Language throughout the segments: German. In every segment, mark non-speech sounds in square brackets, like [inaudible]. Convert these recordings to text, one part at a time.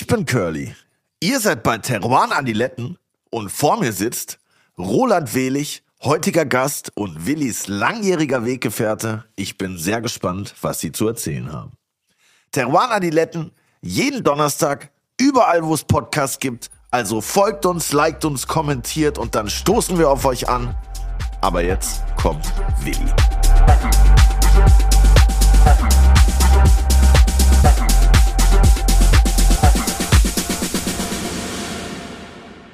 Ich bin Curly. Ihr seid bei Teruan Adiletten und vor mir sitzt Roland Welig, heutiger Gast und Willis langjähriger Weggefährte. Ich bin sehr gespannt, was sie zu erzählen haben. Teruan Adiletten, jeden Donnerstag, überall wo es Podcasts gibt. Also folgt uns, liked uns, kommentiert und dann stoßen wir auf euch an. Aber jetzt kommt Willi.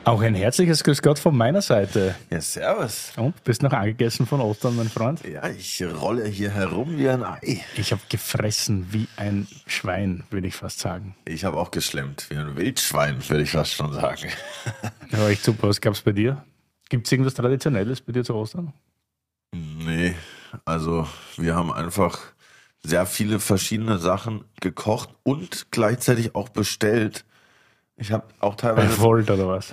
Auch ein herzliches Grüß Gott von meiner Seite. Ja, servus. Und bist noch angegessen von Ostern, mein Freund? Ja, ich rolle hier herum wie ein Ei. Ich habe gefressen wie ein Schwein, würde ich fast sagen. Ich habe auch geschlemmt wie ein Wildschwein, würde ich fast schon sagen. Ja, echt super. Was gab es bei dir? Gibt es irgendwas Traditionelles bei dir zu Ostern? Nee, also wir haben einfach sehr viele verschiedene Sachen gekocht und gleichzeitig auch bestellt. Ich habe auch teilweise. Bei Volt oder was?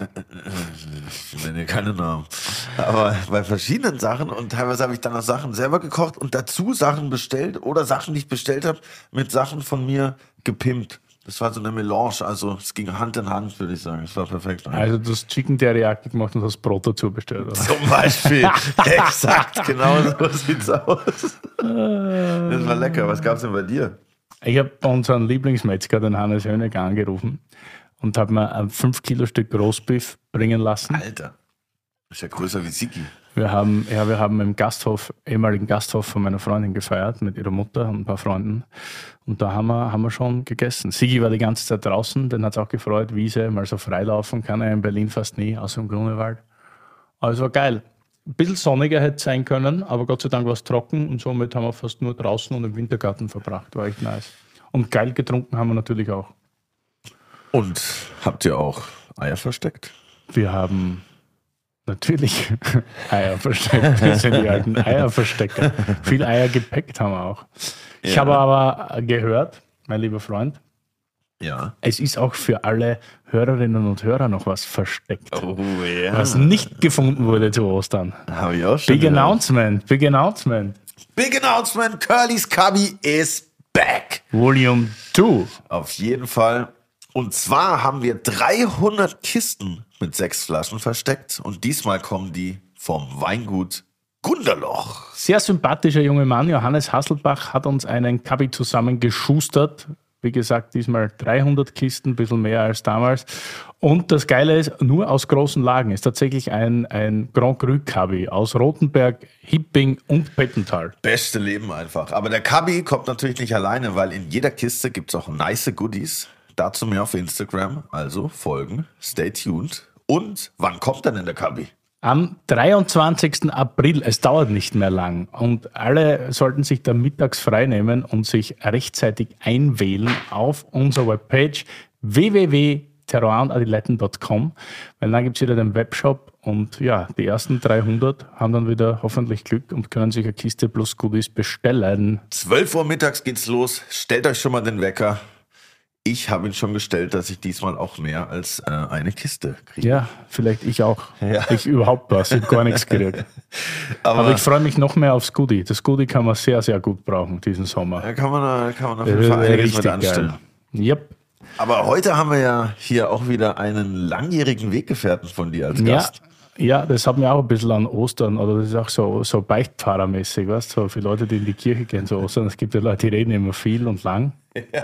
Ich nenne keine Namen. Aber bei verschiedenen Sachen und teilweise habe ich dann auch Sachen selber gekocht und dazu Sachen bestellt oder Sachen, die ich bestellt habe, mit Sachen von mir gepimpt. Das war so eine Melange, also es ging Hand in Hand, würde ich sagen. Es war perfekt. Also du hast Chicken Teriyaki gemacht und hast Brot dazu bestellt, oder? Zum Beispiel. [laughs] Exakt, genau so sieht's aus. Das war lecker. Was gab's denn bei dir? Ich habe unseren Lieblingsmetzger, den Hannes Hönig, angerufen und habe mir ein 5 Kilo Stück Roastbeef bringen lassen. Alter. Ist ja größer wie Siki. Wir haben, ja, wir haben im Gasthof, ehemaligen Gasthof von meiner Freundin gefeiert mit ihrer Mutter und ein paar Freunden. Und da haben wir, haben wir schon gegessen. Sigi war die ganze Zeit draußen, den hat es auch gefreut. Wiese, mal so freilaufen kann er in Berlin fast nie, außer im Grunewald. Aber es war geil. Ein bisschen sonniger hätte es sein können, aber Gott sei Dank war es trocken und somit haben wir fast nur draußen und im Wintergarten verbracht. War echt nice. Und geil getrunken haben wir natürlich auch. Und habt ihr auch Eier versteckt? Wir haben natürlich [laughs] Eier versteckt. Wir sind die alten Eierverstecker. Viel Eier gepackt haben wir auch. Ich Ja. habe aber gehört, mein lieber Freund, Ja. es ist auch für alle Hörerinnen und Hörer noch was versteckt. Oh ja. Was nicht gefunden wurde zu Ostern. Habe ich auch schon. Big gehört. Announcement, Big Announcement. Big Announcement. Curly's Cubby is back. Volume 2. Auf jeden Fall. Und zwar haben wir 300 Kisten mit sechs Flaschen versteckt. Und diesmal kommen die vom Weingut Gunderloch. Sehr sympathischer junger Mann, Johannes Hasselbach, hat uns einen Kabi zusammengeschustert. Wie gesagt, diesmal 300 Kisten, ein bisschen mehr als damals. Und das Geile ist, nur aus großen Lagen. Ist tatsächlich ein, ein Grand Cru Kabi aus Rothenberg, Hipping und Pettental. Beste Leben einfach. Aber der Cubby kommt natürlich nicht alleine, weil in jeder Kiste gibt es auch nice Goodies. Dazu mehr auf Instagram. Also folgen, stay tuned. Und wann kommt denn der Cubby? Am 23. April, es dauert nicht mehr lang und alle sollten sich da mittags frei nehmen und sich rechtzeitig einwählen auf unserer Webpage www.terroirandadiletten.com, weil dann gibt es wieder den Webshop und ja, die ersten 300 haben dann wieder hoffentlich Glück und können sich eine Kiste plus Goodies bestellen. 12 Uhr mittags geht's los. Stellt euch schon mal den Wecker. Ich habe ihn schon gestellt, dass ich diesmal auch mehr als äh, eine Kiste kriege. Ja, vielleicht ich auch. Ja. Ich überhaupt was, ich habe gar nichts gekriegt. [laughs] Aber, Aber ich freue mich noch mehr aufs Goodie. Das Goodie kann man sehr, sehr gut brauchen diesen Sommer. da kann man, da kann man auf jeden Fall einiges mit anstellen. Yep. Aber heute haben wir ja hier auch wieder einen langjährigen Weggefährten von dir als Ja, Gast. ja, das hat mir auch ein bisschen an Ostern, oder das ist auch so, so Beichtpfarrermäßig, weißt du, so für Leute, die in die Kirche gehen zu Ostern. Es gibt ja Leute, die reden immer viel und lang. [laughs] Ja.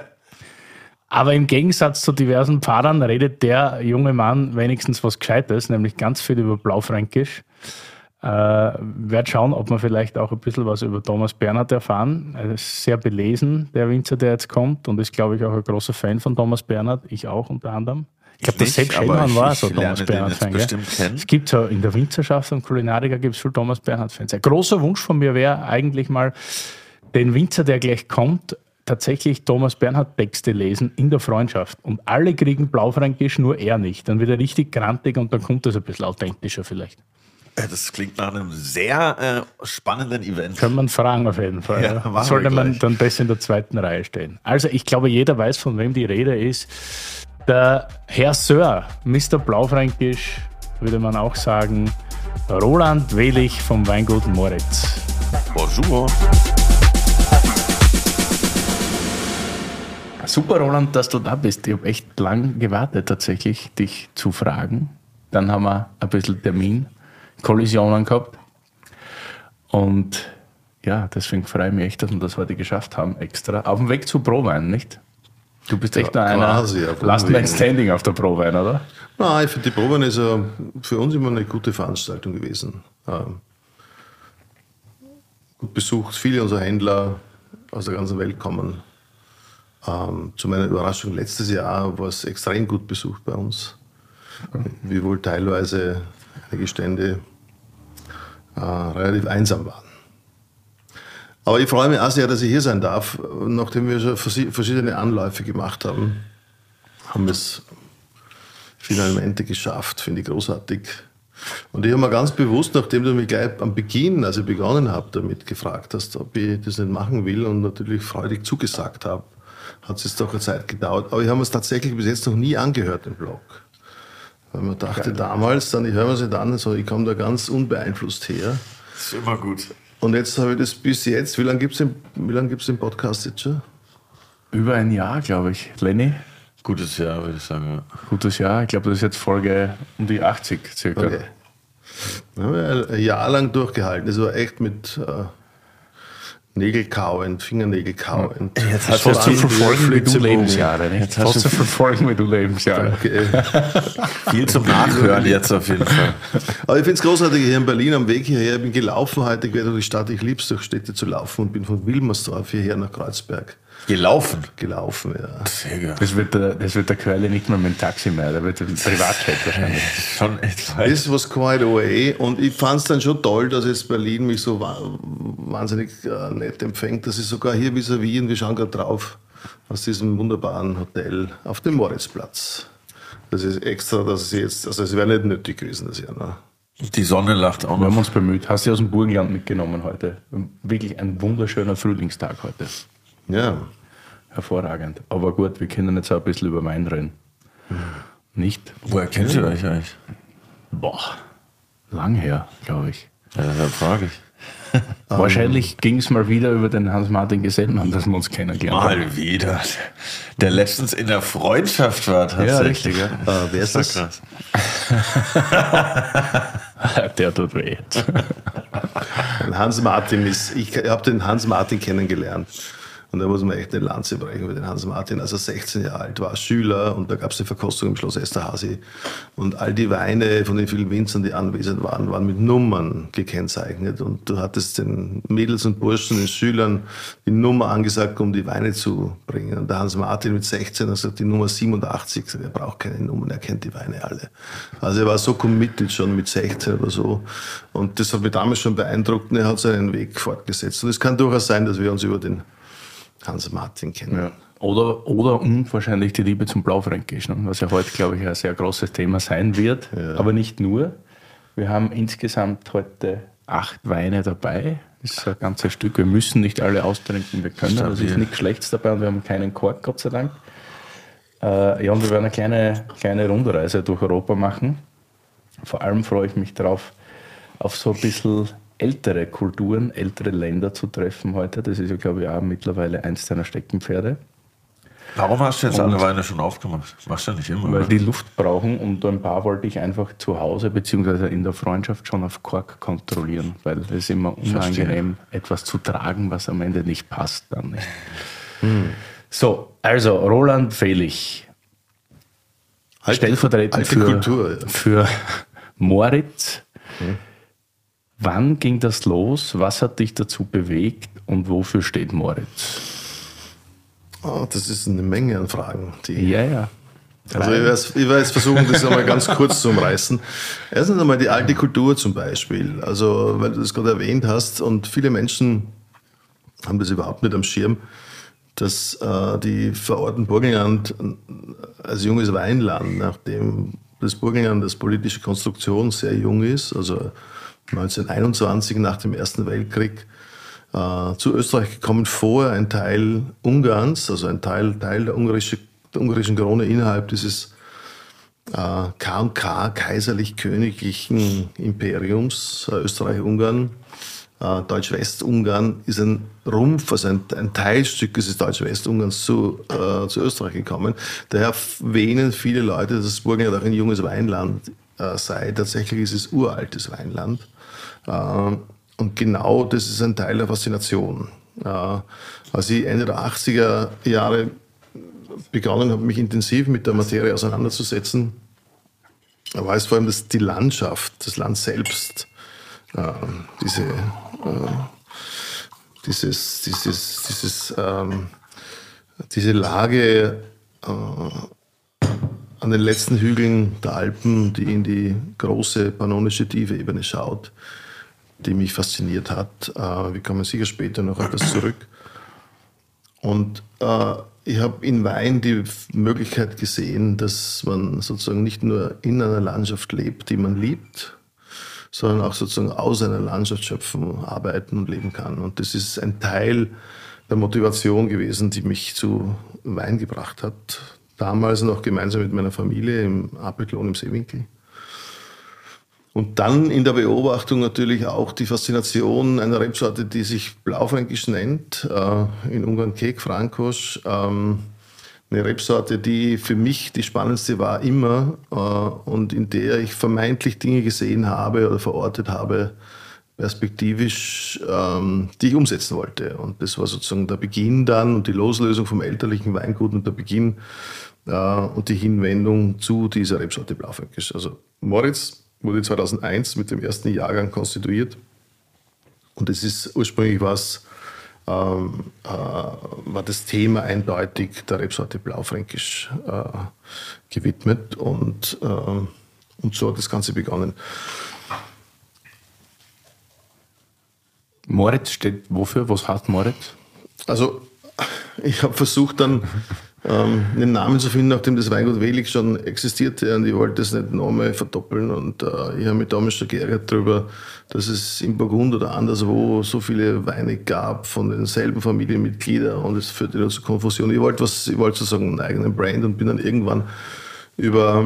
Aber im Gegensatz zu diversen Pfarrern redet der junge Mann wenigstens was Gescheites, nämlich ganz viel über Blaufränkisch. Äh, werd schauen, ob wir vielleicht auch ein bisschen was über Thomas Bernhard erfahren. Er ist sehr belesen, der Winzer, der jetzt kommt, und ist, glaube ich, auch ein großer Fan von Thomas Bernhard. Ich auch unter anderem. Ich glaube, der aber Schellmann war so Thomas den Bernhard jetzt Fan. gell? bestimmt kennen. Es gibt so in der Winzerschaft und Kulinariker gibt es viel Thomas Bernhard Fans. Ein großer Wunsch von mir wäre eigentlich mal den Winzer, der gleich kommt, tatsächlich Thomas Bernhard Texte lesen in der Freundschaft. Und alle kriegen Blaufränkisch, nur er nicht. Dann wird er richtig grantig und dann kommt das ein bisschen authentischer vielleicht. Äh, Das klingt nach einem sehr äh, spannenden Event. Kann man fragen auf jeden Fall. Ja, Sollte man dann besser in der zweiten Reihe stehen. Also ich glaube, jeder weiß, von wem die Rede ist. Der Herr Sir, Mr. Blaufränkisch, würde man auch sagen, Roland Welig vom Weingut Moritz. Bonjour. Super, Roland, dass du da bist. Ich habe echt lang gewartet, tatsächlich, dich zu fragen. Dann haben wir ein bisschen Termin-Kollisionen gehabt. Und ja, deswegen freue ich mich echt, dass wir das heute geschafft haben, extra. Auf dem Weg zu Prowein, nicht? Du bist echt ja, einer quasi, Last Man Standing auf der Prowein, oder? Nein, ich finde, die Prowein ist ja für uns immer eine gute Veranstaltung gewesen. Ähm, gut besucht, viele unserer Händler aus der ganzen Welt kommen. Ähm, zu meiner Überraschung, letztes Jahr war es extrem gut besucht bei uns. Wie wohl teilweise einige Stände äh, relativ einsam waren. Aber ich freue mich auch sehr, dass ich hier sein darf. Nachdem wir schon verschiedene Anläufe gemacht haben, haben wir es finalmente geschafft. Finde ich großartig. Und ich habe mir ganz bewusst, nachdem du mich gleich am Beginn, als ich begonnen habe, damit gefragt hast, ob ich das nicht machen will und natürlich freudig zugesagt habe, hat es jetzt doch eine Zeit gedauert. Aber ich habe es tatsächlich bis jetzt noch nie angehört, den Blog. Weil man dachte Geil. damals, dann, ich höre mir es nicht an, so, ich komme da ganz unbeeinflusst her. Das ist immer gut. Und jetzt habe ich das bis jetzt, wie lange gibt es den, den Podcast jetzt schon? Über ein Jahr, glaube ich. Lenny? Gutes Jahr, würde ich sagen. Ja. Gutes Jahr. Ich glaube, das ist jetzt Folge um die 80 circa. Okay. Dann haben wir ein Jahr lang durchgehalten. Das war echt mit äh, Nägel kauen, Fingernägel kauen. Jetzt hast du zu verfolgen, wie du Lebensjahre. Nicht? Jetzt hast du zu verfolgen, wie du Lebensjahre. Okay. Viel zum Nachhören jetzt auf jeden Fall. Aber ich finde es großartig hier in Berlin am Weg hierher. Ich bin gelaufen heute quer durch die Stadt. Ich liebe es, durch Städte zu laufen und bin von Wilmersdorf hierher nach Kreuzberg. Gelaufen? Gelaufen, ja. Sehr Das wird der, das wird der Quelle nicht mehr mit dem Taxi mehr, der wird ein [laughs] Privatjet wahrscheinlich. Schon echt weit. Das was quite away. Und ich fand es dann schon toll, dass jetzt Berlin mich so wahnsinnig äh, nett empfängt, dass ich sogar hier vis-à-vis, und wir schauen gerade drauf, aus diesem wunderbaren Hotel auf dem Moritzplatz. Das ist extra, dass es jetzt, also es wäre nicht nötig gewesen das Jahr. Ne? Die Sonne lacht auch noch. Wir haben uns bemüht. Hast du aus dem Burgenland mitgenommen heute? Wirklich ein wunderschöner Frühlingstag heute. Ja hervorragend. Aber gut, wir können jetzt auch ein bisschen über Wein reden. Nicht? Woher kennt ihr euch eigentlich? Boah, lang her, glaube ich. Ja, da frage ich. [laughs] Wahrscheinlich ging es mal wieder über den Hans-Martin Gesellmann, dass wir uns kennengelernt haben. Mal wieder. Der letztens in der Freundschaft war tatsächlich. Ja, richtig. Ja. Äh, wer ist das? das? [laughs] der tut weh. Hans-Martin ist, ich habe den Hans-Martin kennengelernt. Und da muss man echt eine Lanze brechen über den Hans Martin. Als er 16 Jahre alt war, Schüler, und da gab es eine Verkostung im Schloss Esterhazy. Und all die Weine von den vielen Winzern, die anwesend waren, waren mit Nummern gekennzeichnet. Und du hattest den Mädels und Burschen, den Schülern, die Nummer angesagt, um die Weine zu bringen. Und der Hans Martin mit 16 hat gesagt, die Nummer 87. Er braucht keine Nummern, er kennt die Weine alle. Also er war so committed schon mit 16 oder so. Und das hat mich damals schon beeindruckt und er hat seinen Weg fortgesetzt. Und es kann durchaus sein, dass wir uns über den Hans Martin kennen. Ja. Oder, oder und wahrscheinlich die Liebe zum Blaufränkisch, was ja heute, glaube ich, ein sehr großes Thema sein wird. Ja. Aber nicht nur. Wir haben insgesamt heute acht Weine dabei. Das ist ein ganzes Stück. Wir müssen nicht alle austrinken, wir können. Es ist nichts Schlechtes dabei und wir haben keinen Kork, Gott sei Dank. Äh, ja, und wir werden eine kleine, kleine Rundreise durch Europa machen. Vor allem freue ich mich darauf, auf so ein bisschen ältere Kulturen, ältere Länder zu treffen heute. Das ist ja, glaube ich, auch mittlerweile eins deiner Steckenpferde. Warum hast du jetzt alle Weine schon aufgemacht? Das machst du ja nicht immer. Weil oder? die Luft brauchen und ein paar wollte ich einfach zu Hause bzw. in der Freundschaft schon auf Kork kontrollieren, weil es ist immer unangenehm, etwas zu tragen, was am Ende nicht passt. Dann nicht. Hm. So, also Roland Fehlich, alte, stellvertretend alte für, Kultur, ja. für Moritz. Hm. Wann ging das los? Was hat dich dazu bewegt und wofür steht Moritz? Oh, das ist eine Menge an Fragen. ja, ja. Also ich werde jetzt versuchen, das einmal ganz kurz zu umreißen. Erstens einmal die alte Kultur zum Beispiel. Also, weil du das gerade erwähnt hast und viele Menschen haben das überhaupt nicht am Schirm, dass äh, die verorten Burgenland als junges Weinland, nachdem das Burgenland als politische Konstruktion sehr jung ist, also 1921 nach dem Ersten Weltkrieg äh, zu Österreich gekommen, vorher ein Teil Ungarns, also ein Teil, Teil der, ungarische, der ungarischen Krone innerhalb dieses äh, K&K, kaiserlich-königlichen Imperiums äh, Österreich-Ungarn. äh, Deutsch-West-Ungarn ist ein Rumpf, also ein, ein Teilstück des Deutsch-West-Ungarns zu, äh, zu Österreich gekommen. Daher wähnen viele Leute, dass das Burgenland auch ein junges Weinland äh, sei. Tatsächlich ist es uraltes Weinland. Äh, und genau das ist ein Teil der Faszination. Äh, als ich Ende der 80er Jahre begonnen habe, mich intensiv mit der Materie auseinanderzusetzen, war es vor allem das, die Landschaft, das Land selbst, äh, diese, dieses, dieses, dieses, ähm, diese Lage an den letzten Hügeln der Alpen, die in die große pannonische tiefe Ebene schaut, die mich fasziniert hat. Äh, wir kommen sicher später noch das zurück. Und äh, ich habe in Wein die Möglichkeit gesehen, dass man sozusagen nicht nur in einer Landschaft lebt, die man liebt, sondern auch sozusagen aus einer Landschaft schöpfen, arbeiten und leben kann. Und das ist ein Teil der Motivation gewesen, die mich zu Wein gebracht hat. Damals noch gemeinsam mit meiner Familie im Apelklon im Seewinkel. Und dann in der Beobachtung natürlich auch die Faszination einer Rebsorte, die sich Blaufränkisch nennt, äh, in Ungarn Kek Frankosch. Ähm, eine Rebsorte, die für mich die spannendste war immer äh, und in der ich vermeintlich Dinge gesehen habe oder verortet habe, perspektivisch, ähm, die ich umsetzen wollte. Und das war sozusagen der Beginn dann und die Loslösung vom elterlichen Weingut und der Beginn äh, und die Hinwendung zu dieser Rebsorte Blaufränkisch. Also Moritz wurde 2001 mit dem ersten Jahrgang konstituiert. Und es ist ursprünglich was, ähm, äh, war das Thema eindeutig der Rebsorte Blaufränkisch äh, gewidmet und, äh, und so hat das Ganze begonnen. Moritz steht wofür? Was hat Moritz? Also ich habe versucht dann [laughs] ähm, einen Namen zu finden, nachdem das Weingut Welig schon existierte und ich wollte es nicht nochmal verdoppeln und äh, ich habe mich damals schon geärgert darüber, dass es in Burgund oder anderswo so viele Weine gab von denselben Familienmitgliedern und es führte nur zu Konfusion. Ich wollte was, ich wollte sozusagen einen eigenen Brand und bin dann irgendwann über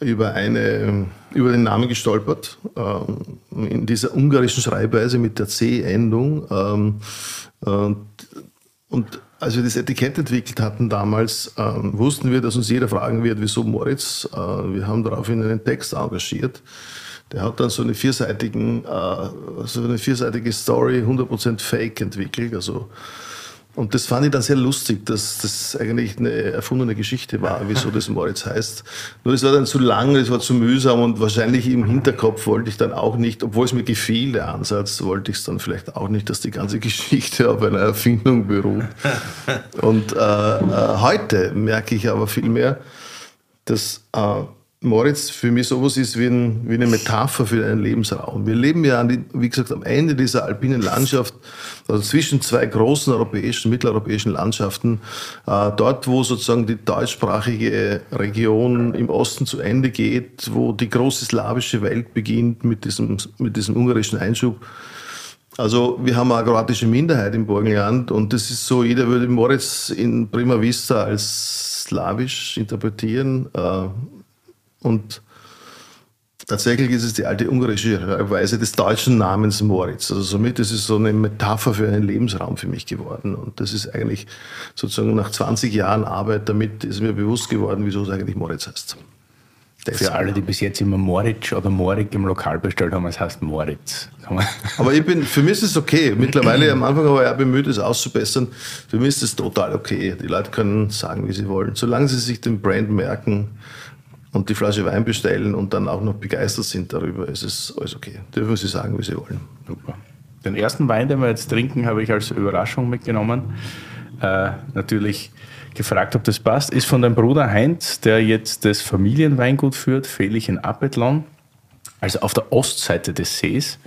über, eine, über den Namen gestolpert, ähm, in dieser ungarischen Schreibweise mit der C-Endung. Ähm, und, und als wir das Etikett entwickelt hatten damals, ähm, wussten wir, dass uns jeder fragen wird, wieso Moritz. Äh, wir haben daraufhin einen Text engagiert. Der hat dann so eine, vierseitigen, äh, so eine vierseitige Story, 100% Fake entwickelt. Also und das fand ich dann sehr lustig, dass das eigentlich eine erfundene Geschichte war, wieso das Moritz heißt. Nur es war dann zu lang, es war zu mühsam und wahrscheinlich im Hinterkopf wollte ich dann auch nicht, obwohl es mir gefiel, der Ansatz, wollte ich es dann vielleicht auch nicht, dass die ganze Geschichte [laughs] auf einer Erfindung beruht. Und äh, äh, heute merke ich aber vielmehr, dass äh, Moritz für mich sowas ist wie, ein, wie, eine Metapher für einen Lebensraum. Wir leben ja, die, wie gesagt, am Ende dieser alpinen Landschaft, also zwischen zwei großen europäischen, mitteleuropäischen Landschaften, äh, dort, wo sozusagen die deutschsprachige Region im Osten zu Ende geht, wo die große slawische Welt beginnt mit diesem, mit diesem ungarischen Einschub. Also wir haben eine kroatische Minderheit im Burgenland und das ist so, jeder würde Moritz in Prima Vista als slawisch interpretieren. Äh, und tatsächlich ist es die alte ungarische Weise des deutschen Namens Moritz. Also somit ist es so eine Metapher für einen Lebensraum für mich geworden. Und das ist eigentlich sozusagen nach 20 Jahren Arbeit damit ist mir bewusst geworden, wieso es eigentlich Moritz heißt. Für alle, die bis jetzt immer Moritz oder Morik im Lokal bestellt haben, es heißt Moritz. Aber ich bin, für mich ist es okay. Mittlerweile am Anfang war ich auch bemüht, es auszubessern. Für mich ist es total okay. Die Leute können sagen, wie sie wollen. Solange sie sich den Brand merken, und die Flasche Wein bestellen und dann auch noch begeistert sind darüber, ist es alles okay. Dürfen Sie sagen, wie Sie wollen. Super. Den ersten Wein, den wir jetzt trinken, habe ich als Überraschung mitgenommen. Äh, natürlich gefragt, ob das passt. Ist von deinem Bruder Heinz, der jetzt das Familienweingut führt, Fehlich in Apetlan, also auf der Ostseite des Sees.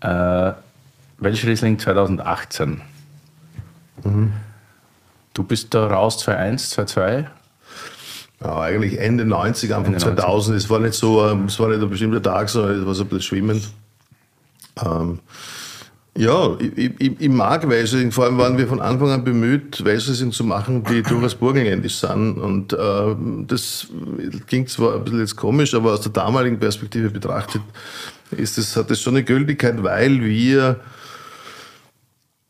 Äh, Welschriesling 2018. Mhm. Du bist da raus 2.1, 2.2? Ja, eigentlich Ende 90, Anfang Ende 2000. 90. Es war nicht so, ähm, es war nicht ein bestimmter Tag, sondern es war so ein bisschen schwimmend. Ähm, Ja, ich, ich, ich mag Weißriesling. Vor allem waren wir von Anfang an bemüht, Weißriesling zu machen, die durchaus burgenländisch sind. Und äh, das klingt zwar ein bisschen jetzt komisch, aber aus der damaligen Perspektive betrachtet ist das, hat das schon eine Gültigkeit, weil wir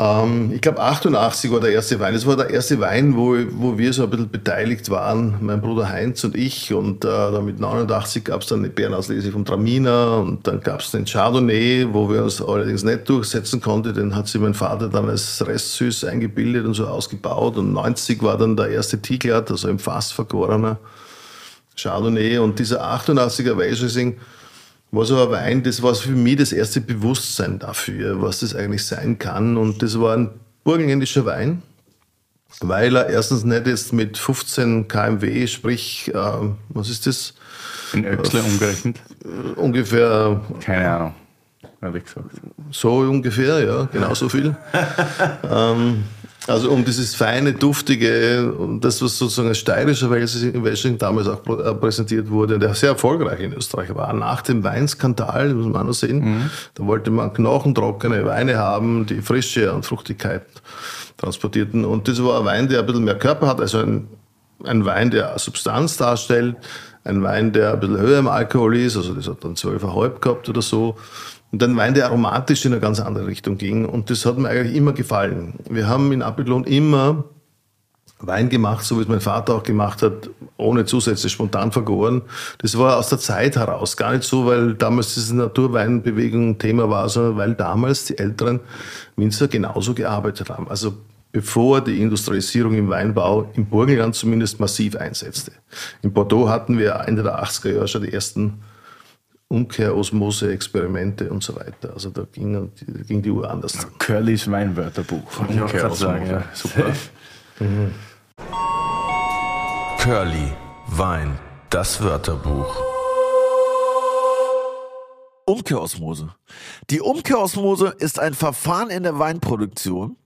ähm, ich glaube, 88 war der erste Wein. Das war der erste Wein, wo, wo wir so ein bisschen beteiligt waren, mein Bruder Heinz und ich. Und äh, dann mit 89 gab es dann eine Bärenauslese vom Traminer und dann gab es den Chardonnay, wo wir uns allerdings nicht durchsetzen konnten. Den hat sich mein Vater dann als Restsüß eingebildet und so ausgebaut. Und 90 war dann der erste Tiglat, also im Fass vergorener Chardonnay. Und dieser 88er Weißriesling, war so ein Wein, das war für mich das erste Bewusstsein dafür, was das eigentlich sein kann. Und das war ein burgenländischer Wein, weil er erstens nicht jetzt mit 15 kmw, sprich, äh, was ist das? In Öxle umgerechnet? Äh, ungefähr. Keine Ahnung, habe ich gesagt. So ungefähr, ja, genauso viel. [laughs] ähm, also um dieses feine, duftige, das, was sozusagen als steirischer Wellsching damals auch äh, präsentiert wurde, der sehr erfolgreich in Österreich war. Nach dem Weinskandal, muss man auch sehen, mhm. da wollte man knochentrockene Weine haben, die Frische und Fruchtigkeit transportierten. Und das war ein Wein, der ein bisschen mehr Körper hat, also ein, ein Wein, der Substanz darstellt, ein Wein, der ein bisschen höher im Alkohol ist, also das hat dann 12,5 gehabt oder so. Und ein Wein, der aromatisch in eine ganz andere Richtung ging. Und das hat mir eigentlich immer gefallen. Wir haben in Apelon immer Wein gemacht, so wie es mein Vater auch gemacht hat, ohne Zusätze, spontan vergoren. Das war aus der Zeit heraus. Gar nicht so, weil damals diese Naturweinbewegung Thema war, sondern weil damals die älteren Winzer genauso gearbeitet haben. Also bevor die Industrialisierung im Weinbau im Burgenland zumindest massiv einsetzte. In Bordeaux hatten wir Ende der 80er Jahre schon die ersten Umkehrosmose, Experimente und so weiter. Also da ging, da ging die Uhr anders. Curlys Weinwörterbuch. Umkehrosmose. Ja, super. mhm. Curly Wein, das Wörterbuch. Umkehrosmose. Die Umkehrosmose ist ein Verfahren in der Weinproduktion,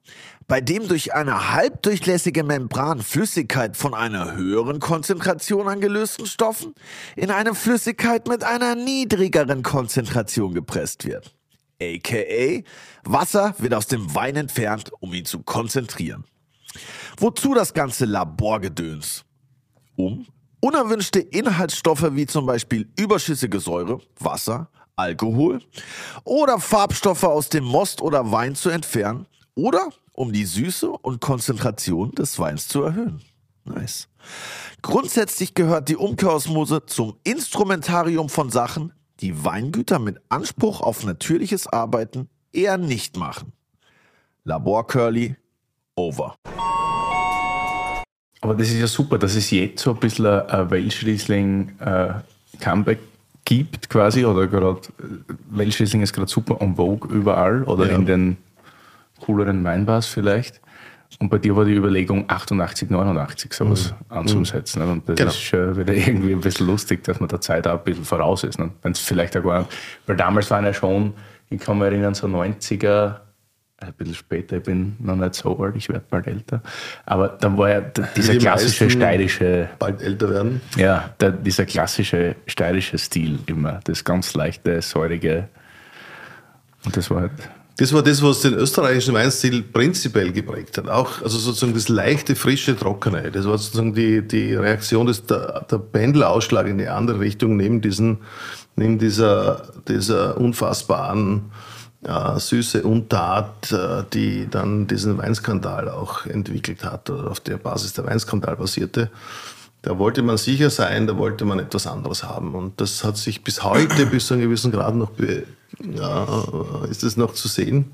bei dem durch eine halbdurchlässige Membran Flüssigkeit von einer höheren Konzentration an gelösten Stoffen in eine Flüssigkeit mit einer niedrigeren Konzentration gepresst wird. AKA Wasser wird aus dem Wein entfernt, um ihn zu konzentrieren. Wozu das ganze Laborgedöns? Um unerwünschte Inhaltsstoffe wie zum Beispiel überschüssige Säure, Wasser, Alkohol oder Farbstoffe aus dem Most oder Wein zu entfernen oder um die Süße und Konzentration des Weins zu erhöhen. Nice. Grundsätzlich gehört die Umkehrosmose zum Instrumentarium von Sachen, die Weingüter mit Anspruch auf natürliches Arbeiten eher nicht machen. Labor Curly, over. Aber das ist ja super, dass es jetzt so ein bisschen ein Welschriesling äh, Comeback gibt quasi oder gerade äh, Welschriesling ist gerade super en vogue überall oder ja. in den cooleren Weinbars vielleicht. Und bei dir war die Überlegung, 88, 89 sowas mhm. anzusetzen. Und das genau. ist schon wieder irgendwie ein bisschen lustig, dass man der Zeit auch ein bisschen voraus ist. Wenn es vielleicht auch gar weil damals waren ja schon, ich kann mich erinnern, so 90er, ein bisschen später, ich bin noch nicht so alt, ich werde bald älter. Aber dann war ja dieser klassische steirische. Bald älter werden? Ja, der, dieser klassische steirische Stil immer. Das ganz leichte, säurige. Und das war halt das war das, was den österreichischen Weinstil prinzipiell geprägt hat. Auch, also sozusagen das leichte, frische, trockene. Das war sozusagen die, die Reaktion des, der, der Pendelausschlag in die andere Richtung neben diesen, neben dieser, dieser unfassbaren, äh, süße Untat, äh, die dann diesen Weinskandal auch entwickelt hat, oder auf der Basis der Weinskandal basierte. Da wollte man sicher sein, da wollte man etwas anderes haben. Und das hat sich bis heute, bis zu einem gewissen Grad noch, ja, ist das noch zu sehen.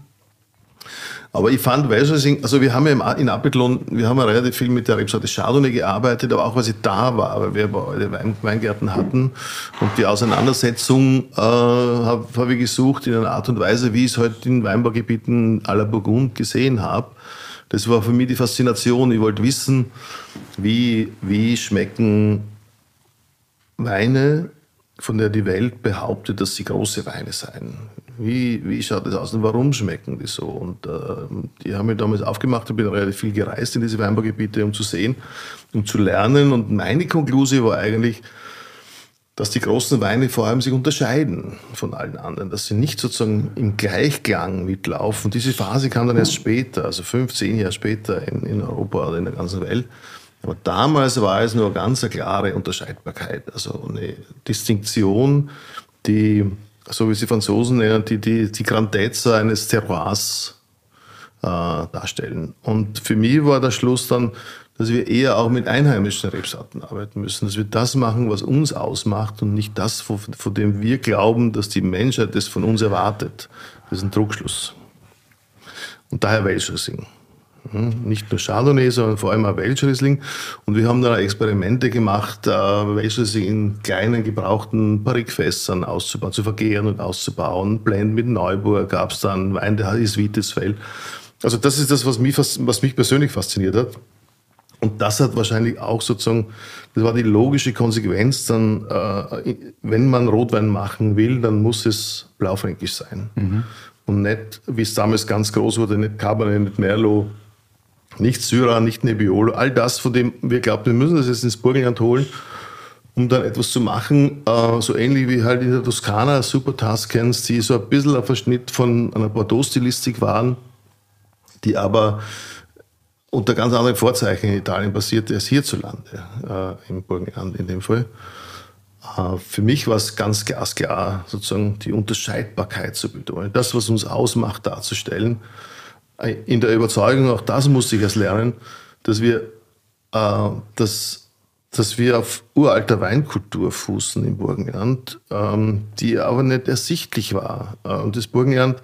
Aber ich fand Weißriesling, also wir haben ja in Apelon, wir haben ja relativ viel mit der Rebsorte Chardonnay gearbeitet, aber auch weil sie da war, weil wir beide Weingärten hatten und die Auseinandersetzung äh, habe hab ich gesucht in einer Art und Weise, wie ich es heute halt in Weinbaugebieten à la Burgund gesehen habe. Das war für mich die Faszination. Ich wollte wissen, wie, wie schmecken Weine, von der die Welt behauptet, dass sie große Weine seien. Wie, wie schaut das aus und warum schmecken die so? Und äh, die haben mich damals aufgemacht, ich bin relativ viel gereist in diese Weinbaugebiete, um zu sehen, um zu lernen. Und meine Konklusion war eigentlich, dass die großen Weine vor allem sich unterscheiden von allen anderen, dass sie nicht sozusagen im Gleichklang mitlaufen. Diese Phase kam dann erst später, also fünf, zehn Jahre später in, in Europa oder in der ganzen Welt. Aber damals war es nur ganz eine klare Unterscheidbarkeit, also eine Distinktion, die, so wie sie Franzosen nennen, die die, die Grandezza eines Terroirs äh, darstellen. Und für mich war der Schluss dann, dass wir eher auch mit einheimischen Rebsorten arbeiten müssen, dass wir das machen, was uns ausmacht und nicht das, von, von dem wir glauben, dass die Menschheit das von uns erwartet. Das ist ein Druckschluss. Und daher Welschriesling. Hm, nicht nur Chardonnay, sondern vor allem auch Welschriesling. Und wir haben dann Experimente gemacht, äh, Welschriesling in kleinen gebrauchten Barrikfässern auszubauen, zu vergären und auszubauen. Blend mit Neuburg gab es dann, Wein der ist Wittesfeld. Also das ist das, was mich, was mich persönlich fasziniert hat. Und das hat wahrscheinlich auch sozusagen, das war die logische Konsequenz, dann, äh, wenn man Rotwein machen will, dann muss es blaufränkisch sein. Mhm. Und nicht, wie es damals ganz groß wurde, nicht Cabernet, nicht Merlot, nicht Syrah, nicht Nebbiolo, all das, von dem wir glauben, wir müssen das jetzt ins Burgenland holen, um dann etwas zu machen, äh, so ähnlich wie halt in der Toskana Super Tuscans, die so ein bisschen ein Verschnitt von einer Bordeaux-Stilistik waren, die aber unter ganz anderen Vorzeichen in Italien passiert als hierzulande, äh, im Burgenland in dem Fall. Äh, für mich war es ganz glasklar, sozusagen die Unterscheidbarkeit zu betonen, das, was uns ausmacht, darzustellen. Äh, in der Überzeugung, auch das musste ich erst lernen, dass wir, äh, dass, dass wir auf uralter Weinkultur fußen im Burgenland, ähm, die aber nicht ersichtlich war. Äh, und das Burgenland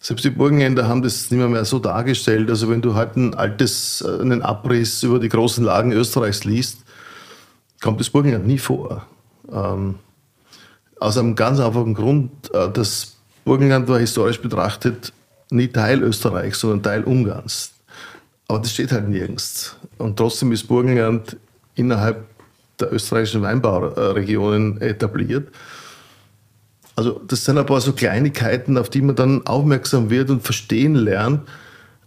selbst die Burgenländer haben das nicht mehr, mehr so dargestellt. Also wenn du halt ein altes, äh, einen Abriss über die großen Lagen Österreichs liest, kommt das Burgenland nie vor. Ähm, aus einem ganz einfachen Grund, äh, das Burgenland war historisch betrachtet nie Teil Österreichs, sondern Teil Ungarns. Aber das steht halt nirgends. Und trotzdem ist Burgenland innerhalb der österreichischen Weinbauregionen etabliert. Also das sind paar so Kleinigkeiten, auf die man dann aufmerksam wird und verstehen lernt,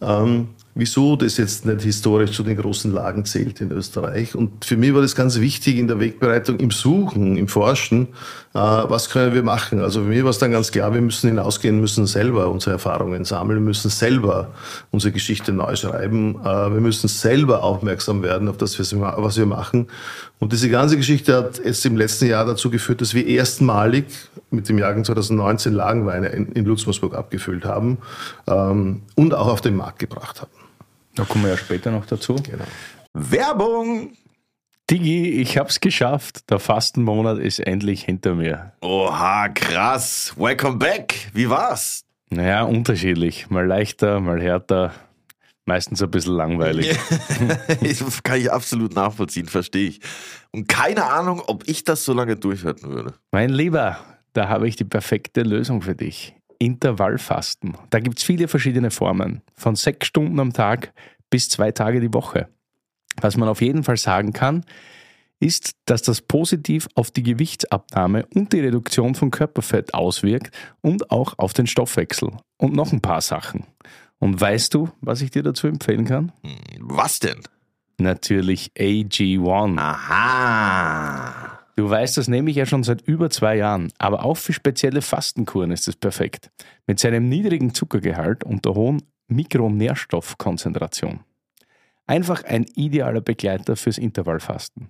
ähm, wieso das jetzt nicht historisch zu den großen Lagen zählt in Österreich. Und für mich war das ganz wichtig in der Wegbereitung, im Suchen, im Forschen, äh, was können wir machen. Also für mich war es dann ganz klar, wir müssen hinausgehen, müssen selber unsere Erfahrungen sammeln, müssen selber unsere Geschichte neu schreiben, äh, wir müssen selber aufmerksam werden auf das, was wir machen. Und diese ganze Geschichte hat jetzt im letzten Jahr dazu geführt, dass wir erstmalig mit dem Jahrgang 2019 Lagenweine in, in Luxemburg abgefüllt haben ähm, und auch auf den Markt gebracht haben. Da kommen wir ja später noch dazu. Genau. Werbung! Digi, ich hab's geschafft. Der Fastenmonat ist endlich hinter mir. Oha, krass. Welcome back. Wie war's? Naja, unterschiedlich. Mal leichter, mal härter. Meistens ein bisschen langweilig. [laughs] das kann ich absolut nachvollziehen, verstehe ich. Und keine Ahnung, ob ich das so lange durchhalten würde. Mein Lieber, da habe ich die perfekte Lösung für dich. Intervallfasten. Da gibt es viele verschiedene Formen, von sechs Stunden am Tag bis zwei Tage die Woche. Was man auf jeden Fall sagen kann, ist, dass das positiv auf die Gewichtsabnahme und die Reduktion von Körperfett auswirkt und auch auf den Stoffwechsel. Und noch ein paar Sachen. Und weißt du, was ich dir dazu empfehlen kann? Hm, was denn? Natürlich AG1. Aha. Du weißt, das nehme ich ja schon seit über zwei Jahren, aber auch für spezielle Fastenkuren ist es perfekt. Mit seinem niedrigen Zuckergehalt und der hohen Mikronährstoffkonzentration. Einfach ein idealer Begleiter fürs Intervallfasten.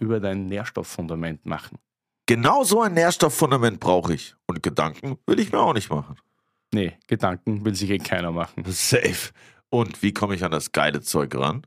über dein Nährstofffundament machen. Genau so ein Nährstofffundament brauche ich. Und Gedanken will ich mir auch nicht machen. Nee, Gedanken will sich eh keiner machen. Safe. Und wie komme ich an das geile Zeug ran?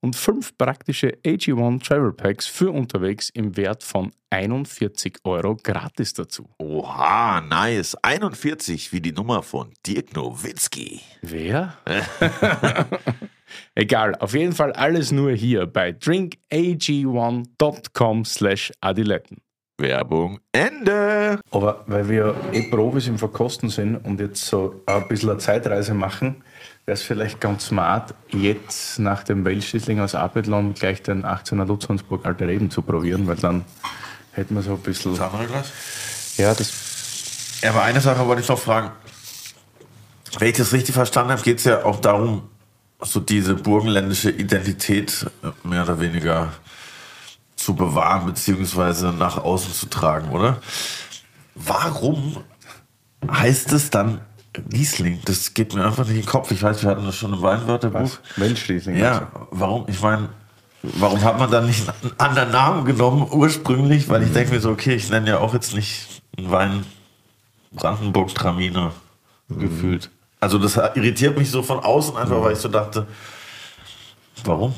und fünf praktische AG1 Travel Packs für unterwegs im Wert von 41 Euro gratis dazu. Oha, nice. 41 wie die Nummer von Dirk Nowitzki. Wer? [laughs] Egal, auf jeden Fall alles nur hier bei drinkag1.com slash adiletten. Werbung Ende. Aber weil wir eh Profis im Verkosten sind und jetzt so ein bisschen eine Zeitreise machen, wäre es vielleicht ganz smart, jetzt nach dem Weltschließling aus Apelon gleich den 18er Lutzhansburg Alter Reben zu probieren, weil dann hätten wir so ein bisschen. Das andere Glas? Ja, das. Ja, aber eine Sache wollte ich noch fragen. Wenn ich das richtig verstanden habe, geht es ja auch darum, so diese burgenländische Identität äh, mehr oder weniger zu bewahren beziehungsweise nach außen zu tragen, oder? Warum heißt es dann Riesling? Das geht mir einfach nicht in den Kopf. Ich weiß, wir hatten das schon im Weinwörterbuch. Weltschließling. Ja, warum? Ich meine, warum hat man dann nicht einen anderen Namen genommen ursprünglich? Weil ich denke mir so, okay, ich nenne ja auch jetzt nicht einen Wein Brandenburg Traminer gefühlt. Also das irritiert mich so von außen einfach, weil ich so dachte, warum?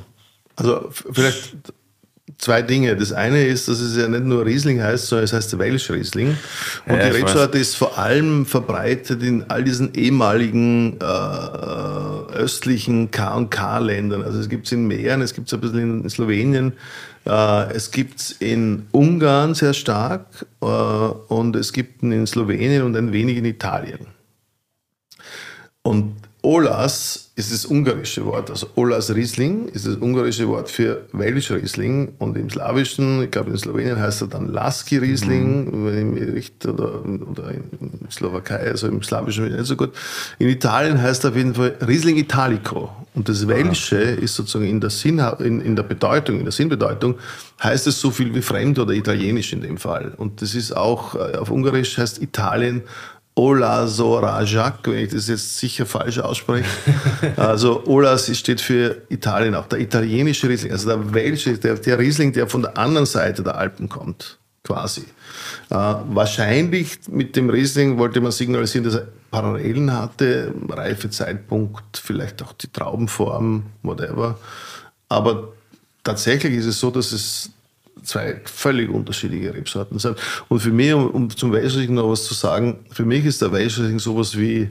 Also vielleicht zwei Dinge. Das eine ist, dass es ja nicht nur Riesling heißt, sondern es heißt Welsch Riesling. Und Ja, die Rebsorte ist vor allem verbreitet in all diesen ehemaligen äh, östlichen K&K-Ländern. Also es gibt es in Mähren, es gibt es ein bisschen in Slowenien, äh, es gibt es in Ungarn sehr stark äh, und es gibt ihn in Slowenien und ein wenig in Italien. Und Olas ist das ungarische Wort. Also Olas Riesling ist das ungarische Wort für Welsch Riesling. Und im Slawischen, ich glaube in Slowenien heißt er dann Laski Riesling, wenn ich mich richtig, oder, oder in Slowakei, also im Slawischen nicht so gut. In Italien heißt er auf jeden Fall Riesling Italico. Und das Welsche ist sozusagen in der, Sinn, in, in der Bedeutung, in der Sinnbedeutung, heißt es so viel wie fremd oder italienisch in dem Fall. Und das ist auch, äh, auf Ungarisch heißt Italien Ola Sorajak, wenn ich das jetzt sicher falsch ausspreche. [laughs] Also Olas steht für Italien, auch der italienische Riesling, also der Welsche, der, der Riesling, der von der anderen Seite der Alpen kommt, quasi. Äh, wahrscheinlich mit dem Riesling wollte man signalisieren, dass er Parallelen hatte, Reifezeitpunkt, vielleicht auch die Traubenform, whatever. Aber tatsächlich ist es so, dass es zwei völlig unterschiedliche Rebsorten sind. Und für mich, um, um zum Weißriesling noch was zu sagen, für mich ist der Weißriesling sowas wie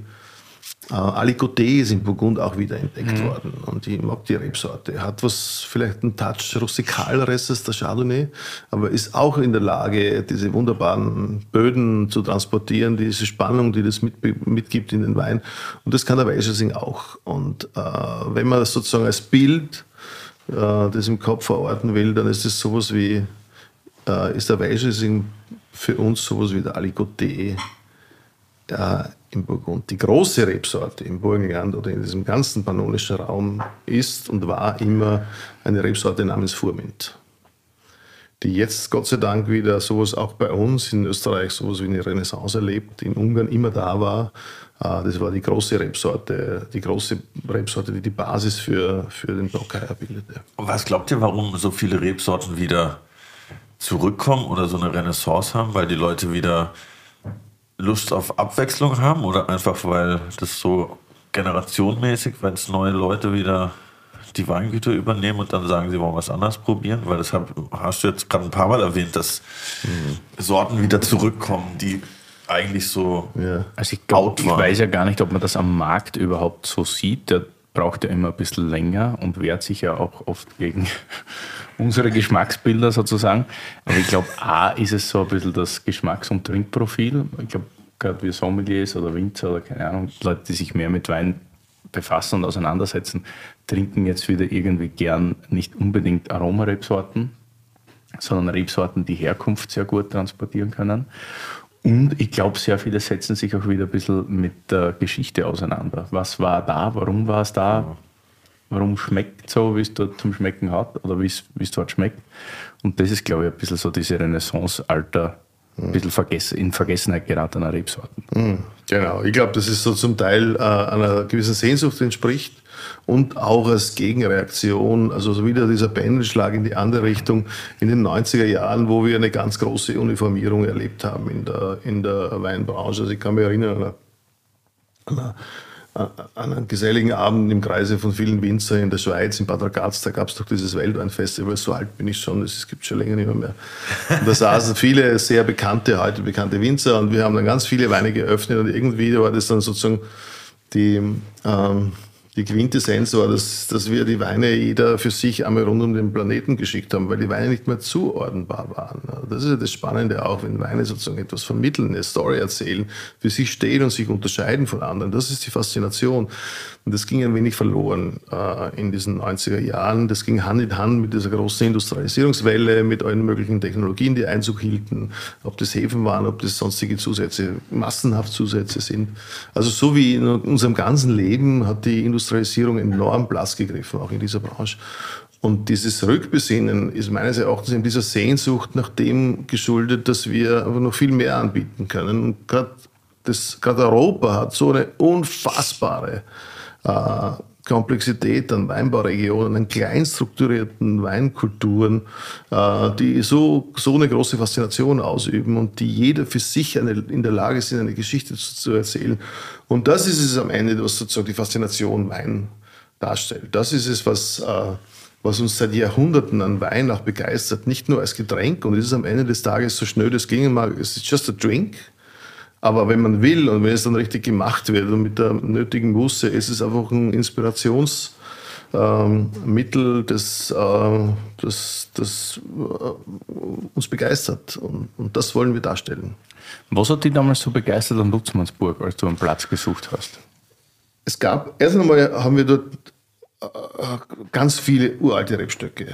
äh, Alicoté ist in Burgund auch wieder entdeckt worden. Und ich mag die Rebsorte. Hat was, vielleicht einen Touch rustikaleres als der Chardonnay, aber ist auch in der Lage, diese wunderbaren Böden zu transportieren, diese Spannung, die das mit, mitgibt in den Wein. Und das kann der Weißriesling auch. Und äh, wenn man das sozusagen als Bild äh, das im Kopf verorten will, dann ist es sowas wie, äh, ist der Weißriesling für uns sowas wie der Alicoté äh, im Burgund. Die große Rebsorte im Burgenland oder in diesem ganzen pannonischen Raum ist und war immer eine Rebsorte namens Furmint. Die jetzt Gott sei Dank wieder sowas auch bei uns in Österreich sowas wie eine Renaissance erlebt, in Ungarn immer da war. Äh, Das war die große Rebsorte, die große Rebsorte, die die Basis für, für den Blockeier bildete. Und was glaubt ihr, warum so viele Rebsorten wieder zurückkommen oder so eine Renaissance haben? Weil die Leute wieder Lust auf Abwechslung haben oder einfach weil das so generationenmäßig, wenn es neue Leute wieder die Weingüter übernehmen und dann sagen, sie wollen was anderes probieren? Weil das hast du jetzt gerade ein paar Mal erwähnt, dass Sorten wieder zurückkommen, die eigentlich so Ja. Also ich, glaub, out ich waren. weiß ja gar nicht, ob man das am Markt überhaupt so sieht. Der braucht ja immer ein bisschen länger und wehrt sich ja auch oft gegen [laughs] unsere Geschmacksbilder sozusagen. Aber ich glaube, A ist es so ein bisschen das Geschmacks- und Trinkprofil. Ich glaube, gerade wir Sommeliers oder Winzer oder keine Ahnung, Leute, die sich mehr mit Wein befassen und auseinandersetzen, trinken jetzt wieder irgendwie gern nicht unbedingt Aromarebsorten, sondern Rebsorten, die Herkunft sehr gut transportieren können. Und ich glaube, sehr viele setzen sich auch wieder ein bisschen mit der Geschichte auseinander. Was war da? Warum war es da? warum schmeckt es so, wie es dort zum Schmecken hat oder wie es dort schmeckt. Und das ist, glaube ich, ein bisschen so diese Renaissance-Alter, ein bisschen in Vergessenheit geratener Rebsorten. Mhm. Genau, ich glaube, dass es so zum Teil äh, einer gewissen Sehnsucht entspricht und auch als Gegenreaktion, also so wieder dieser Pendelschlag in die andere Richtung in den 90er Jahren, wo wir eine ganz große Uniformierung erlebt haben in der, in der Weinbranche. Also ich kann mich erinnern an eine, an einen geselligen Abend im Kreise von vielen Winzer in der Schweiz, in Bad Ragaz, da gab es doch dieses Weltweinfestival, so alt bin ich schon, das gibt es schon länger nicht mehr. mehr. Und da saßen [laughs] viele sehr bekannte, heute bekannte Winzer und wir haben dann ganz viele Weine geöffnet und irgendwie war das dann sozusagen die, ähm, die Quintessenz war, dass, dass wir die Weine jeder für sich einmal rund um den Planeten geschickt haben, weil die Weine nicht mehr zuordnenbar waren. Das ist ja das Spannende auch, wenn Weine sozusagen etwas vermitteln, eine Story erzählen, für sich stehen und sich unterscheiden von anderen. Das ist die Faszination. Und das ging ein wenig verloren äh, in diesen 90er Jahren. Das ging Hand in Hand mit dieser großen Industrialisierungswelle, mit allen möglichen Technologien, die Einzug hielten, ob das Häfen waren, ob das sonstige Zusätze, massenhaft Zusätze sind. Also so wie in unserem ganzen Leben hat die Industrialisierung enorm Platz gegriffen, auch in dieser Branche. Und dieses Rückbesinnen ist meines Erachtens in dieser Sehnsucht nach dem geschuldet, dass wir aber noch viel mehr anbieten können. Und gerade Europa hat so eine unfassbare äh, Komplexität an Weinbauregionen, an kleinstrukturierten Weinkulturen, äh, die so, so eine große Faszination ausüben und die jeder für sich eine, in der Lage sind, eine Geschichte zu, zu, erzählen. Und das ist es am Ende, was sozusagen die Faszination Wein darstellt. Das ist es, was, äh, was uns seit Jahrhunderten an Wein auch begeistert, nicht nur als Getränk. Und es ist am Ende des Tages so schnell das klingen mag, es ist just a drink. Aber wenn man will und wenn es dann richtig gemacht wird und mit der nötigen Musse, ist es einfach ein Inspirationsmittel, ähm, das, äh, das, das äh, uns begeistert. Und, und, das wollen wir darstellen. Was hat dich damals so begeistert an Lutzmannsburg, als du einen Platz gesucht hast? Es gab, erst einmal haben wir dort äh, ganz viele uralte Rebstöcke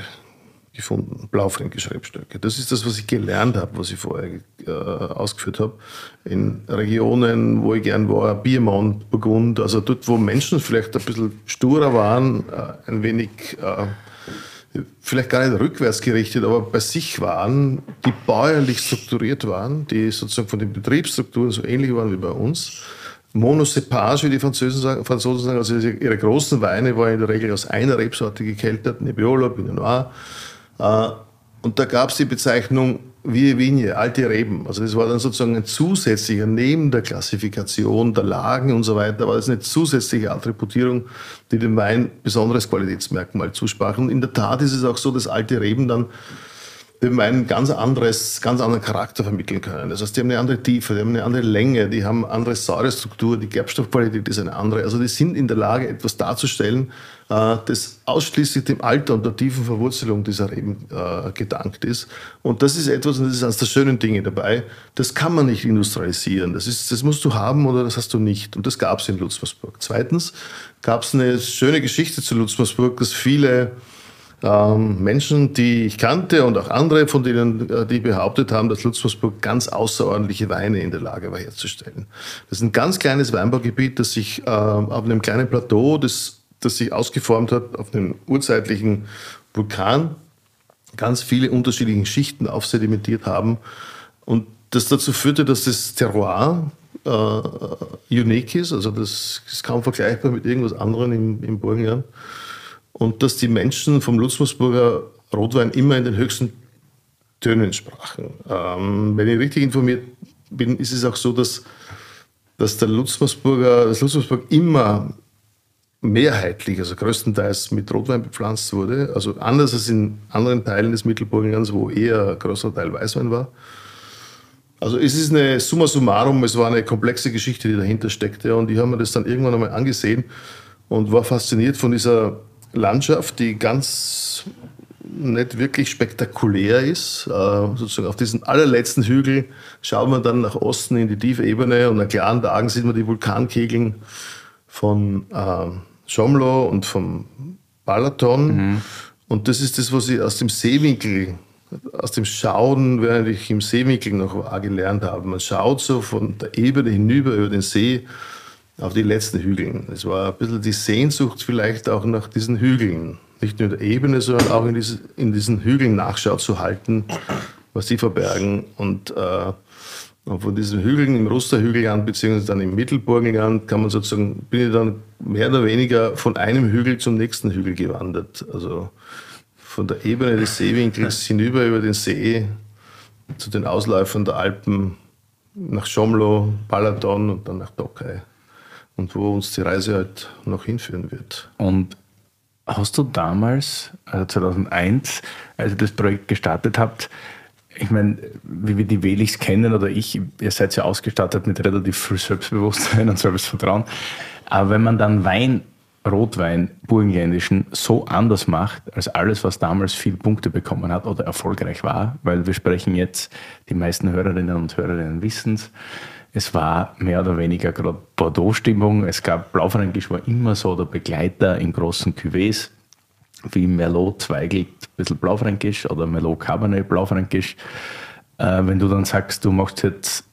gefunden, blaufränkische Rebstöcke. Das ist das, was ich gelernt habe, was ich vorher äh, ausgeführt habe. In Regionen, wo ich gern war, Piemont, Burgund, also dort, wo Menschen vielleicht ein bisschen sturer waren, äh, ein wenig, äh, vielleicht gar nicht rückwärts gerichtet, aber bei sich waren, die bäuerlich strukturiert waren, die sozusagen von den Betriebsstrukturen so ähnlich waren wie bei uns. Monocepage, wie die Franzosen sagen, Franzosen sagen, also ihre großen Weine waren in der Regel aus einer Rebsorte gekeltert, Nebbiolo, Pinot Noir, und da gab es die Bezeichnung Vie Vigne, alte Reben. Also das war dann sozusagen ein zusätzlicher, neben der Klassifikation der Lagen und so weiter, war das eine zusätzliche Attributierung, die dem Wein besonderes Qualitätsmerkmal zusprach. Und in der Tat ist es auch so, dass alte Reben dann dem Wein ein ganz anderes, ganz anderen Charakter vermitteln können. Das heißt, die haben eine andere Tiefe, die haben eine andere Länge, die haben eine andere Säurestruktur, die Gerbstoffqualität ist eine andere. Also die sind in der Lage, etwas darzustellen, äh, das ausschließlich dem Alter und der tiefen Verwurzelung dieser Reben äh, gedankt ist. Und das ist etwas, und das ist eines der schönen Dinge dabei, das kann man nicht industrialisieren. Das, ist, das musst du haben oder das hast du nicht. Und das gab es in Lutzmersburg. Zweitens gab es eine schöne Geschichte zu Lutzmersburg, dass viele ähm, Menschen, die ich kannte und auch andere, von denen äh, die behauptet haben, dass Lutzmersburg ganz außerordentliche Weine in der Lage war herzustellen. Das ist ein ganz kleines Weinbaugebiet, das sich äh, auf einem kleinen Plateau, das, das sich ausgeformt hat auf einem urzeitlichen Vulkan, ganz viele unterschiedliche Schichten aufsedimentiert haben und das dazu führte, dass das Terroir äh, unique ist, also das ist kaum vergleichbar mit irgendwas anderem im, im Burgenland und dass die Menschen vom Lutzmersburger Rotwein immer in den höchsten Tönen sprachen. Ähm, wenn ich richtig informiert bin, ist es auch so, dass, dass der Lutzmersburger, das Lutzmersburg immer mehrheitlich, also größtenteils mit Rotwein bepflanzt wurde. Also anders als in anderen Teilen des Mittelburgenlands, wo eher ein großer Teil Weißwein war. Also es ist eine summa summarum, es war eine komplexe Geschichte, die dahinter steckte. Und ich habe mir das dann irgendwann einmal angesehen und war fasziniert von dieser Landschaft, die ganz nicht wirklich spektakulär ist. Äh, sozusagen auf diesen allerletzten Hügel schaut man dann nach Osten in die tiefe Ebene und an klaren Tagen sieht man die Vulkankegeln von äh, Schomlo und vom Balaton. Mhm. Und das ist das, was ich aus dem Seewinkel, aus dem Schauen, während ich im Seewinkel noch war, gelernt habe. Man schaut so von der Ebene hinüber über den See auf die letzten Hügeln. Es war ein bisschen die Sehnsucht vielleicht auch nach diesen Hügeln. Nicht nur in der Ebene, sondern auch in, diese, in diesen Hügeln Nachschau zu halten, was die verbergen. Und, äh, und von diesen Hügeln im Rusterhügelland beziehungsweise dann im Mittelburgenland kann man sozusagen, bin ich dann mehr oder weniger von einem Hügel zum nächsten Hügel gewandert. Also von der Ebene des Seewinkels hinüber über den See zu den Ausläufern der Alpen nach Schomlo, Balaton und dann nach Tokai. Und wo uns die Reise halt noch hinführen wird. Und hast du damals, also 2001, als ihr das Projekt gestartet habt, ich meine, wie wir die Weligs kennen oder ich, ihr seid ja ausgestattet mit relativ viel Selbstbewusstsein [laughs] und Selbstvertrauen. Aber wenn man dann Wein Rotwein, burgenländischen, so anders macht als alles, was damals viel Punkte bekommen hat oder erfolgreich war, weil wir sprechen jetzt, die meisten Hörerinnen und Hörerinnen wissen es, es war mehr oder weniger gerade Bordeaux-Stimmung. Es gab Blaufränkisch war immer so der Begleiter in großen Cuvées, wie Merlot Zweigelt, ein bisschen Blaufränkisch oder Merlot Cabernet Blaufränkisch. Äh, wenn du dann sagst, du machst jetzt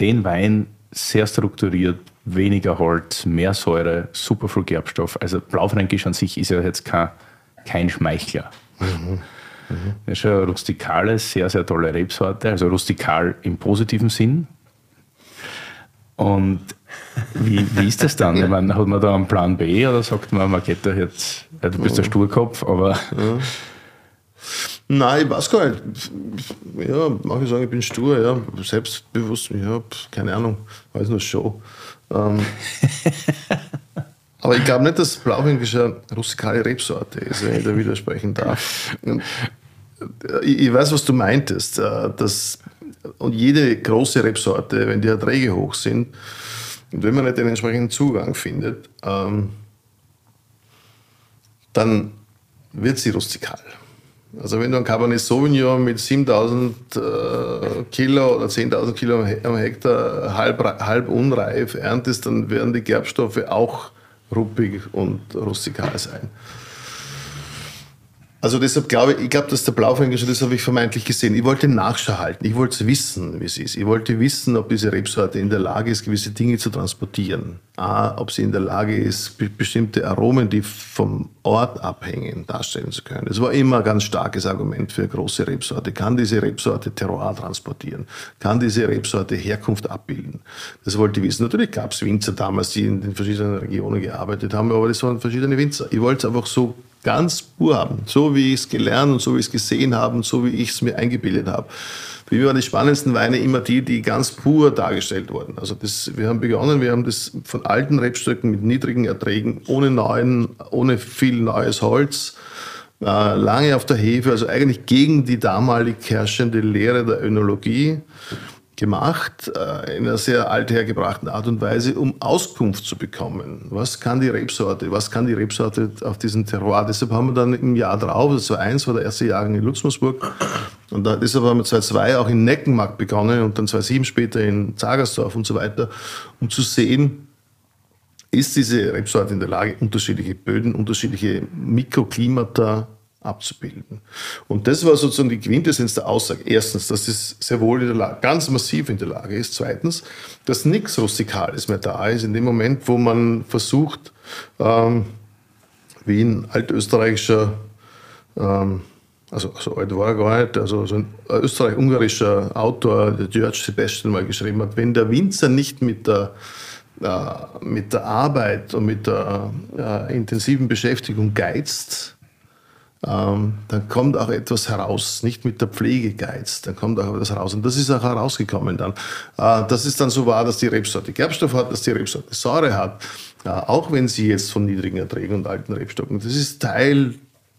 den Wein sehr strukturiert, weniger Holz, mehr Säure, super viel Gerbstoff. Also Blaufränkisch an sich ist ja jetzt kein, kein Schmeichler. Mhm. Mhm. Das ist eine rustikale, sehr, sehr tolle Rebsorte, also rustikal im positiven Sinn. Und wie, wie ist das dann? [laughs] Ich meine, hat man da einen Plan B oder sagt man, man geht da jetzt, ja, du bist der Sturkopf, aber. Ja. Nein, ich weiß gar nicht. Ja, manche sagen, ich bin stur, ja, selbstbewusst, ja, keine Ahnung, weiß nur Show. Ähm, aber ich glaube nicht, dass Blauwinkel eine rustikale Rebsorte ist, wenn ich da widersprechen darf. [laughs] Äh, ich weiß, was du meintest. Äh, dass, und jede große Rebsorte, wenn die Erträge hoch sind und wenn man nicht den entsprechenden Zugang findet, ähm, dann wird sie rustikal. Also wenn du ein Cabernet Sauvignon mit 7000 äh, Kilo oder 10.000 Kilo am Hektar halb, halb unreif erntest, dann werden die Gerbstoffe auch ruppig und rustikal sein. Also deshalb glaube ich, ich glaube, dass der Blaufränkisch, das habe ich vermeintlich gesehen. Ich wollte Nachschau halten. Ich wollte wissen, wie es ist. Ich wollte wissen, ob diese Rebsorte in der Lage ist, gewisse Dinge zu transportieren. A, ob sie in der Lage ist, bestimmte Aromen, die vom Ort abhängen, darstellen zu können. Das war immer ein ganz starkes Argument für eine große Rebsorte. Kann diese Rebsorte Terroir transportieren? Kann diese Rebsorte Herkunft abbilden? Das wollte ich wissen. Natürlich gab es Winzer damals, die in den verschiedenen Regionen gearbeitet haben, aber das waren verschiedene Winzer. Ich wollte es einfach so ganz pur haben, so wie ich es gelernt und so wie ich es gesehen habe und so wie ich es mir eingebildet habe. Für mich waren die spannendsten Weine immer die, die ganz pur dargestellt wurden. Also das, wir haben begonnen, wir haben das von alten Rebstöcken mit niedrigen Erträgen, ohne neuen, ohne viel neues Holz, äh, lange auf der Hefe, also eigentlich gegen die damalig herrschende Lehre der Önologie gemacht, äh, in einer sehr althergebrachten Art und Weise, um Auskunft zu bekommen. Was kann die Rebsorte? Was kann die Rebsorte auf diesem Terroir? Deshalb haben wir dann im Jahr drauf, also 2001 war der erste Jahrgang in Lutzmersburg, und da, deshalb haben wir 2002 auch in Neckenmarkt begonnen und dann 2007 später in Zagersdorf und so weiter, um zu sehen, ist diese Rebsorte in der Lage, unterschiedliche Böden, unterschiedliche Mikroklimata abzubilden. Und das war sozusagen die Quintessenz der Aussage. Erstens, dass es sehr wohl in der Lage, ganz massiv in der Lage ist. Zweitens, dass nichts Rustikales mehr da ist. In dem Moment, wo man versucht, ähm, wie ein altösterreichischer, ähm, also, also alt war er gar nicht, also so ein österreich-ungarischer Autor, der George Sebastian mal geschrieben hat, wenn der Winzer nicht mit der äh, mit der Arbeit und mit der äh, intensiven Beschäftigung geizt, ähm, dann kommt auch etwas heraus, nicht mit der Pflege geizt, dann kommt auch etwas heraus. Und das ist auch herausgekommen dann. Äh, dass es dann so war, dass die Rebsorte Gerbstoff hat, dass die Rebsorte Säure hat, äh, auch wenn sie jetzt von niedrigen Erträgen und alten Rebstocken, das ist Teil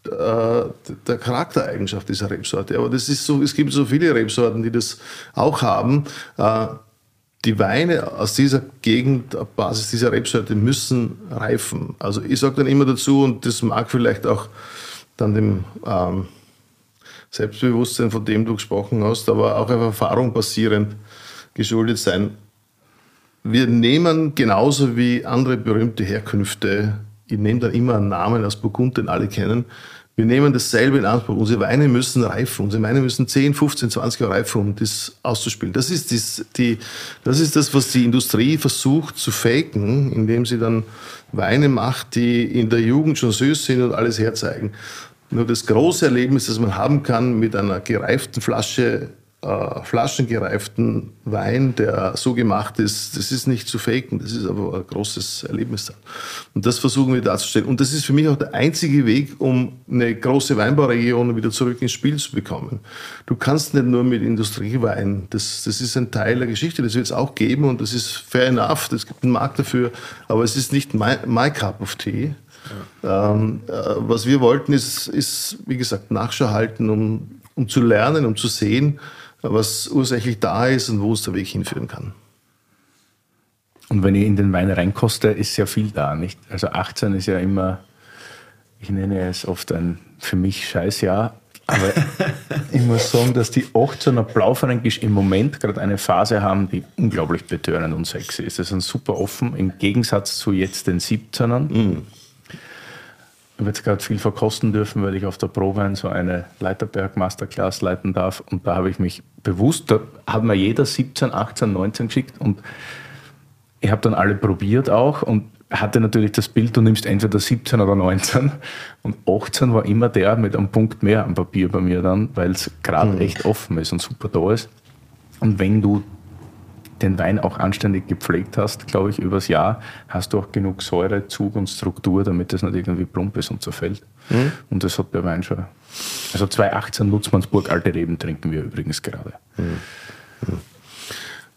äh, der Charaktereigenschaft dieser Rebsorte. Aber das ist so, es gibt so viele Rebsorten, die das auch haben. Äh, die Weine aus dieser Gegend, auf Basis dieser Rebsorte, müssen reifen. Also ich sage dann immer dazu, und das mag vielleicht auch dann dem ähm, Selbstbewusstsein, von dem du gesprochen hast, aber auch auf Erfahrung basierend geschuldet sein. Wir nehmen genauso wie andere berühmte Herkünfte, ich nehme dann immer einen Namen aus Burgund, den alle kennen, Wir nehmen dasselbe in Anspruch. Unsere Weine müssen reifen. Unsere Weine müssen 10, 15, 20 Jahre reifen, um das auszuspielen. Das ist, das, die, das ist das, was die Industrie versucht zu faken, indem sie dann Weine macht, die in der Jugend schon süß sind und alles herzeigen. Nur das große Erlebnis, das man haben kann mit einer gereiften Flasche äh, flaschengereiften Wein, der so gemacht ist, das ist nicht zu faken, das ist aber ein großes Erlebnis dann. Und das versuchen wir darzustellen. Und das ist für mich auch der einzige Weg, um eine große Weinbauregion wieder zurück ins Spiel zu bekommen. Du kannst nicht nur mit Industriewein, das, das ist ein Teil der Geschichte, das wird es auch geben und das ist fair enough, es gibt einen Markt dafür, aber es ist nicht my, my cup of tea. Ja. Ähm, äh, was wir wollten, ist, ist, wie gesagt, Nachschau halten, um, um zu lernen, um zu sehen, was ursächlich da ist und wo es der Weg hinführen kann. Und wenn ich in den Wein reinkoste, ist ja viel da, nicht? Also 18 ist ja immer, ich nenne es oft ein für mich Scheißjahr, aber [laughs] ich muss sagen, dass die 18er Blaufränkisch im Moment gerade eine Phase haben, die unglaublich betörend und sexy ist. Das ist super offen, im Gegensatz zu jetzt den 17ern. Mm. Ich habe jetzt gerade viel verkosten dürfen, weil ich auf der Prowein so eine Leiterberg Masterclass leiten darf. Und da habe ich mich bewusst, da hat mir jeder 17, 18, 19 geschickt und ich habe dann alle probiert auch und hatte natürlich das Bild, du nimmst entweder 17 oder 19 und 18 war immer der mit einem Punkt mehr am Papier bei mir dann, weil es gerade mhm. echt offen ist und super da ist. Und wenn du den Wein auch anständig gepflegt hast, glaube ich, übers Jahr, hast du auch genug Säure, Zug und Struktur, damit es nicht irgendwie plump ist und zerfällt. Mhm. Und das hat der Wein schon. Also 2018 Nutzmannsburg Alte Reben trinken wir übrigens gerade. Mhm.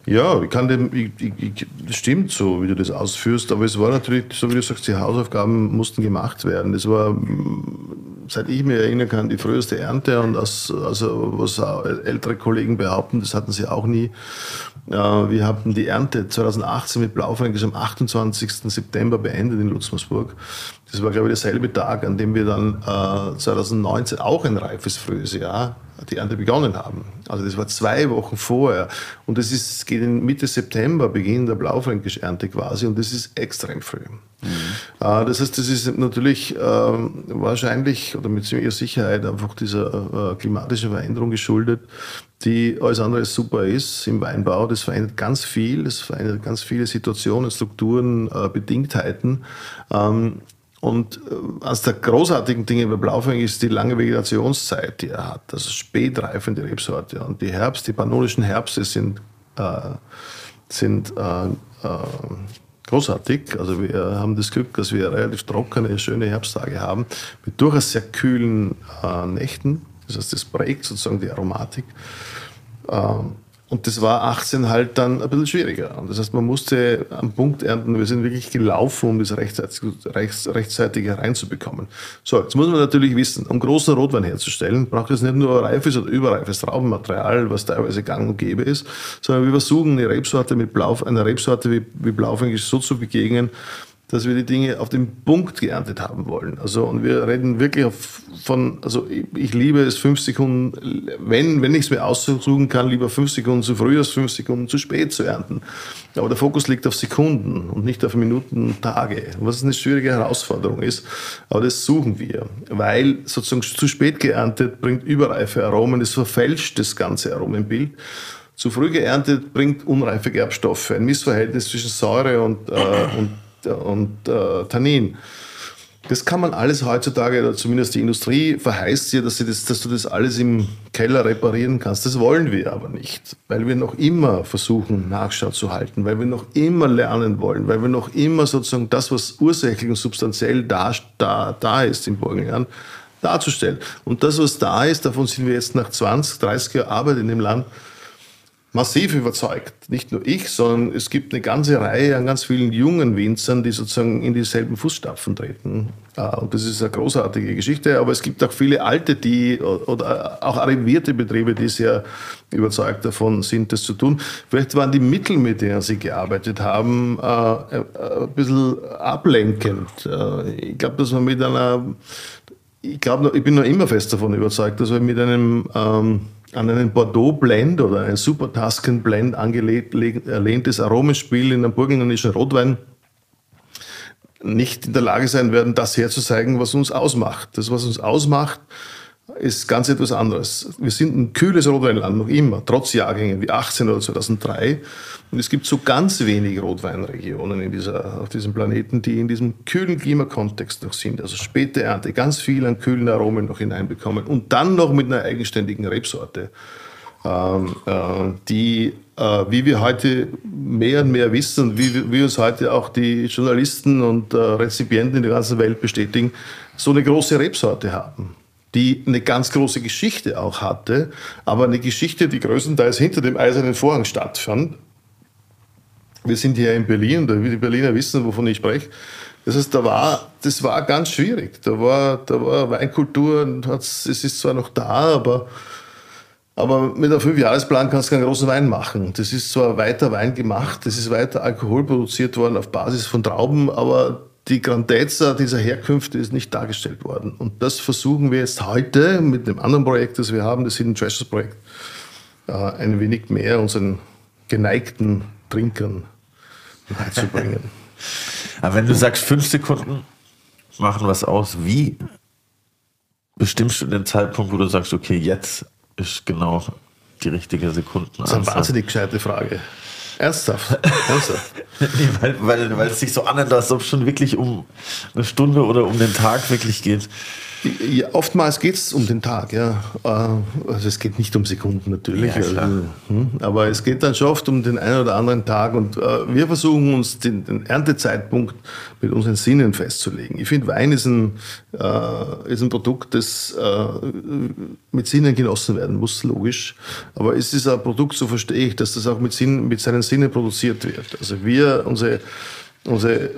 Ja, ich kann dem, ich, ich, das stimmt so, wie du das ausführst, aber es war natürlich, so wie du sagst, die Hausaufgaben mussten gemacht werden. Das war, seit ich mich erinnern kann, die früheste Ernte und aus, also was ältere Kollegen behaupten, das hatten sie auch nie. Wir hatten die Ernte 2018 mit Blaufränkisch am 28. September beendet in Lutzmersburg. Das war, glaube ich, derselbe Tag, an dem wir dann äh, 2019 auch ein reifes frühes Jahr die Ernte begonnen haben. Also das war zwei Wochen vorher. Und das ist, geht in Mitte September, Beginn der Blaufränkisch-Ernte quasi. Und das ist extrem früh. Mhm. Äh, das heißt, das ist natürlich äh, wahrscheinlich oder mit ziemlicher Sicherheit einfach dieser äh, klimatischen Veränderung geschuldet, die alles andere super ist im Weinbau. Das verändert ganz viel, das verändert ganz viele Situationen, Strukturen, äh, Bedingtheiten. Ähm, und äh, eines der großartigen Dinge bei Blaufränkisch ist die lange Vegetationszeit, die er hat. Also spätreifende Rebsorte. Und die Herbst, die pannonischen Herbste sind, äh, sind äh, äh, großartig. Also wir haben das Glück, dass wir relativ trockene, schöne Herbsttage haben, mit durchaus sehr kühlen äh, Nächten. Das heißt, das prägt sozusagen die Aromatik. Ähm, und das war 18 halt dann ein bisschen schwieriger. Und das heißt, man musste am Punkt ernten, wir sind wirklich gelaufen, um das rechtzeitig, rechtzeitig hereinzubekommen. So, jetzt muss man natürlich wissen, um großen Rotwein herzustellen, braucht es nicht nur reifes oder überreifes Traubenmaterial, was teilweise gang und gäbe ist, sondern wir versuchen eine Rebsorte mit Blau, einer Rebsorte wie, wie Blaufränkisch so zu begegnen, dass wir die Dinge auf den Punkt geerntet haben wollen. Also, und wir reden wirklich von, also ich, liebe es fünf Sekunden, wenn, wenn ich es mir aussuchen kann, lieber fünf Sekunden zu früh als fünf Sekunden zu spät zu ernten. Aber der Fokus liegt auf Sekunden und nicht auf Minuten, Tage, was eine schwierige Herausforderung ist. Aber das suchen wir, weil sozusagen zu spät geerntet bringt überreife Aromen, es verfälscht das ganze Aromenbild. Zu früh geerntet bringt unreife Gerbstoffe, ein Missverhältnis zwischen Säure und, äh, und und äh, Tannin. Das kann man alles heutzutage, oder zumindest die Industrie verheißt dir, dass, das, dass, du das alles im Keller reparieren kannst. Das wollen wir aber nicht, weil wir noch immer versuchen, Nachschau zu halten, weil wir noch immer lernen wollen, weil wir noch immer sozusagen das, was ursächlich und substanziell da, da, da ist im Burgenland, darzustellen. Und das, was da ist, davon sind wir jetzt nach 20, 30 Jahren Arbeit in dem Land massiv überzeugt. Nicht nur ich, sondern es gibt eine ganze Reihe an ganz vielen jungen Winzern, die sozusagen in dieselben Fußstapfen treten. Ah, und das ist eine großartige Geschichte. Aber es gibt auch viele alte, die oder auch arrivierte Betriebe, die sehr überzeugt davon sind, das zu tun. Vielleicht waren die Mittel, mit denen sie gearbeitet haben, äh, ein bisschen ablenkend. Äh, ich glaube, dass man mit einer, ich glaube, ich bin noch immer fest davon überzeugt, dass wir mit einem ähm, an einen Bordeaux Blend oder einen Super Tuscan Blend angelehntes Aromenspiel in einem burgenländischen Rotwein nicht in der Lage sein werden, das herzuzeigen, was uns ausmacht. Das, was uns ausmacht, ist ganz etwas anderes. Wir sind ein kühles Rotweinland noch immer, trotz Jahrgängen wie 18 oder 2003. Und es gibt so ganz wenig Rotweinregionen in dieser, auf diesem Planeten, die in diesem kühlen Klimakontext noch sind. Also späte Ernte, ganz viel an kühlen Aromen noch hineinbekommen und dann noch mit einer eigenständigen Rebsorte, ähm, äh, die, äh, wie wir heute mehr und mehr wissen wie, wie uns heute auch die Journalisten und äh, Rezipienten in der ganzen Welt bestätigen, so eine große Rebsorte haben die eine ganz große Geschichte auch hatte, aber eine Geschichte, die größtenteils hinter dem eisernen Vorhang stattfand. Wir sind hier in Berlin, die Berliner wissen, wovon ich spreche. Das heißt, da war, das war ganz schwierig. Da war, da war Weinkultur, es ist zwar noch da, aber, aber mit einem Fünfjahresplan kannst du keinen großen Wein machen. Das ist zwar weiter Wein gemacht, das ist weiter Alkohol produziert worden auf Basis von Trauben, aber die Grandezza dieser Herkünfte ist nicht dargestellt worden. Und das versuchen wir jetzt heute mit dem anderen Projekt, das wir haben, das Hidden Treasures Projekt, äh, ein wenig mehr unseren geneigten Trinkern beizubringen. [laughs] Aber wenn du sagst, fünf Sekunden machen was aus, wie bestimmst du den Zeitpunkt, wo du sagst, okay, jetzt ist genau die richtige Sekunde? Das ist eine wahnsinnig gescheite Frage. Ernsthaft? [laughs] Nee, weil, weil, weil es sich so anhört, als ob es schon wirklich um eine Stunde oder um den Tag wirklich geht. Ja, oftmals geht es um den Tag, ja. Äh, also es geht nicht um Sekunden natürlich, ja, also, hm, aber es geht dann schon oft um den einen oder anderen Tag und äh, wir versuchen uns den, den, Erntezeitpunkt mit unseren Sinnen festzulegen. Ich finde, Wein ist ein, äh, ist ein Produkt, das äh, mit Sinnen genossen werden muss, logisch. Aber es ist ein Produkt, so verstehe ich, dass das auch mit, Sinn, mit seinen Sinnen produziert wird. Also wir, unsere Unsere äh,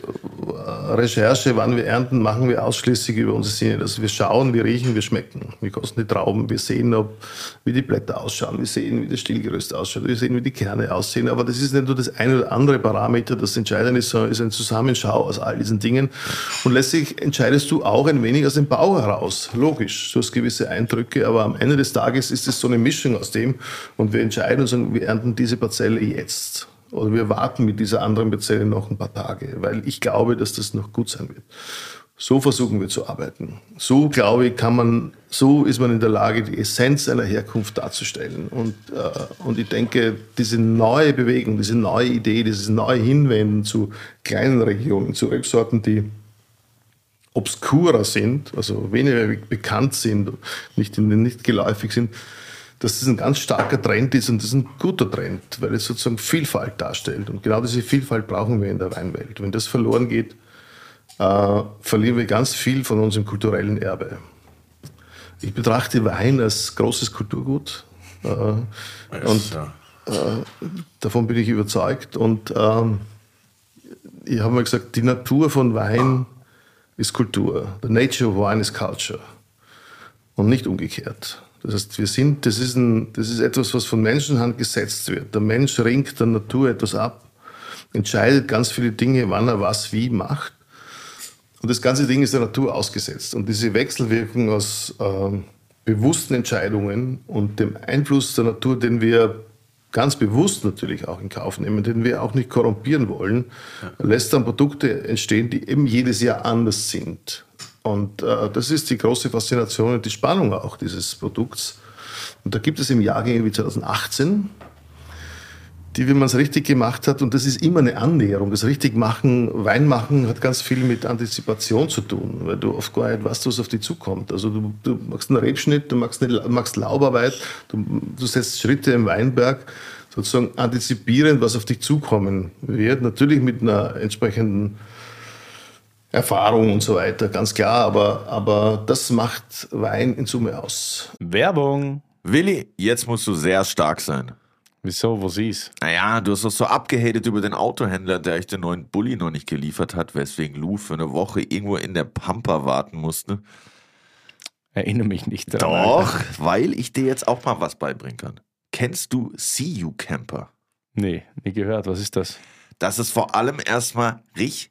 Recherche, wann wir ernten, machen wir ausschließlich über unsere Sinne. Also wir schauen, wir riechen, wir schmecken. Wir kosten die Trauben, wir sehen, ob, wie die Blätter ausschauen, wir sehen, wie das Stillgerüst ausschaut, wir sehen, wie die Kerne aussehen. Aber das ist nicht nur das eine oder andere Parameter, das entscheidend ist, sondern ist ein Zusammenschau aus all diesen Dingen. Und letztlich entscheidest du auch ein wenig aus dem Bau heraus. Logisch, du hast gewisse Eindrücke, aber am Ende des Tages ist es so eine Mischung aus dem. Und wir entscheiden und sagen, wir ernten diese Parzelle jetzt. Oder wir warten mit dieser anderen Parzelle noch ein paar Tage, weil ich glaube, dass das noch gut sein wird. So versuchen wir zu arbeiten. So, glaube ich, kann man, so ist man in der Lage, die Essenz einer Herkunft darzustellen. Und, äh, und ich denke, diese neue Bewegung, diese neue Idee, dieses neue Hinwenden zu kleinen Regionen, zu Rebsorten, die obskurer sind, also weniger bekannt sind, nicht, nicht geläufig sind, dass das ein ganz starker Trend ist und das ist ein guter Trend, weil es sozusagen Vielfalt darstellt. Und genau diese Vielfalt brauchen wir in der Weinwelt. Wenn das verloren geht, äh, verlieren wir ganz viel von unserem kulturellen Erbe. Ich betrachte Wein als großes Kulturgut. Äh, und äh, davon bin ich überzeugt. Und ähm, ich habe mal gesagt, die Natur von Wein ist Kultur. The nature of wine is culture. Und nicht umgekehrt. Das heißt, wir sind, das ist, ein, das ist etwas, was von Menschenhand gesetzt wird. Der Mensch ringt der Natur etwas ab, entscheidet ganz viele Dinge, wann er was wie macht. Und das ganze Ding ist der Natur ausgesetzt. Und diese Wechselwirkung aus äh, bewussten Entscheidungen und dem Einfluss der Natur, den wir ganz bewusst natürlich auch in Kauf nehmen, den wir auch nicht korrumpieren wollen, lässt dann Produkte entstehen, die eben jedes Jahr anders sind. Und äh, das ist die große Faszination und die Spannung auch dieses Produkts. Und da gibt es im Jahrgänge wie 2018, die, wenn man es richtig gemacht hat, und das ist immer eine Annäherung, das richtig machen, Wein machen hat ganz viel mit Antizipation zu tun, weil du oft gar nicht weißt, was auf dich zukommt. Also du, du machst einen Rebschnitt, du machst, eine, machst Laubarbeit, du, du setzt Schritte im Weinberg, sozusagen antizipierend, was auf dich zukommen wird, natürlich mit einer entsprechenden Erfahrung und so weiter, ganz klar, aber, aber das macht Wein in Summe aus. Werbung. Willi, jetzt musst du sehr stark sein. Wieso, wo siehst Naja, du hast doch so abgehatet über den Autohändler, der euch den neuen Bulli noch nicht geliefert hat, weswegen Lou für eine Woche irgendwo in der Pampa warten musste. Erinnere mich nicht daran. Doch, Alter. weil ich dir jetzt auch mal was beibringen kann. Kennst du See You Camper? Nee, nie gehört. Was ist das? Das ist vor allem erstmal richtig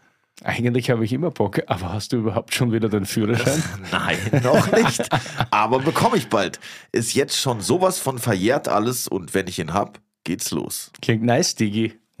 Eigentlich habe ich immer Bock, aber hast du überhaupt schon wieder den Führerschein? [laughs] Nein, noch nicht. Aber bekomme ich bald. Ist jetzt schon sowas von verjährt alles und wenn ich ihn hab, geht's los. Klingt nice, Digi.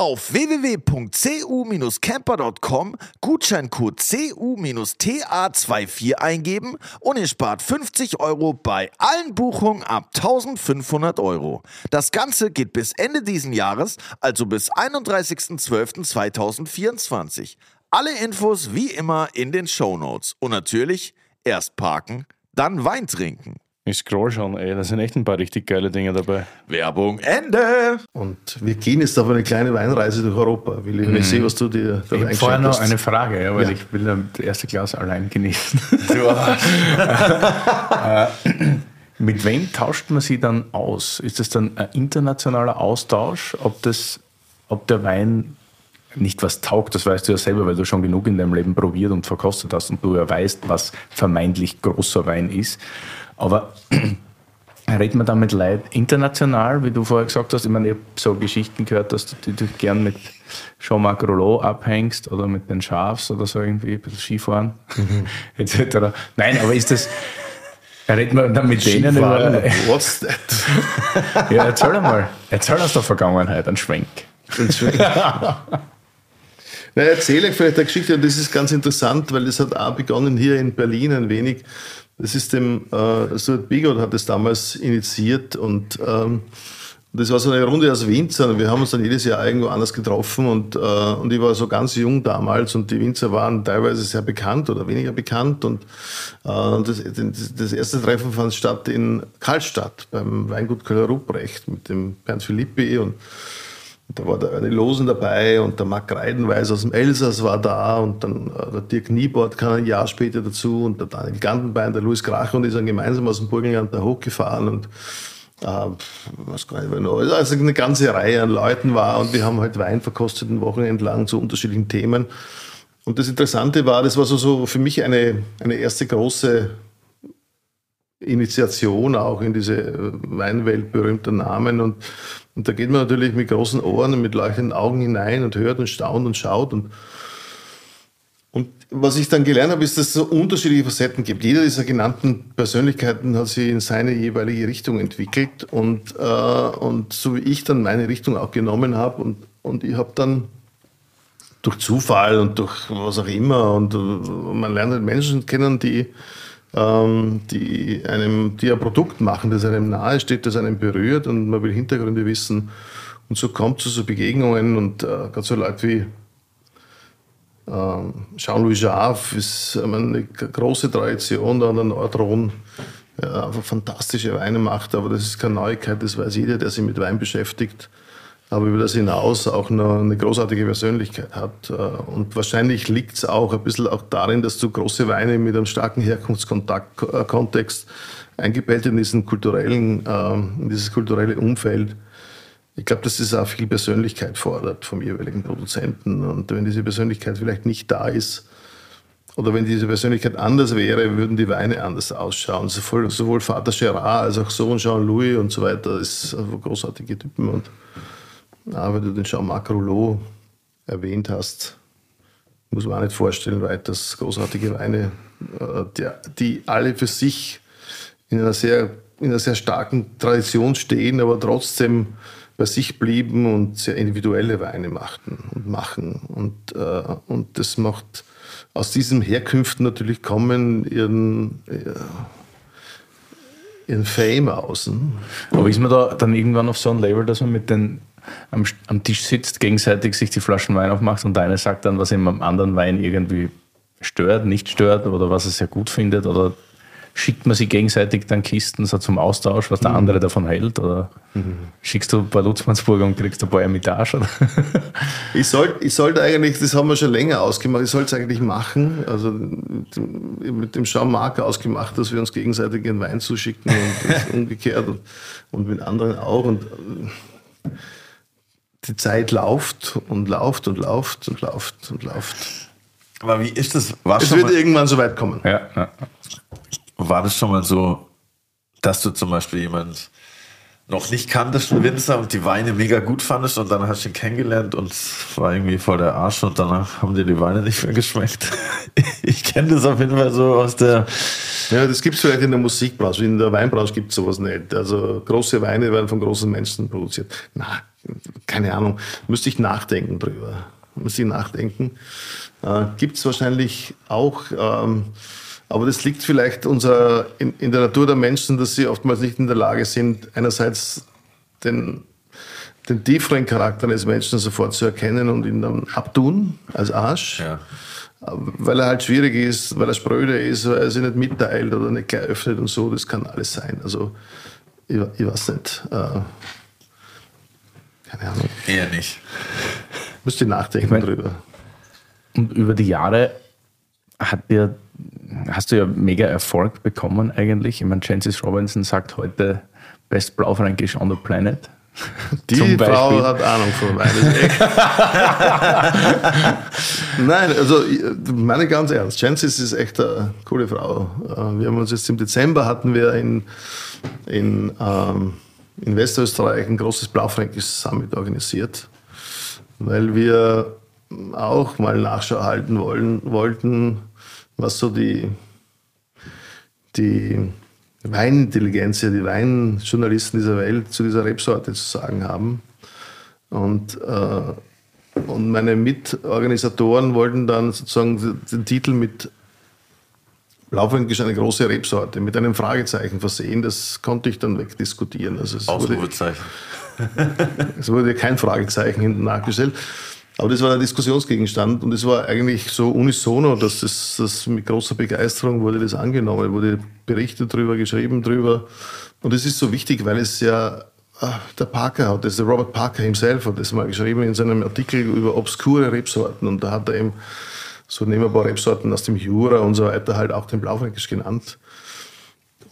Auf www.cu-camper.com Gutscheincode CU-TA24 eingeben und ihr spart 50 Euro bei allen Buchungen ab 1500 Euro. Das Ganze geht bis Ende diesen Jahres, also bis 31.12.2024. Alle Infos wie immer in den Show Notes Und natürlich erst parken, dann Wein trinken. Ich scroll schon, ey, da sind echt ein paar richtig geile Dinge dabei. Werbung Ende! Und wir gehen jetzt auf eine kleine Weinreise durch Europa. Will ich mhm. sehen, was du dir da Ich habe vorher noch eine Frage, ja, weil ja. ich will dann das erste Glas allein genießen. [laughs] [laughs] äh, mit wem tauscht man sie dann aus? Ist das dann ein internationaler Austausch, ob, das, ob der Wein nicht was taugt, das weißt du ja selber, weil du schon genug in deinem Leben probiert und verkostet hast und du ja weißt, was vermeintlich großer Wein ist. Aber [clears throat] redet man damit Leid international, wie du vorher gesagt hast? Ich meine, ich habe so Geschichten gehört, dass du, du gern mit Jean-Marc Rollo abhängst oder mit den Schafs oder so irgendwie, ein bisschen Skifahren mhm. [laughs] etc. Nein, aber ist das. Redet man dann mit denen über. [laughs] What's that? [laughs] ja, erzähl mal. Erzähl aus der Vergangenheit, einen Schwenk. Ein Schwenk. Na, erzähle ich vielleicht eine Geschichte und das ist ganz interessant, weil das hat auch begonnen hier in Berlin ein wenig das ist dem, äh, Stuart Bigot hat das damals initiiert und ähm, das war so eine Runde aus Winzern. Wir haben uns dann jedes Jahr irgendwo anders getroffen und, äh, und ich war so ganz jung damals und die Winzer waren teilweise sehr bekannt oder weniger bekannt und äh, das, das erste Treffen fand statt in Karlstadt beim Weingut Köhler-Ruprecht mit dem Bernd Philippi und da war der Ernie Losen dabei und der Marc Reidenweis aus dem Elsass war da und dann äh, der Dirk Niebort kam ein Jahr später dazu und der Daniel Gandenbein, der Louis Krach und die sind gemeinsam aus dem Burgenland da hochgefahren und äh, was gar nicht mehr noch. Also eine ganze Reihe an Leuten war und wir haben halt Wein verkostet ein Wochenende lang zu unterschiedlichen Themen. Und das Interessante war, das war so, so für mich eine, eine erste große Initiation auch in diese äh, Weinwelt berühmter Namen und und da geht man natürlich mit großen Ohren und mit leuchtenden Augen hinein und hört und staunt und schaut. Und, und was ich dann gelernt habe, ist, dass es so unterschiedliche Facetten gibt. Jeder dieser genannten Persönlichkeiten hat sich in seine jeweilige Richtung entwickelt. Und, äh, und so wie ich dann meine Richtung auch genommen habe. Und, und ich habe dann durch Zufall und durch was auch immer. Und äh, man lernt halt Menschen kennen, die ähm, die, einem, die ein Produkt machen, das einem nahe steht, das einem berührt und man will Hintergründe wissen. Und so kommt es zu so Begegnungen und äh, gerade so Leute wie ähm, Jean-Louis Jarre ist eine große Tradition an der Nordrhone, ja, einfach fantastische Weine macht, aber das ist keine Neuigkeit, das weiß jeder, der sich mit Wein beschäftigt aber über das hinaus auch noch eine großartige Persönlichkeit hat. Äh, und wahrscheinlich liegt es auch ein bisschen auch darin, dass du große Weine mit einem starken Herkunftskontext eingebettet in diesen kulturellen, ähm, in dieses kulturelle Umfeld. Ich glaube, dass das auch viel Persönlichkeit fordert vom jeweiligen Produzenten. Und wenn diese Persönlichkeit vielleicht nicht da ist, oder wenn diese Persönlichkeit anders wäre, würden die Weine anders ausschauen. Sowohl, sowohl Vater Gerard als auch Sohn Jean-Louis und so weiter, das sind großartige Typen. Und ja, weil du den Jean-Marc Rouleau erwähnt hast. muss man auch nicht vorstellen, weiters großartige Weine, äh, die, alle für sich in einer sehr, in einer sehr starken Tradition stehen, aber trotzdem bei sich blieben und sehr individuelle Weine machten und machen. Und, äh, und das macht aus diesen Herkünften natürlich kommen ihren, äh, ihren Fame außen. Aber ist man da dann irgendwann auf so einem Level, dass man mit den am, am Tisch sitzt, gegenseitig sich die Flaschen Wein aufmacht und der eine sagt dann, was ihm am anderen Wein irgendwie stört, nicht stört oder was er sehr gut findet oder schickt man sich gegenseitig dann Kisten so zum Austausch, was der mhm. andere davon hält? Oder mhm. schickst du ein paar Lutzmannsburger und kriegst ein paar Ermitage? ich, soll, ich sollte eigentlich, das haben wir schon länger ausgemacht, ich sollte es eigentlich machen. Also mit dem Jean Marc ausgemacht, dass wir uns gegenseitig einen Wein zuschicken und [laughs] umgekehrt und, und mit anderen auch. Und die Zeit läuft und läuft und läuft und läuft und läuft. Aber wie ist das? War es wird mal, irgendwann so weit kommen. Ja, ja. War das schon mal so, dass du zum Beispiel jemand noch nicht kanntest, einen Winzer, und die Weine mega gut fandest und dann hast du ihn kennengelernt und es war irgendwie voll der Arsch und danach haben dir die Weine nicht mehr geschmeckt. [laughs] ich kenne das auf jeden Fall so aus der... Ja, das gibt es vielleicht in der Musikbranche, in der Weinbranche gibt es sowas nicht. Also große Weine werden von großen Menschen produziert. Na, keine Ahnung, müsste ich nachdenken drüber. Müsste ich nachdenken. Äh, gibt es wahrscheinlich auch... Ähm, aber das liegt vielleicht unser, in, in, der Natur der Menschen, dass sie oftmals nicht in der Lage sind, einerseits den, den tieferen Charakter eines Menschen sofort zu erkennen und ihn dann abtun als Arsch. Ja. Weil er halt schwierig ist, weil er spröde ist, weil er sich nicht mitteilt oder nicht gleich öffnet und so. Das kann alles sein. Also, ich, ich weiß nicht. Äh, keine Ahnung. Eher nicht. Müsste nachdenken ich mein, drüber. Und über die Jahre hat dir hast du ja mega Erfolg bekommen eigentlich. Ich meine, Francis Robinson sagt heute Best Blaufränkisch on the Planet. Die Frau hat Ahnung von. [laughs] Nein, also meine ganz ernst, Chances ist echt eine coole Frau. Äh, wir haben uns jetzt im Dezember hatten wir in, in, ähm, in Westösterreich ein großes Blaufränkisches Summit organisiert, weil wir auch mal Nachschau halten wollen, wollten, was so die, die Weinintelligenz, die Weinjournalisten dieser Welt zu dieser Rebsorte zu sagen haben. Und, äh, und meine Mitorganisatoren wollten dann sozusagen den Titel mit Blaufränkisch eine große Rebsorte mit einem Fragezeichen versehen. Das konnte ich dann wegdiskutieren. Also es Ausrufezeichen. Wurde, [laughs] es wurde kein Fragezeichen hinten nachgestellt. Aber das war der Diskussionsgegenstand und es war eigentlich so unisono, dass das, das mit großer Begeisterung wurde das angenommen, wurde berichtet drüber, geschrieben drüber. Und es ist so wichtig, weil es ja ah, der Parker hat, das ist der Robert Parker himself hat das mal geschrieben in seinem Artikel über obskure Rebsorten und da hat er eben so nehmen ein paar Rebsorten aus dem Jura und so weiter halt auch den Blaufränkisch genannt.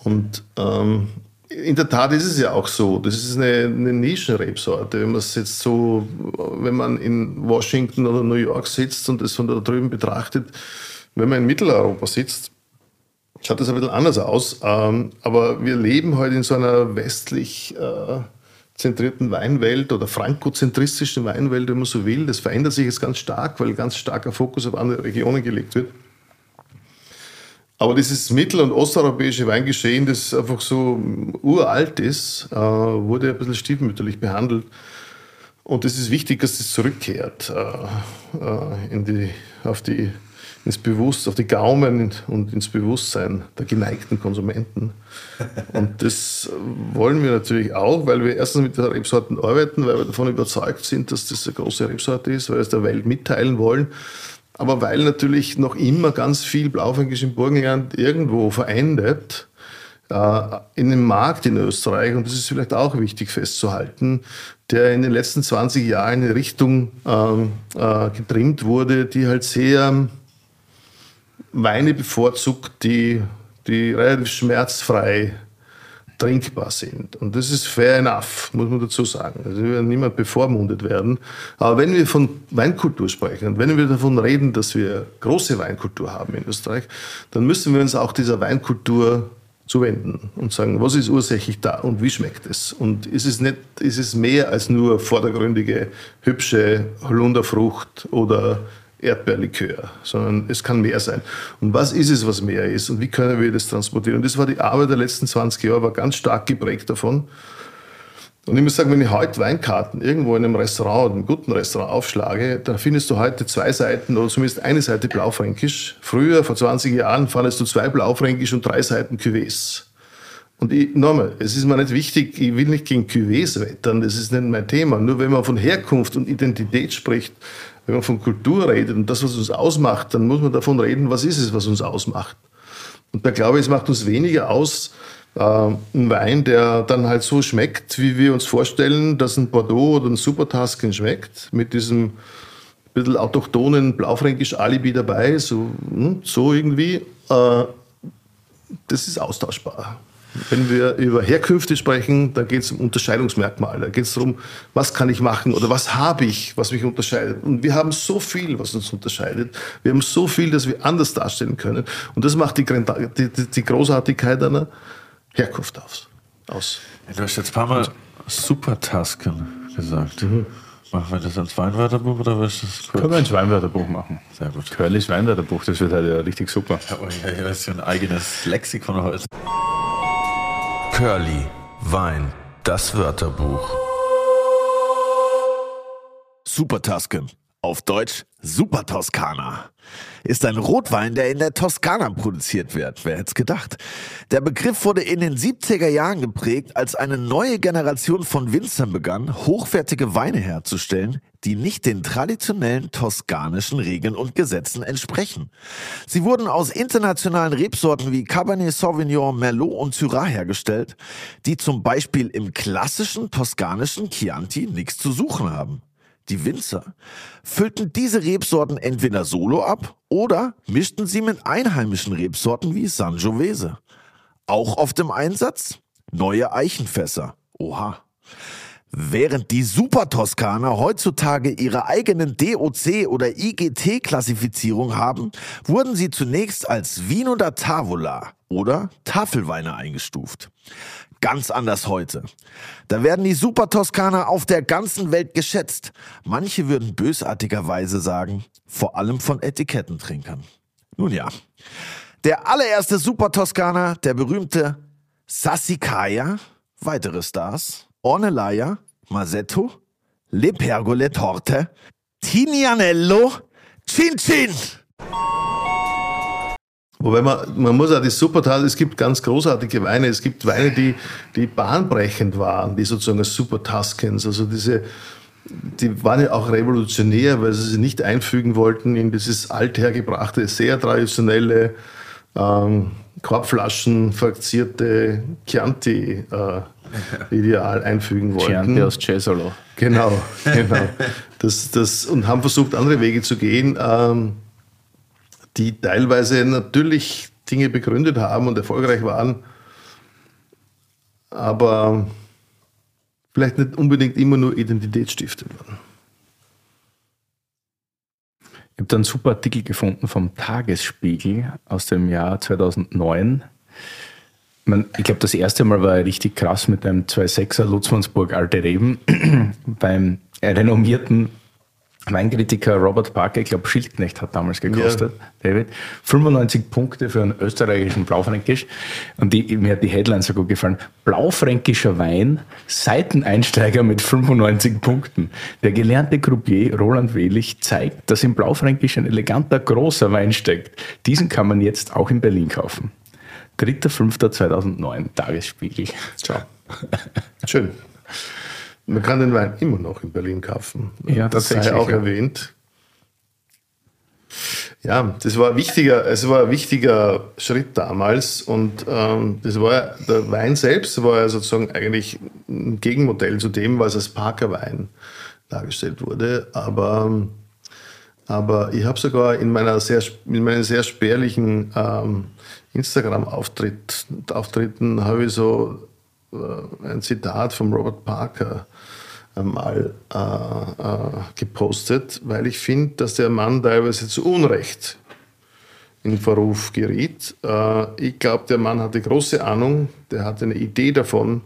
Und ähm, in der Tat ist es ja auch so. Das ist eine, eine Nischenrebsorte. Wenn man es jetzt so, wenn man in Washington oder New York sitzt und das von da drüben betrachtet, wenn man in Mitteleuropa sitzt, schaut das ein bisschen anders aus. Ähm, aber wir leben heute in so einer westlich äh, zentrierten Weinwelt oder frankozentristischen Weinwelt, wenn man so will. Das verändert sich jetzt ganz stark, weil ganz starker Fokus auf andere Regionen gelegt wird. Aber dieses mittel- und osteuropäische Weingeschehen, das einfach so uralt ist, äh, wurde ein bisschen stiefmütterlich behandelt. Und es ist wichtig, dass das zurückkehrt äh, äh, in die, auf die, ins Bewusstsein, auf die Gaumen und ins Bewusstsein der geneigten Konsumenten. Und das wollen wir natürlich auch, weil wir erstens mit den Rebsorten arbeiten, weil wir davon überzeugt sind, dass das eine große Rebsorte ist, weil wir es der Welt mitteilen wollen aber weil natürlich noch immer ganz viel Blaufränkisch im Burgenland irgendwo verendet, äh, in dem Markt in Österreich, und das ist vielleicht auch wichtig festzuhalten, der in den letzten 20 Jahren in eine Richtung ähm, äh, getrimmt wurde, die halt sehr Weine bevorzugt, die, die relativ schmerzfrei trinkbar sind. Und das ist fair enough, muss man dazu sagen. Also wir werden niemand bevormundet werden. Aber wenn wir von Weinkultur sprechen und wenn wir davon reden, dass wir große Weinkultur haben in Österreich, dann müssen wir uns auch dieser Weinkultur zuwenden und sagen, was ist ursächlich da und wie schmeckt es? Und ist es, nicht, ist es mehr als nur vordergründige, hübsche Holunderfrucht oder Erdbeerlikör, sondern es kann mehr sein. Und was ist es, was mehr ist? Und wie können wir das transportieren? Und das war die Arbeit der letzten 20 Jahre, war ganz stark geprägt davon. Und ich muss sagen, wenn ich heute Weinkarten irgendwo in einem Restaurant, einem guten Restaurant aufschlage, dann findest du heute zwei Seiten oder zumindest eine Seite Blaufränkisch. Früher, vor 20 Jahren, fandest du zwei Blaufränkisch und drei Seiten Cuvées. Und ich, nochmal, es ist mir nicht wichtig, ich will nicht gegen Cuvées wettern, das ist nicht mein Thema. Nur wenn man von Herkunft und Identität spricht, wenn man von Kultur redet und das, was uns ausmacht, dann muss man davon reden, was ist es, was uns ausmacht. Und da glaube ich, es macht uns weniger aus, äh, ein Wein, der dann halt so schmeckt, wie wir uns vorstellen, dass ein Bordeaux oder ein Supertasken schmeckt, mit diesem bisschen autochthonen blaufränkisch Alibi dabei, so, hm, so irgendwie. Äh, das ist austauschbar. Wenn wir über Herkünfte sprechen, da geht es um Unterscheidungsmerkmale. Da geht es darum, was kann ich machen oder was habe ich, was mich unterscheidet. Und wir haben so viel, was uns unterscheidet. Wir haben so viel, dass wir anders darstellen können. Und das macht die, die, die Großartigkeit einer Herkunft aus. aus. Du hast jetzt ein paar Mal Supertasken gesagt. Mhm. Machen wir das als Weinwörterbuch oder was ist das? Können wir ein Weinwörterbuch machen. Sehr gut. Curlys Weinwörterbuch, das wird halt ja richtig super. Ja, oh ja, ja, ist ja ein eigenes Lexikon heute. Curly, Wein, das Wörterbuch. Supertasken. Auf Deutsch Super Toskana. Ist ein Rotwein, der in der Toskana produziert wird. Wer hätte es gedacht? Der Begriff wurde in den 70er Jahren geprägt, als eine neue Generation von Winzern begann, hochwertige Weine herzustellen, die nicht den traditionellen toskanischen Regeln und Gesetzen entsprechen. Sie wurden aus internationalen Rebsorten wie Cabernet Sauvignon, Merlot und Syrah hergestellt, die zum Beispiel im klassischen toskanischen Chianti nichts zu suchen haben. Die Winzer füllten diese Rebsorten entweder solo ab oder mischten sie mit einheimischen Rebsorten wie Sangiovese. Auch auf dem Einsatz neue Eichenfässer. Oha. Während die Super Toskaner heutzutage ihre eigenen DOC oder IGT-Klassifizierung haben, wurden sie zunächst als Vino da Tavola oder Tafelweine eingestuft. Ganz anders heute. Da werden die Super Toskaner auf der ganzen Welt geschätzt. Manche würden bösartigerweise sagen, vor allem von Etikettentrinkern. Nun ja. Der allererste Super Toskaner, der berühmte Sassicaia, weitere Stars, Ornellaia, Masetto, Le Pergole Torte, Tinianello, Cin Cin. Wobei man, man muss auch das Supertal, es gibt ganz großartige Weine, es gibt Weine, die, die bahnbrechend waren, die sozusagen als Super Tuscans, also diese, die waren ja auch revolutionär, weil sie sich nicht einfügen wollten in dieses althergebrachte, sehr traditionelle, ähm, Korbflaschen verzierte Chianti-Ideal äh, [laughs] einfügen wollten. Chianti aus Cesolo. Genau, genau. Das, das, und haben versucht, andere Wege zu gehen. Ähm, die teilweise natürlich Dinge begründet haben und erfolgreich waren, aber vielleicht nicht unbedingt immer nur Identitätsstifter waren. Ich habe da einen super Artikel gefunden vom Tagesspiegel aus dem Jahr 2009. Ich glaube, das erste Mal war er richtig krass mit einem 2.6er Lutzmannsburg Alte Reben [clears throat] beim renommierten Weinkritiker Robert Parker, ich glaube Schildknecht hat damals gekostet, ja. David, 95 Punkte für einen österreichischen Blaufränkisch. Und die, mir hat die Headline so gut gefallen. Blaufränkischer Wein, Seiteneinsteiger mit 95 Punkten. Der gelernte Croupier Roland Wehlich zeigt, dass im Blaufränkisch ein eleganter, großer Wein steckt. Diesen kann man jetzt auch in Berlin kaufen. 3.5.2009, Tagesspiegel. Ciao. Schön. Man kann den Wein immer noch in Berlin kaufen. Ja, das sei auch ja. erwähnt. Ja, das war ein wichtiger, es war ein wichtiger Schritt damals und ähm, das war der Wein selbst war ja sozusagen eigentlich ein Gegenmodell zu dem, was als Parker Wein dargestellt wurde. Aber, aber ich habe sogar in meiner sehr, in meinen sehr spärlichen ähm, Instagram-Auftritten habe ich so äh, ein Zitat von Robert Parker mal äh, äh, gepostet, weil ich finde, dass der Mann teilweise zu Unrecht in Verruf geriet. Äh, ich glaube, der Mann hatte große Ahnung, der hatte eine Idee davon,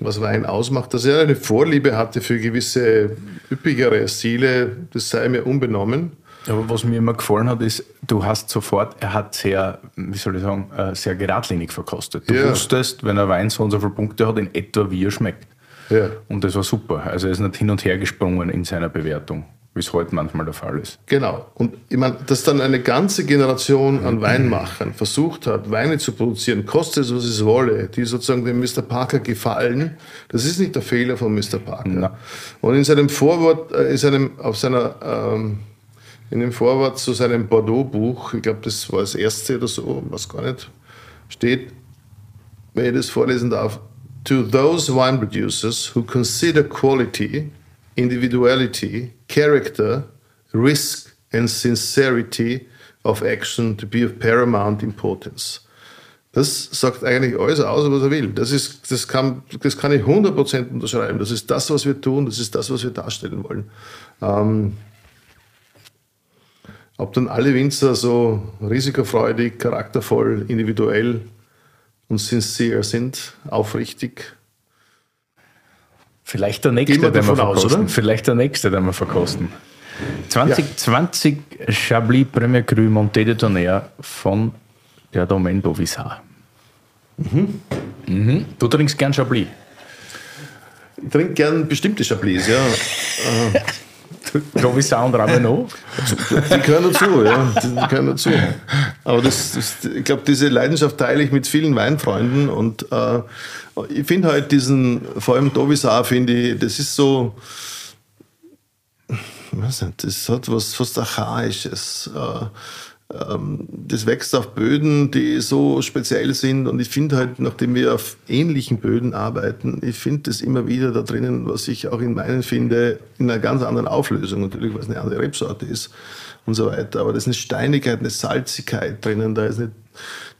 was Wein ausmacht. Dass er eine Vorliebe hatte für gewisse üppigere Stile, das sei mir unbenommen. Aber was mir immer gefallen hat, ist, du hast sofort, er hat sehr, wie soll ich sagen, äh, sehr geradlinig verkostet. Du Ja. wusstest, wenn ein Wein so und so viele Punkte hat, in etwa wie er schmeckt. Ja. Und das war super. Also er ist nicht hin und her gesprungen in seiner Bewertung, wie es heute manchmal der Fall ist. Genau. Und ich meine, dass dann eine ganze Generation an Weinmachern versucht hat, Weine zu produzieren, koste es, was es wolle, die sozusagen dem Mr. Parker gefallen, das ist nicht der Fehler von Mr. Parker. Na. Und in seinem Vorwort, äh, in seinem, auf seiner, ähm, in dem Vorwort zu seinem Bordeaux-Buch, ich glaube, das war das erste oder so, was gar nicht, steht, wenn ich das vorlesen darf, to those wine producers who consider quality, individuality, character, risk and sincerity of action to be of paramount importance. Das sagt eigentlich alles aus, was er will. Das, ist, das, kann, das kann ich 100% unterschreiben. Das ist das, was wir tun, das ist das, was wir darstellen wollen. Ähm, ob dann alle Winzer so risikofreudig, charaktervoll, individuell und sincere sind, aufrichtig. Vielleicht der nächste, den wir aus, verkosten. oder? Vielleicht der nächste, den wir verkosten. 2020 Chablis Premier Cru Monté de Tonnerre von der Domaine Bovisard. Mhm. Du trinkst gern Chablis. Ich trinke gern bestimmte Chablis, ja. [laughs] Bovisard und Ravenot. Die gehören dazu, ja. Die gehören dazu. Aber das, das, ich glaube, diese Leidenschaft teile ich mit vielen Weinfreunden und äh, ich finde halt diesen, vor allem Dovisar, finde ich, das ist so, ich weiß nicht, das hat was fast Archaisches. Äh, das wächst auf Böden, die so speziell sind und ich finde halt, nachdem wir auf ähnlichen Böden arbeiten, ich finde das immer wieder da drinnen, was ich auch in meinen finde, in einer ganz anderen Auflösung natürlich, weil es eine andere Rebsorte ist und so weiter. Aber da ist eine Steinigkeit, eine Salzigkeit drinnen, da ist eine,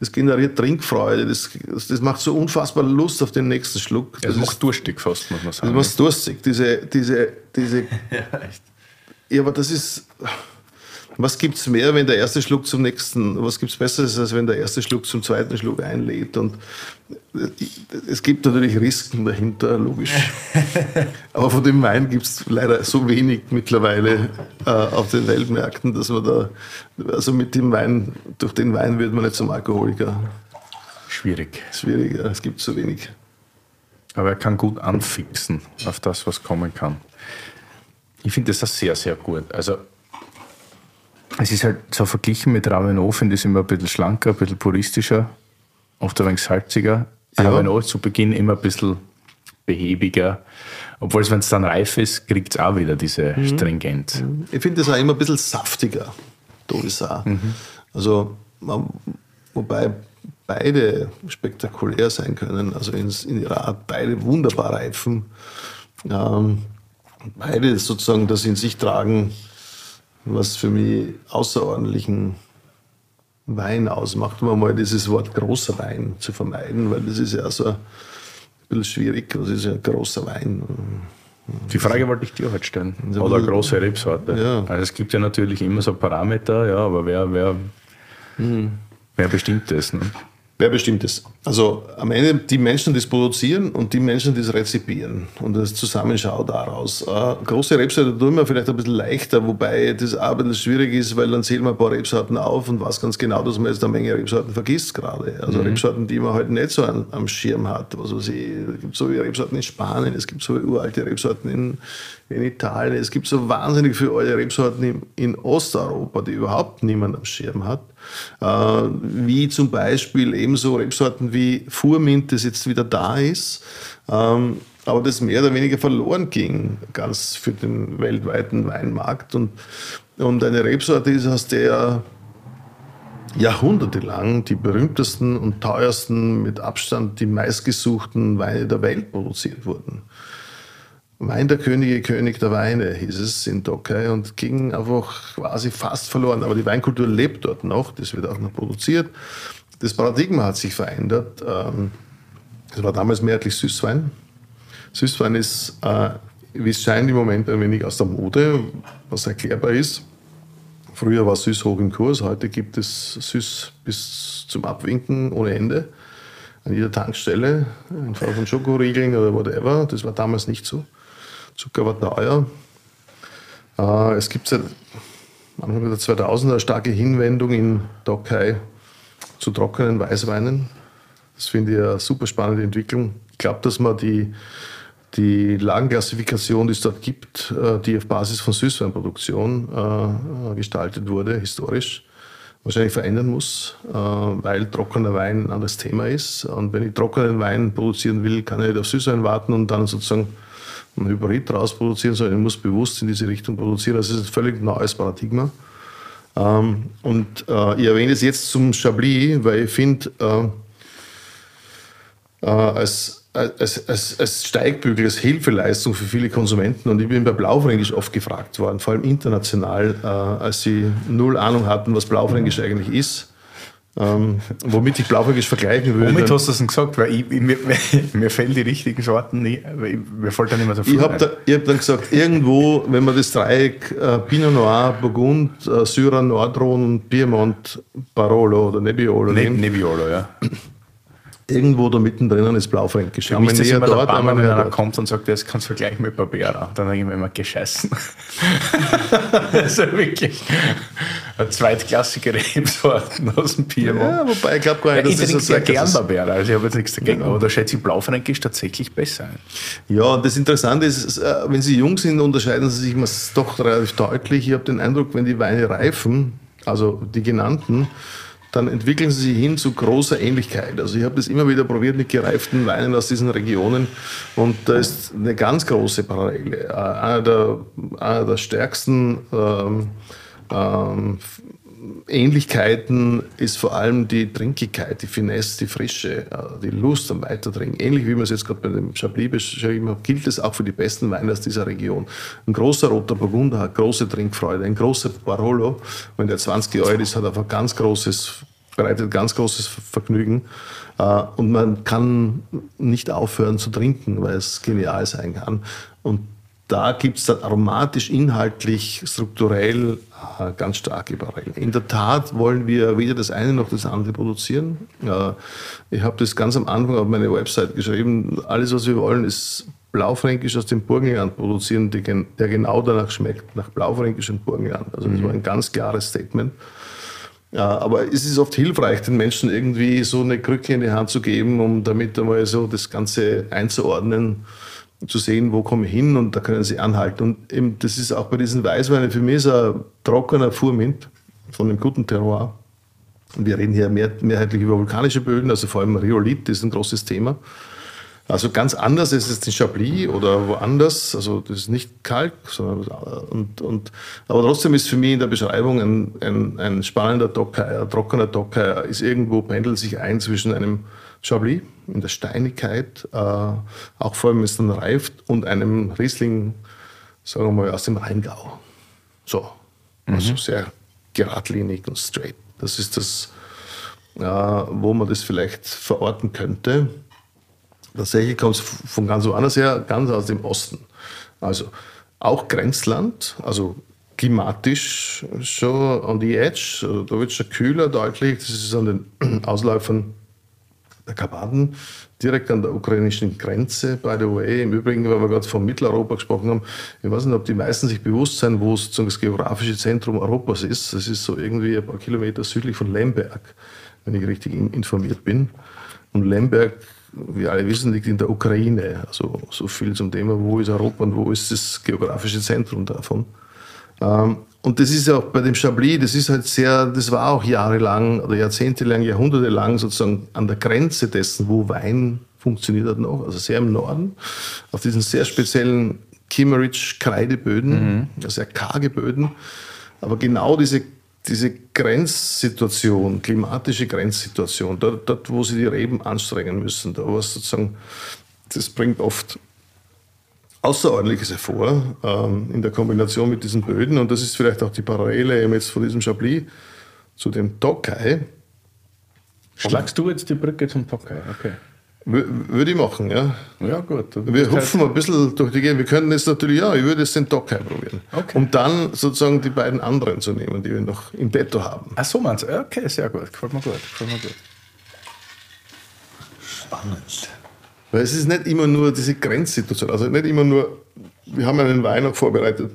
das generiert Trinkfreude, das, das macht so unfassbar Lust auf den nächsten Schluck. Das ist- macht durstig fast, muss man sagen. machst durstig, diese, diese, diese. [laughs] Ja, echt. Ja, aber das ist. Was gibt es mehr, wenn der erste Schluck zum nächsten, was gibt es Besseres, als wenn der erste Schluck zum zweiten Schluck einlädt? Und äh, es gibt natürlich Risiken dahinter, logisch. [laughs] aber von dem Wein gibt es leider so wenig mittlerweile äh, auf den Weltmärkten, dass man da, also mit dem Wein, durch den Wein wird man nicht zum Alkoholiker. Schwierig. Schwierig, ja, es gibt so wenig. Aber er kann gut anfixen auf das, was kommen kann. Ich finde das sehr, sehr gut. Also, es ist halt so verglichen mit Ravenot, finde ich es immer ein bisschen schlanker, ein bisschen puristischer, oft ein wenig salziger. Ja. Ravenot zu Beginn immer ein bisschen behäbiger. Obwohl es, wenn es dann reif ist, kriegt es auch wieder diese Stringenz. Ich finde das auch immer ein bisschen saftiger, Dovisar. Also, man- wobei beide spektakulär sein können, also in, in ihrer Art, beide wunderbar reifen. Ähm, beide sozusagen das in sich tragen, was für mich außerordentlichen Wein ausmacht, um mal dieses Wort großer Wein zu vermeiden, weil das ist ja so ein bisschen schwierig. Was ist ja ein großer Wein? Die Frage wollte ich dir heute stellen. Oder eine große Rebsorte. Ja. Also es gibt ja natürlich immer so Parameter, ja, aber wer, wer, wer bestimmt das? Ne? Wer bestimmt es? Also am Ende die Menschen, die es produzieren und die Menschen, die es rezipieren. Und das Zusammenschau daraus. Äh, große Rebsorte tun wir vielleicht ein bisschen leichter, wobei das bisschen schwierig ist, weil dann zählen wir ein paar Rebsorten auf und weiß ganz genau, dass man jetzt eine Menge Rebsorten vergisst gerade. Also Rebsorten, die man halt nicht so an, am Schirm hat. Ich, es gibt so Rebsorten in Spanien, es gibt so uralte Rebsorten in, in Italien, es gibt so wahnsinnig viele alte Rebsorten in, in Osteuropa, die überhaupt niemand am Schirm hat. Äh, wie zum Beispiel ebenso Rebsorten wie Furmint, das jetzt wieder da ist, ähm, aber das mehr oder weniger verloren ging, ganz für den weltweiten Weinmarkt. Und, und eine Rebsorte ist, aus der jahrhundertelang die berühmtesten und teuersten, mit Abstand die meistgesuchten Weine der Welt produziert wurden. Wein der Könige, König der Weine hieß es in Tokai und ging einfach quasi fast verloren. Aber die Weinkultur lebt dort noch, das wird auch noch produziert. Das Paradigma hat sich verändert. Ähm, Es war damals mehrheitlich Süßwein. Süßwein ist, äh, wie es scheint, im Moment ein wenig aus der Mode, was erklärbar ist. Früher war Süß hoch im Kurs, heute gibt es Süß bis zum Abwinken ohne Ende. An jeder Tankstelle, in Form von Schokoriegeln oder whatever. Das war damals nicht so. Zucker war teuer. Äh, es gibt seit Anfang der 2000er starke Hinwendung in Tokai zu trockenen Weißweinen. Das finde ich eine super spannende Entwicklung. Ich glaube, dass man die, die Lagenklassifikation, die es dort gibt, äh, die auf Basis von Süßweinproduktion äh, gestaltet wurde, historisch, wahrscheinlich verändern muss, äh, weil trockener Wein ein anderes Thema ist. Und wenn ich trockenen Wein produzieren will, kann ich nicht auf Süßwein warten und dann sozusagen ein Hybrid daraus produzieren, sondern ich muss bewusst in diese Richtung produzieren. Das ist ein völlig neues Paradigma. Ähm, und äh, ich erwähne es jetzt zum Chablis, weil ich finde, äh, äh, als als, als, als Steigbügel, als Hilfeleistung für viele Konsumenten. Und ich bin bei Blaufränkisch oft gefragt worden, vor allem international, äh, als sie null Ahnung hatten, was Blaufränkisch eigentlich ist. Ähm, womit ich Blaufränkisch vergleichen würde. Womit hast du das denn gesagt? Weil ich, mir, [laughs] mir fehlen die richtigen Sorten nie. Mir fällt da nicht mehr so viel Ich habe da, hab dann gesagt, irgendwo, wenn man das Dreieck äh, Pinot Noir, Burgund, äh, Syrah, Nordrhein und Piemont, Barolo oder Nebbiolo ne, Nebbiolo, ja irgendwo da mittendrin ist Blaufränkisch. Mich ist das immer dort, Bammer, wenn einer kommt und sagt, das kannst du vergleichen mit Barbera. Dann habe ich mir immer gescheißen. also [laughs] wirklich zweitklassige Rebsorten aus dem Piemont. Ja, wobei ich glaube gar nicht, ja, dass ich das so sehr gern Barbera, also ich habe jetzt nichts dagegen, ja. aber da schätze ich Blaufränkisch tatsächlich besser ein. Ja, und das Interessante ist, äh, wenn sie jung sind, unterscheiden sie sich doch relativ deutlich. Ich habe den Eindruck, wenn die Weine reifen, also die genannten, dann entwickeln sie sich hin zu großer Ähnlichkeit. Also ich habe das immer wieder probiert mit gereiften Weinen aus diesen Regionen und da ist eine ganz große Parallele. Äh, einer der, einer der stärksten ähm, ähm, Ähnlichkeiten ist vor allem die Trinkigkeit, die Finesse, die Frische, äh, die Lust am Weitertrinken. Ähnlich wie man es jetzt gerade bei dem Chablis beschrieben hat, gilt es auch für die besten Weine aus dieser Region. Ein großer roter Burgunder hat große Trinkfreude, ein großer Barolo, wenn der 20 Jahre alt ist, hat einfach ganz großes, bereitet ganz großes Vergnügen. Äh, und man kann nicht aufhören zu trinken, weil es genial sein kann. Und da gibt es dann aromatisch, inhaltlich, strukturell äh, ganz starke Parallelen. In der Tat wollen wir weder das eine noch das andere produzieren. Äh, ich habe das ganz am Anfang auf meine Website geschrieben. Alles, was wir wollen, ist Blaufränkisch aus dem Burgenland produzieren, der genau danach schmeckt, nach Blaufränkisch und Burgenland. Also das mhm. war ein ganz klares Statement. Ja, aber es ist oft hilfreich, den Menschen irgendwie so eine Krücke in die Hand zu geben, um damit einmal so das Ganze einzuordnen zu sehen, wo komme ich hin und da können sie anhalten. Und eben, das ist auch bei diesen Weißweinen, für mich ist ein trockener Furmint von einem guten Terroir. Und wir reden hier mehr, mehrheitlich über vulkanische Böden, also vor allem Rhyolith ist ein großes Thema. Also ganz anders ist es in Chablis oder woanders. Also das ist nicht Kalk, sondern und, und aber trotzdem ist für mich in der Beschreibung ein, ein, ein spannender Docker, ein trockener Docker ist irgendwo pendelt sich ein zwischen einem Chablis in der Steinigkeit, äh, auch vor allem, wenn es dann reift, und einem Riesling, sagen wir mal, aus dem Rheingau. So, mhm. also sehr geradlinig und straight. Das ist das, äh, wo man das vielleicht verorten könnte. Tatsächlich kommt es von ganz woanders her, ganz aus dem Osten. Also auch Grenzland, also klimatisch schon on the edge. Also da wird es schon kühler deutlich. Das ist an den [clears throat] Ausläufern der Karpaten, direkt an der ukrainischen Grenze, by the way. Im Übrigen, weil wir gerade von Mitteleuropa gesprochen haben, ich weiß nicht, ob die meisten sich bewusst sein, wo sozusagen das geografische Zentrum Europas ist. Das ist so irgendwie ein paar Kilometer südlich von Lemberg, wenn ich richtig informiert bin. Und Lemberg, wie alle wissen, liegt in der Ukraine. Also so viel zum Thema, wo ist Europa und wo ist das geografische Zentrum davon. Ähm, und das ist ja auch bei dem Chablis, das ist halt sehr, das war auch jahrelang oder jahrzehntelang, jahrhundertelang sozusagen an der Grenze dessen, wo Wein funktioniert hat noch, also sehr im Norden, auf diesen sehr speziellen Kimmeridge-Kreideböden, mhm. sehr karge Böden. Aber genau diese, diese Grenzsituation, klimatische Grenzsituation, dort, dort, wo sie die Reben anstrengen müssen, da was sozusagen, das bringt oft Außerordentliches hervor ähm, in der Kombination mit diesen Böden. Und das ist vielleicht auch die Parallele eben jetzt von diesem Chablis zu dem Tokai. Schlagst du jetzt die Brücke zum Tokai? Okay. Würde ich machen, ja. Ja, gut. Wir hupfen ein bisschen durch die Gegend. Wir könnten jetzt natürlich, ja, ich würde jetzt den Tokai probieren. Okay. Um dann sozusagen die beiden anderen zu nehmen, die wir noch im Petto haben. Ach so, meinst du? Okay, sehr gut. Gefällt mir gut. Gefällt mir gut. Spannend. Weil es ist nicht immer nur diese Grenzsituation, also nicht immer nur, wir haben einen Wein auch vorbereitet,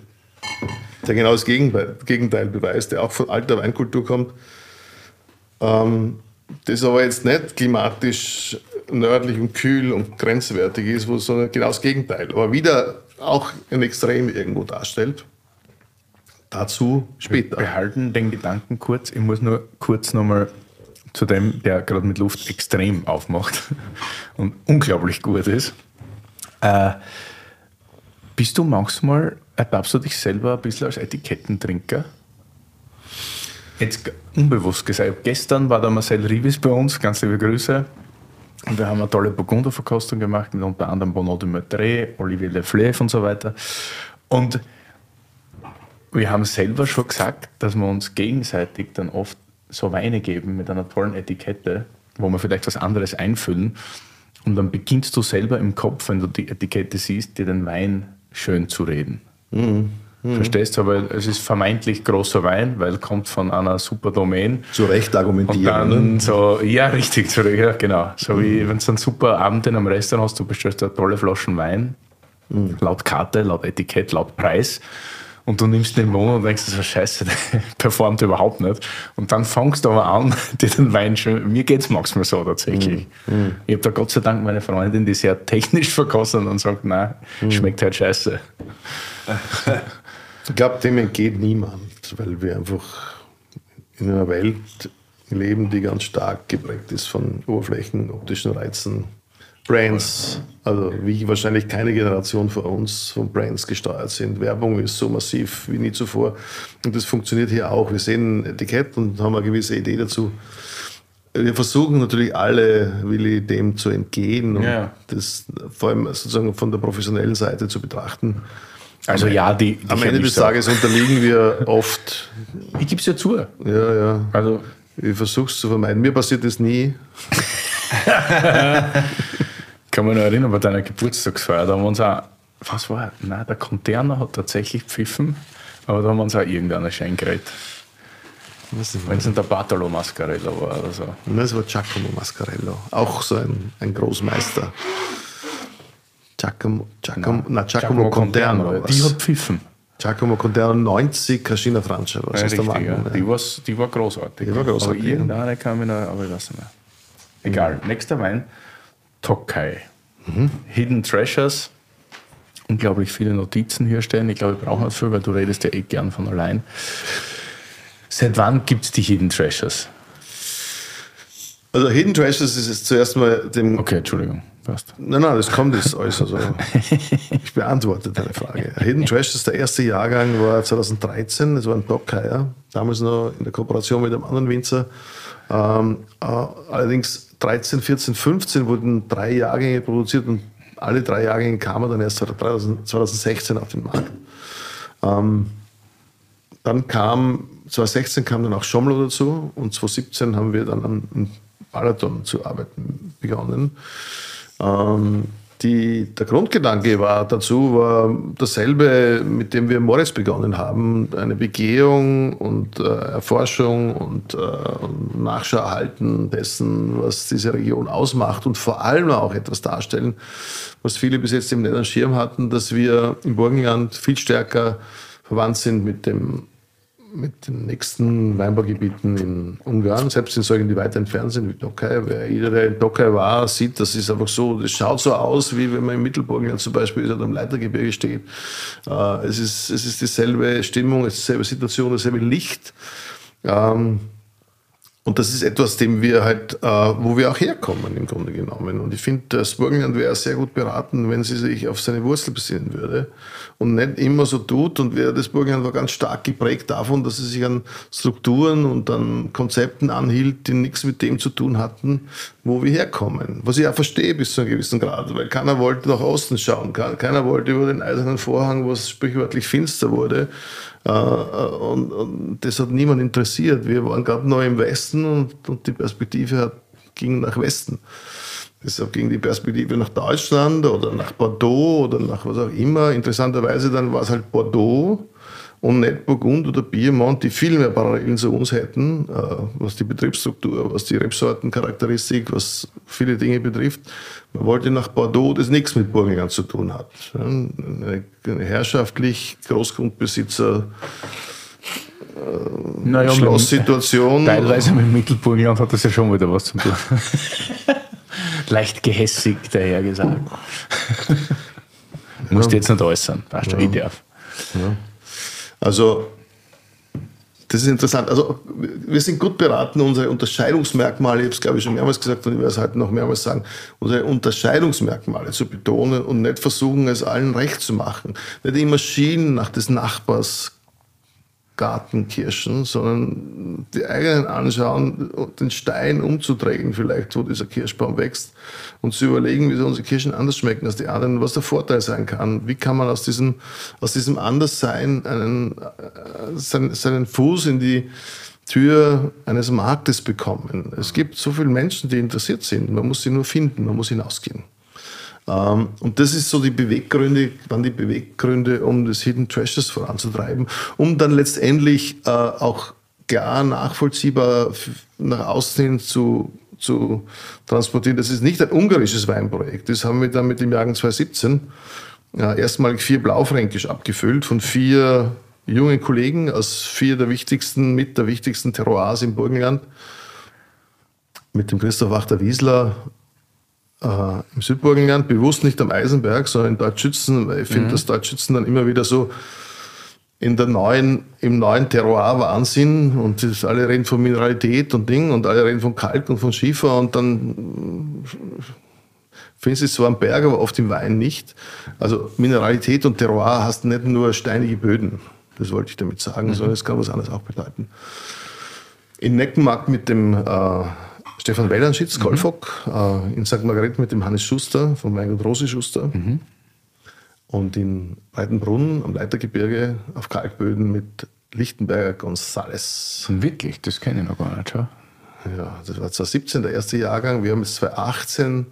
der genau das Gegenteil, beweist, der auch von alter Weinkultur kommt. Ähm, das aber jetzt nicht klimatisch nördlich und kühl und grenzwertig ist, sondern genau das Gegenteil. Aber wieder auch ein Extrem irgendwo darstellt. Dazu später. Wir halten den Gedanken kurz. Ich muss nur kurz nochmal zu dem, der gerade mit Luft extrem aufmacht [laughs] und unglaublich gut ist. Äh, bist du manchmal, ertappst du dich selber ein bisschen als Etikettentrinker? Jetzt unbewusst gesagt, gestern war der Marcel Rivis bei uns, ganz liebe Grüße. Und wir haben eine tolle Burgunderverkostung gemacht mit unter anderem Bonneau de Meurtre, Olivier Leflèvre und so weiter. Und wir haben selber schon gesagt, dass wir uns gegenseitig dann oft so Weine geben mit einer tollen Etikette, wo wir vielleicht was anderes einfüllen. Und dann beginnst du selber im Kopf, wenn du die Etikette siehst, dir den Wein schön zu reden. Mhm. Mhm. Verstehst du? Aber es ist vermeintlich großer Wein, weil kommt von einer super Domain. Zu Recht argumentieren. Und dann ne? so, ja, richtig, zu Recht, ja, genau. So mhm. wie wenn du einen super Abend in einem Restaurant hast, du bestellst da tolle Flaschen Wein, mhm. laut Karte, laut Etikett, laut Preis. Und du nimmst den Monat und denkst, das ist scheiße, [laughs] der performt überhaupt nicht. Und dann fangst du aber an, [laughs] dir den Wein schön. Mir geht es manchmal so tatsächlich. Mm, Ich habe da Gott sei Dank meine Freundin, die sehr technisch [laughs] verkostet und sagt, nein, mm. schmeckt halt scheiße. Ich glaube, dem entgeht niemand, weil wir einfach in einer Welt leben, die ganz stark geprägt ist von Oberflächen, optischen Reizen, Brands, also wie wahrscheinlich keine Generation vor uns von Brands gesteuert sind. Werbung ist so massiv wie nie zuvor und das funktioniert hier auch. Wir sehen Etikett und haben eine gewisse Idee dazu. Wir versuchen natürlich alle, Willi, dem zu entgehen und ja. das vor allem sozusagen von der professionellen Seite zu betrachten. Also ja, die, die am Ende des Tages unterliegen wir oft. Ich gebe es ja zu. Ja, ja. Also ich versuche es zu vermeiden. Mir passiert das nie. [laughs] kann mich noch erinnern, bei deiner Geburtstagsfeier, da haben wir uns auch, was war, nein, der Conterner hat tatsächlich pfiffen, aber da haben wir uns auch irgendeiner Schein geredet. Wenn es nicht der Bartolo Mascarello war oder so. Das war Giacomo Mascarello, auch so ein, ein Großmeister. Giacomo, Giacomo, na, Giacomo, Giacomo Conterno. Conterno die hat pfiffen. Giacomo Conterno 90, Cascina Francia. Was ja, ist richtig, der ja. die, war, die war großartig. Die war großartig. Aber irgendeine kam mir noch, aber ich weiß nicht mehr. Egal, mhm. nächster Wein, Tokai. Mhm. Hidden Treasures. Unglaublich viele Notizen hier stehen. Ich glaube, wir brauchen das viel, weil du redest ja eh gern von allein. Seit wann gibt es die Hidden Treasures? Also Hidden Treasures ist jetzt zuerst mal dem... Okay, Entschuldigung. Passt. Nein, nein, das kommt jetzt alles. Also, ich beantworte deine Frage. [laughs] Hidden Treasures, der erste Jahrgang war 2013. Das war ein Dockhire, damals noch in der Kooperation mit einem anderen Winzer. Ähm, äh, allerdings 13, 14, 15 wurden drei Jahrgänge produziert und alle drei Jahrgänge kamen dann erst 2016 auf den Markt. Ähm, dann kam, 2016 kam dann auch Schomlo dazu und 2017 haben wir dann an Balaton zu arbeiten begonnen. Ähm, die, der Grundgedanke war dazu war dasselbe, mit dem wir Moritz begonnen haben, eine Begehung und äh, Erforschung und äh, Nachschau erhalten dessen, was diese Region ausmacht und vor allem auch etwas darstellen, was viele bis jetzt am Schirm hatten, dass wir im Burgenland viel stärker verwandt sind mit dem mit den nächsten Weinbaugebieten in Ungarn, selbst in solchen, die weiter entfernt sind, wie Tokai. Wer jeder, der in Tokai war, sieht, das ist einfach so, das schaut so aus, wie wenn man im Mittelburgenland zum Beispiel ist oder am Leitergebirge steht. Äh, es, ist, es ist dieselbe Stimmung, es ist dieselbe Situation, dasselbe Licht. Ähm, und das ist etwas, dem wir halt, äh, wo wir auch herkommen im Grunde genommen. Und ich finde, das Burgenland wäre sehr gut beraten, wenn sie sich auf seine Wurzel besinnen würde und nicht immer so tut. Und das Burgenland war ganz stark geprägt davon, dass es sich an Strukturen und an Konzepten anhielt, die nichts mit dem zu tun hatten, wo wir herkommen. Was ich auch verstehe bis zu einem gewissen Grad, weil keiner wollte nach Osten schauen, keiner wollte über den eisernen Vorhang, was sprichwörtlich finster wurde. Äh, und, und, das hat niemand interessiert. Wir waren gerade noch im Westen und, und die Perspektive hat, ging nach Westen. Deshalb ging die Perspektive nach Deutschland oder nach Bordeaux oder nach was auch immer. Interessanterweise dann war es halt Bordeaux und nicht Burgund oder Biermont, die viel mehr Parallelen zu uns hätten, äh, was die Betriebsstruktur, was die Rebsortencharakteristik, was viele Dinge betrifft. Man wollte nach Bordeaux, das nichts mit Burgenland zu tun hat. Eine, eine herrschaftlich Großgrundbesitzer äh, naja, Schlosssituation. Mit, teilweise mit Mittelburgenland hat das ja schon wieder was zu tun. [laughs] Leicht gehässig daher gesagt. Musst ja. jetzt nicht äußern. Passt ja. ich darf. Ja. Also, das ist interessant. Also, wir sind gut beraten, unsere Unterscheidungsmerkmale, ich habe es glaube ich schon mehrmals gesagt und ich werde es heute noch mehrmals sagen, unsere Unterscheidungsmerkmale zu betonen und nicht versuchen, es allen recht zu machen. Nicht immer schielen nach des Nachbars Gartenkirschen, sondern die eigenen anschauen, den Stein umzudrehen vielleicht, wo dieser Kirschbaum wächst und zu überlegen, wie so unsere Kirschen anders schmecken als die anderen, was der Vorteil sein kann. Wie kann man aus diesem, aus diesem Anderssein einen, seinen, seinen Fuß in die Tür eines Marktes bekommen. Es gibt so viele Menschen, die interessiert sind. Man muss sie nur finden, man muss hinausgehen. Ähm, und das ist so die Beweggründe, waren die Beweggründe, um das Hidden Treasures voranzutreiben, um dann letztendlich äh, auch klar nachvollziehbar nach außen hin zu, zu transportieren. Das ist nicht ein ungarisches Weinprojekt. Das haben wir dann mit dem Jahrgang 2017 äh, erstmalig vier Blaufränkisch abgefüllt von vier jungen Kollegen aus vier der wichtigsten, mit der wichtigsten Terroirs im Burgenland. Mit dem Christoph Wachter-Wiesler, äh, im Südburgenland, bewusst nicht am Eisenberg, sondern in Deutschschützen, weil ich finde, mhm. dass Deutschschützen dann immer wieder so in der neuen, im neuen Terroir Wahnsinn und das, alle reden von Mineralität und Ding und alle reden von Kalk und von Schiefer und dann findest du es zwar am Berg, aber oft im Wein nicht. Also Mineralität und Terroir hast nicht nur steinige Böden, das wollte ich damit sagen, mhm. sondern es kann was anderes auch bedeuten. In Neckenmarkt mit dem äh, Stefan Wellernschitz, Golfock, mhm. äh, in St. Margrethe mit dem Hannes Schuster, von Weingut Rosi Schuster. Mhm. Und in Breitenbrunn am Leitergebirge auf Kalkböden mit Lichtenberger González. Wirklich, das kenne ich noch gar nicht. Ja, ja das war 2017 der erste Jahrgang. Wir haben jetzt 2018,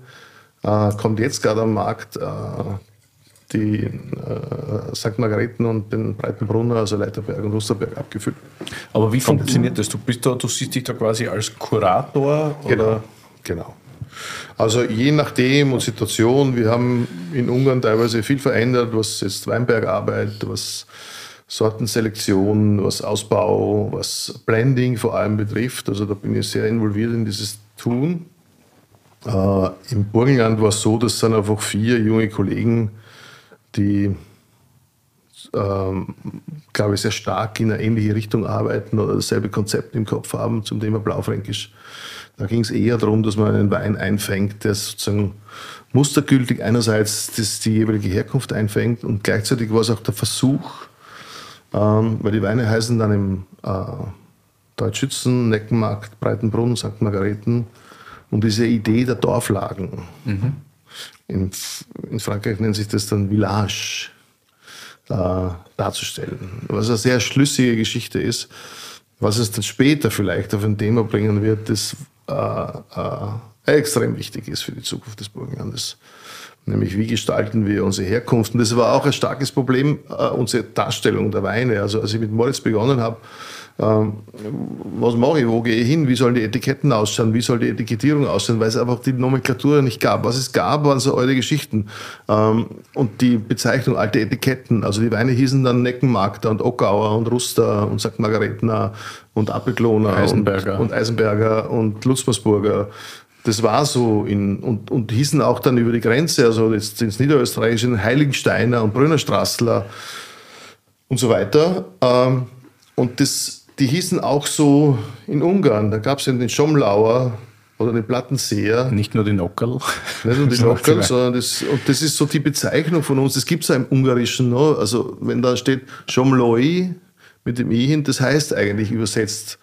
äh, kommt jetzt gerade am Markt äh, die äh, St. Margareten und den Breitenbrunner, also Leiterberg und Osterberg abgefüllt. Aber wie funktioniert das? Du bist da, du siehst dich da quasi als Kurator? Genau, oder? genau. Also je nachdem und Situation, wir haben in Ungarn teilweise viel verändert, was jetzt Weinbergarbeit, was Sortenselektion, was Ausbau, was Blending vor allem betrifft. Also da bin ich sehr involviert in dieses Tun. Äh, Im Burgenland war es so, dass dann einfach vier junge Kollegen die, ähm, glaube ich, sehr stark in eine ähnliche Richtung arbeiten oder dasselbe Konzept im Kopf haben zum Thema Blaufränkisch. Da ging es eher darum, dass man einen Wein einfängt, der sozusagen mustergültig einerseits das, die jeweilige Herkunft einfängt und gleichzeitig war es auch der Versuch, ähm, weil die Weine heißen dann im äh, Deutschschützen, Neckenmarkt, Breitenbrunn, St. Margareten, um diese Idee der Dorflagen. Mhm. In, in Frankreich nennt sich das dann Village äh, darzustellen. Was eine sehr schlüssige Geschichte ist. Was es dann später vielleicht auf ein Thema bringen wird, das äh, äh, extrem wichtig ist für die Zukunft des Burgenlandes. Nämlich, wie gestalten wir unsere Herkunft? Und das war auch ein starkes Problem, äh, unsere Darstellung der Weine. Also, als ich mit Moritz begonnen habe, was mache ich, wo gehe ich hin, wie sollen die Etiketten ausschauen, wie soll die Etikettierung aussehen, weil es einfach die Nomenklatur nicht gab. Was es gab, waren so alte Geschichten. Ähm, und die Bezeichnung alte Etiketten, also die Weine hießen dann Neckenmarkter und Ockauer und Ruster und St. Margaretner und Appelkloner Eisenberger. Und, und Eisenberger und Lutzmersburger das war so in, und, und hießen auch dann über die Grenze, also jetzt ins Niederösterreichischen Heiligensteiner und Brünnerstraßler und so weiter. Ähm, und das die hießen auch so in Ungarn. Da gab es ja den Schomlauer oder den Plattenseher. Nicht nur den Nockerl. Nicht nur den [laughs] Nockerl, sondern das, und das ist so die Bezeichnung von uns. Das gibt es ja im Ungarischen noch. Also wenn da steht Schomloi mit dem I hin, das heißt eigentlich übersetzt,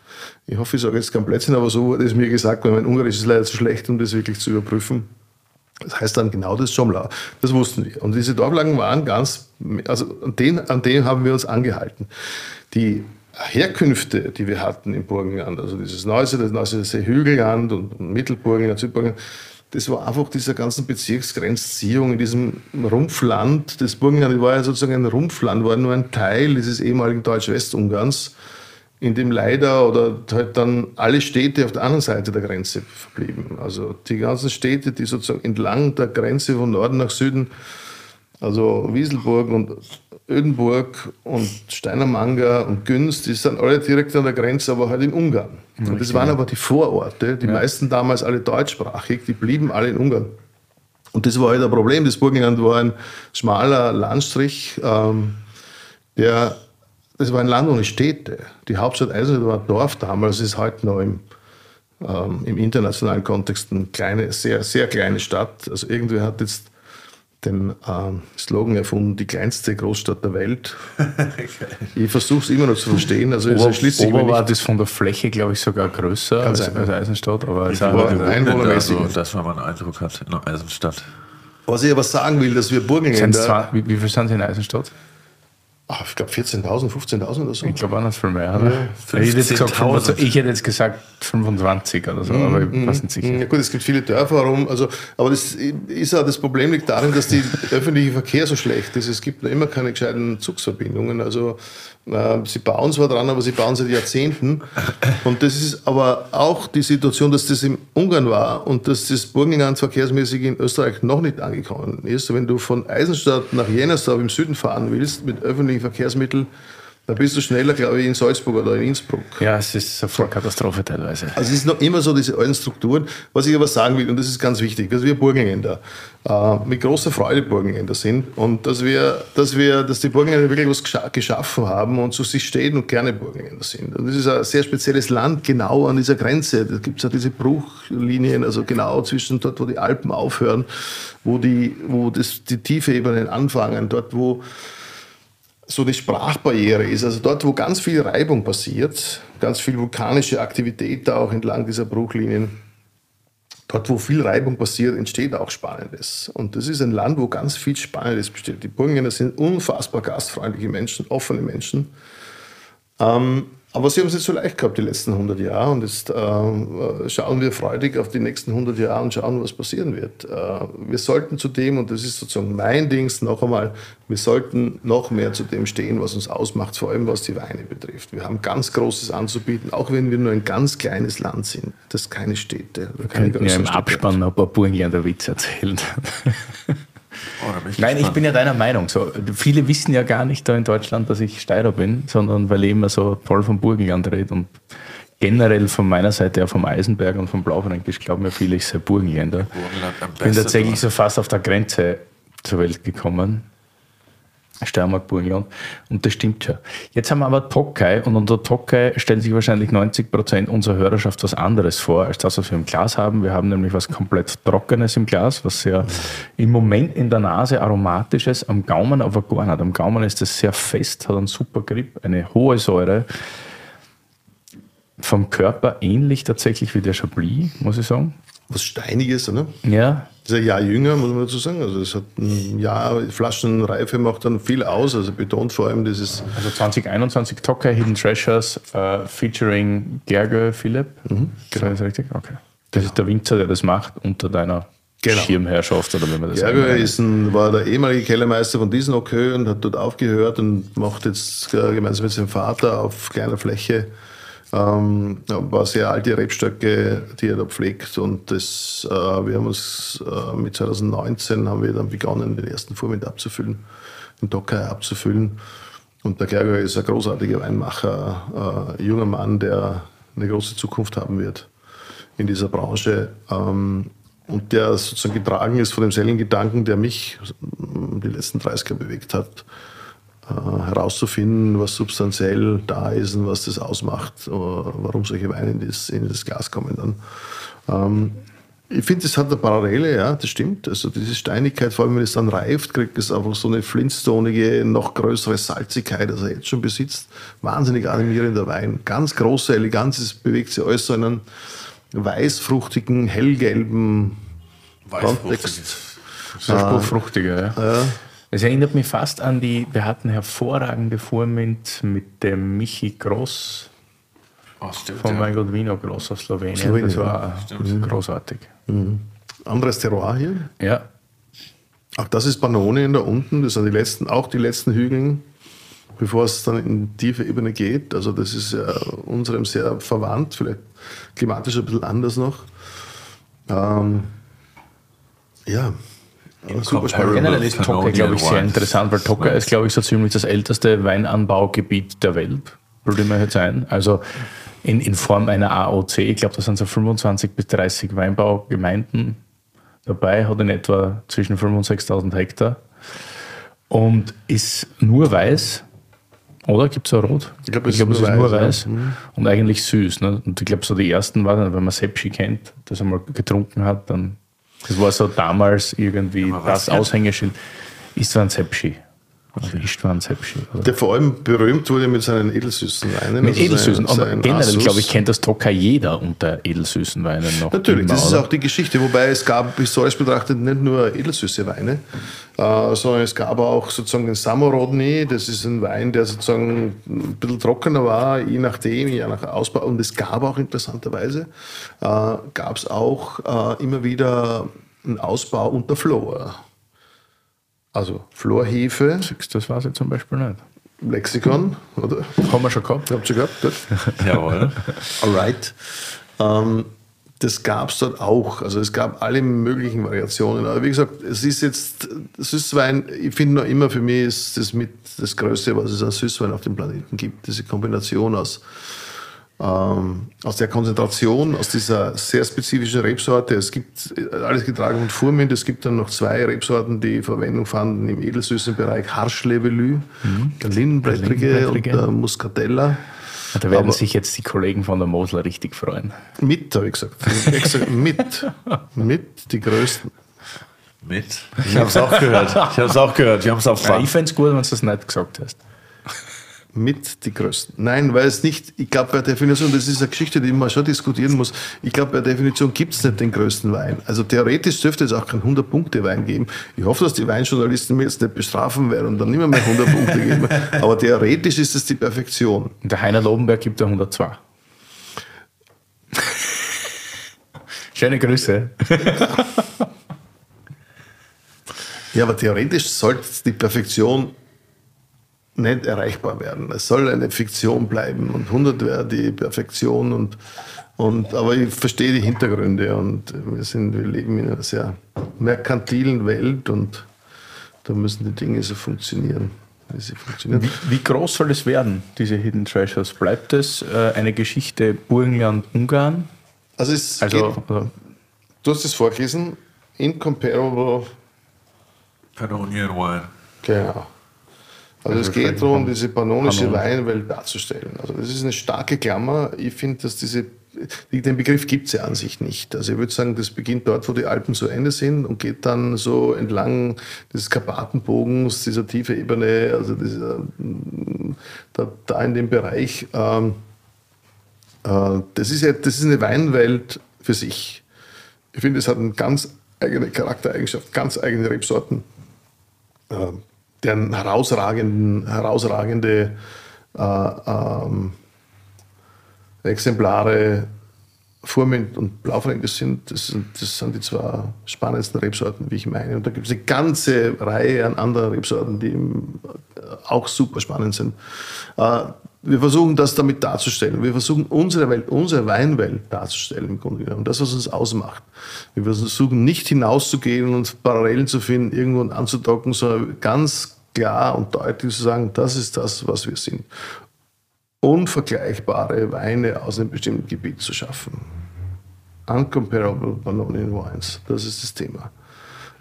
ich hoffe, ich sage jetzt kein Blödsinn, aber so wurde es mir gesagt, weil mein Ungarisch ist leider zu schlecht, um das wirklich zu überprüfen. Das heißt dann genau das Schomlau. Das wussten wir. Und diese Dorflagen waren ganz, also an denen, an denen haben wir uns angehalten. Die Herkünfte, die wir hatten im Burgenland, also dieses Neuse, das Neuse Hügelland und Mittelburgenland, Südburgenland, das war einfach dieser ganzen Bezirksgrenzziehung in diesem Rumpfland. Das Burgenland war ja sozusagen ein Rumpfland, war nur ein Teil dieses ehemaligen Deutsch-Westungarns, in dem leider oder halt dann alle Städte auf der anderen Seite der Grenze verblieben. Also die ganzen Städte, die sozusagen entlang der Grenze von Norden nach Süden, also Wieselburg und Ödenburg und Steinermanger und Günz, die sind alle direkt an der Grenze, aber halt in Ungarn. Und das waren aber die Vororte, die ja. meisten damals alle deutschsprachig, die blieben alle in Ungarn. Und das war halt ein Problem. Das Burgenland war ein schmaler Landstrich, ähm, der, das war ein Land ohne Städte. Die Hauptstadt Eisenstadt war ein Dorf damals, ist heute noch im, ähm, im internationalen Kontext eine kleine, sehr, sehr kleine Stadt. Also irgendwer hat jetzt den ähm, Slogan erfunden, die kleinste Großstadt der Welt. [laughs] ich versuche es immer noch zu verstehen. Also Ober, es Ober war das von der Fläche, glaube ich, sogar größer als, als, Eisenstadt. Aber es war einwohnermäßig. Also, das war mein Eindruck hat in Eisenstadt. Was ich aber sagen will, dass wir Burgenländer... Wie, wie viel sind Sie in Eisenstadt? Ach, ich glaube 14.000, 15.000 oder so. Ich glaube auch nicht viel mehr. Ja, ich, hätte jetzt gesagt, ich hätte jetzt gesagt 25 oder so, mm, aber ich mm, weiß nicht sicher. Ja gut, es gibt viele Dörfer herum, also, aber das ist auch das Problem liegt darin, dass der [laughs] öffentliche Verkehr so schlecht ist. Es gibt noch immer keine gescheiten Zugsverbindungen. Also äh, sie bauen zwar dran, aber sie bauen seit Jahrzehnten. Und das ist aber auch die Situation, dass das in Ungarn war und dass das Burgenland verkehrsmäßig in Österreich noch nicht angekommen ist. Wenn du von Eisenstadt nach Jennersdorf im Süden fahren willst mit öffentlichen Verkehrsmitteln, da bist du schneller, glaube ich, in Salzburg oder in Innsbruck. Ja, es ist eine Vollkatastrophe teilweise. Also es ist noch immer so diese alten Strukturen. Was ich aber sagen will, und das ist ganz wichtig, dass wir Burgenländer äh, mit großer Freude Burgenländer sind und dass wir, dass wir, dass die Burgenländer wirklich was geschaffen haben und zu sich stehen und gerne Burgenländer sind. Und das ist ein sehr spezielles Land, genau an dieser Grenze. Da gibt es ja diese Bruchlinien, also genau zwischen dort, wo die Alpen aufhören, wo die, wo das, die tiefe Ebenen anfangen, dort, wo so die Sprachbarriere ist. Also dort, wo ganz viel Reibung passiert, ganz viel vulkanische Aktivität da auch entlang dieser Bruchlinien, dort, wo viel Reibung passiert, entsteht auch Spannendes. Und das ist ein Land, wo ganz viel Spannendes besteht. Die Burgenländer sind unfassbar gastfreundliche Menschen, offene Menschen. Ähm, aber sie haben es nicht so leicht gehabt die letzten 100 Jahre und jetzt äh, schauen wir freudig auf die nächsten 100 Jahre und schauen, was passieren wird. Äh, wir sollten zu dem, und das ist sozusagen mein Dings, noch einmal, wir sollten noch mehr zu dem stehen, was uns ausmacht, vor allem was die Weine betrifft. Wir haben ganz Großes anzubieten, auch wenn wir nur ein ganz kleines Land sind, das keine Städte, Wir könnten ja im Abspann noch ein paar Burgenländer Witze erzählen. [laughs] Oh, Nein, ich bin ja deiner Meinung. So, viele wissen ja gar nicht da in Deutschland, dass ich Steirer bin, sondern weil ich immer so toll vom Burgenland rede und generell von meiner Seite, ja vom Eisenberg und vom Blaufränkisch, glauben ja viele, ich sei Burgenländer. Ich bin tatsächlich so fast auf der Grenze zur Welt gekommen. Steiermark, Burgenland. Und das stimmt ja. Jetzt haben wir aber Tokai und unter Tokai stellen sich wahrscheinlich 90 Prozent unserer Hörerschaft was anderes vor, als das, was wir im Glas haben. Wir haben nämlich was komplett Trockenes im Glas, was sehr im Moment in der Nase aromatisches, am Gaumen aber gar nicht. Am Gaumen ist es sehr fest, hat einen super Grip, eine hohe Säure. Vom Körper ähnlich tatsächlich wie der Chablis, muss ich sagen. Was Steiniges, oder? Ja, ist ein Jahr jünger, muss man dazu sagen. Also es hat ein Jahr Flaschenreife macht dann viel aus, also betont vor allem dieses. Also 2021 Tocker Hidden Treasures uh, featuring Gerge Philipp. Mhm, genau. Ist das richtig? Okay. Das ist der Winzer, der das macht unter deiner genau. Schirmherrschaft oder wie man das Gerge ist ein, war der ehemalige Kellermeister von Diesenokö und hat dort aufgehört und macht jetzt äh, gemeinsam mit seinem Vater auf kleiner Fläche ähm, paar sehr alte Rebstöcke, die er da pflegt. Und das, äh, wir haben uns äh, mit 2019 haben wir dann begonnen, den ersten Fuhr abzufüllen, den Docker abzufüllen. Und der Gerger ist ein großartiger Weinmacher, äh, junger Mann, der eine große Zukunft haben wird in dieser Branche. Ähm, und der sozusagen getragen ist von demselben Gedanken, der mich die letzten 30 Jahre bewegt hat äh, herauszufinden, was substanziell da ist und was das ausmacht, äh, warum solche Weine in das, in das Glas kommen dann. Ähm, ich finde, das hat eine Parallele, ja, das stimmt. Also diese Steinigkeit, vor allem wenn es dann reift, kriegt es einfach so eine flintstonige, noch größere Salzigkeit, als er jetzt schon besitzt. Wahnsinnig animierender Wein. Ganz große Eleganz, es bewegt sich alles so in einen weißfruchtigen, hellgelben Kontext. Sehr fruchtiger, ja. ja. Es erinnert mich fast an die, wir hatten hervorragende Vormint mit dem Michi Gross oh, stimmt, von ja. Gott Vino Gross aus Slowenien. Slowenien. Das war stimmt. großartig. Mhm. anderes Terroir hier. Ja. Auch das ist Pannonien da unten. Das sind die letzten, auch die letzten Hügel, bevor es dann in tiefe Ebene geht. Also das ist ja unserem sehr verwandt, vielleicht klimatisch ein bisschen anders noch. Ähm, ja, super spannend. Generell ist Toka, glaube ich, sehr interessant, weil Toka ist, glaube ich, so ziemlich das älteste Weinanbaugebiet der Welt, würde mir jetzt ein. Also in, in Form einer AOC. Ich glaube, da sind so 25 bis 30 Weinbaugemeinden dabei, hat in etwa zwischen 5.000 und 6.000 Hektar und ist nur weiß. Oder gibt es auch rot? Ich glaube, es, glaub, ist, es ist nur weiß ja. Mhm. und eigentlich süß. Ne? Und ich glaube, so die ersten waren, wenn man Sepsi kennt, das einmal getrunken hat, dann, das war so damals irgendwie das? Aushängeschild. Istvan Sepsi. Also Istvan Sepsi. Der vor allem berühmt wurde mit seinen edelsüßen Weinen. Mit also edelsüßen. sein- sein generell, glaube ich, kennt das Toka jeder unter edelsüßen Weinen noch. Natürlich, das ist auch die Geschichte. Wobei es gab historisch betrachtet nicht nur edelsüße Weine, äh, sondern es gab auch sozusagen den Samorodny. Das ist ein Wein, der sozusagen ein bisschen trockener war, je nachdem, je nach Ausbau. Und es gab auch interessanterweise, äh, gab es auch äh, immer wieder einen Ausbau unter Flor. Also Florhefe, Das weiß ich zum Beispiel nicht. Lexikon, oder? Haben wir schon gehabt? Habt ihr gehabt? Gut. [laughs] Jawohl. Alright. Ähm, das gab es dort auch. Also es gab alle möglichen Variationen. Aber wie gesagt, es ist jetzt Süßwein, ich finde noch immer für mich ist das mit das Größte, was es an Süßwein auf dem Planeten gibt. Diese Kombination aus, ähm, aus der Konzentration, aus dieser sehr spezifischen Rebsorte. Es gibt äh, alles getragen von Furmint. Es gibt dann noch zwei Rebsorten, die Verwendung fanden im edelsüßen Bereich. Harschlevelü, der Lindenblättrige und Lindenblättrige. der Muscatella. Da werden Aber- sich jetzt die Kollegen von der Mosler richtig freuen. Mit, habe ich gesagt. Ich gesagt. Mit. [laughs] Mit die größten. Mit? Ich habe es auch gehört. Ich habe es auch gehört. Wir haben es auf Ja, Band. ich fände es gut, wenn du das nicht gesagt hast. Mit die größten. Nein, weil es nicht, ich glaube bei Definition, das ist eine Geschichte, die man schon diskutieren muss. Ich glaube, bei Definition gibt es nicht den größten Wein. Also theoretisch dürfte es auch keinen 100-Punkte-Wein geben. Ich hoffe, dass die Weinjournalisten mir jetzt nicht bestrafen werden und dann nicht mehr, mehr 100 Punkte geben. [laughs] Aber theoretisch ist es die Perfektion. Der Heiner Lobenberg gibt da [laughs] 102. Schöne Grüße. Ja, aber theoretisch sollte die Perfektion nicht erreichbar werden. Es soll eine Fiktion bleiben und 100 wäre die Perfektion und, und aber ich verstehe die Hintergründe und wir sind, wir leben in einer sehr merkantilen Welt und da müssen die Dinge so funktionieren, wie sie funktionieren. Wie, wie groß soll es werden, diese Hidden Treasures? Bleibt es äh, eine Geschichte Burgenland, Ungarn? Also es Also, geht, also du hast es vorgelesen, incomparable Pannonian Wine. Genau. Also, es geht darum, diese pannonische Pannon. Weinwelt darzustellen. Also das ist eine starke Klammer. Ich finde, dass diese, den Begriff gibt es ja an sich nicht. Also ich würde sagen, das beginnt dort, wo die Alpen zu Ende sind und geht dann so entlang des Karpatenbogens, dieser tiefe Ebene, also dieser, da, da in dem Bereich. Ähm, äh, das, ist ja, das ist eine Weinwelt für sich. Ich finde, es hat eine ganz eigene Charaktereigenschaft, ganz eigene Rebsorten äh, deren herausragenden, herausragende äh, ähm, Exemplare Furmint und Blaufränkisch sind. Das, sind. das sind die zwei spannendsten Rebsorten, wie ich meine. Und da gibt es eine ganze Reihe an anderen Rebsorten, die ähm, auch super spannend sind. Äh, wir versuchen das damit darzustellen. Wir versuchen unsere Welt, unsere Weinwelt darzustellen im Grunde genommen. Das, was uns ausmacht. Wir versuchen nicht hinauszugehen und Parallelen zu finden, irgendwo anzudocken, sondern ganz klar und deutlich zu sagen, das ist das, was wir sind. Unvergleichbare Weine aus einem bestimmten Gebiet zu schaffen. Uncomparable Pannonian Wines, das ist das Thema.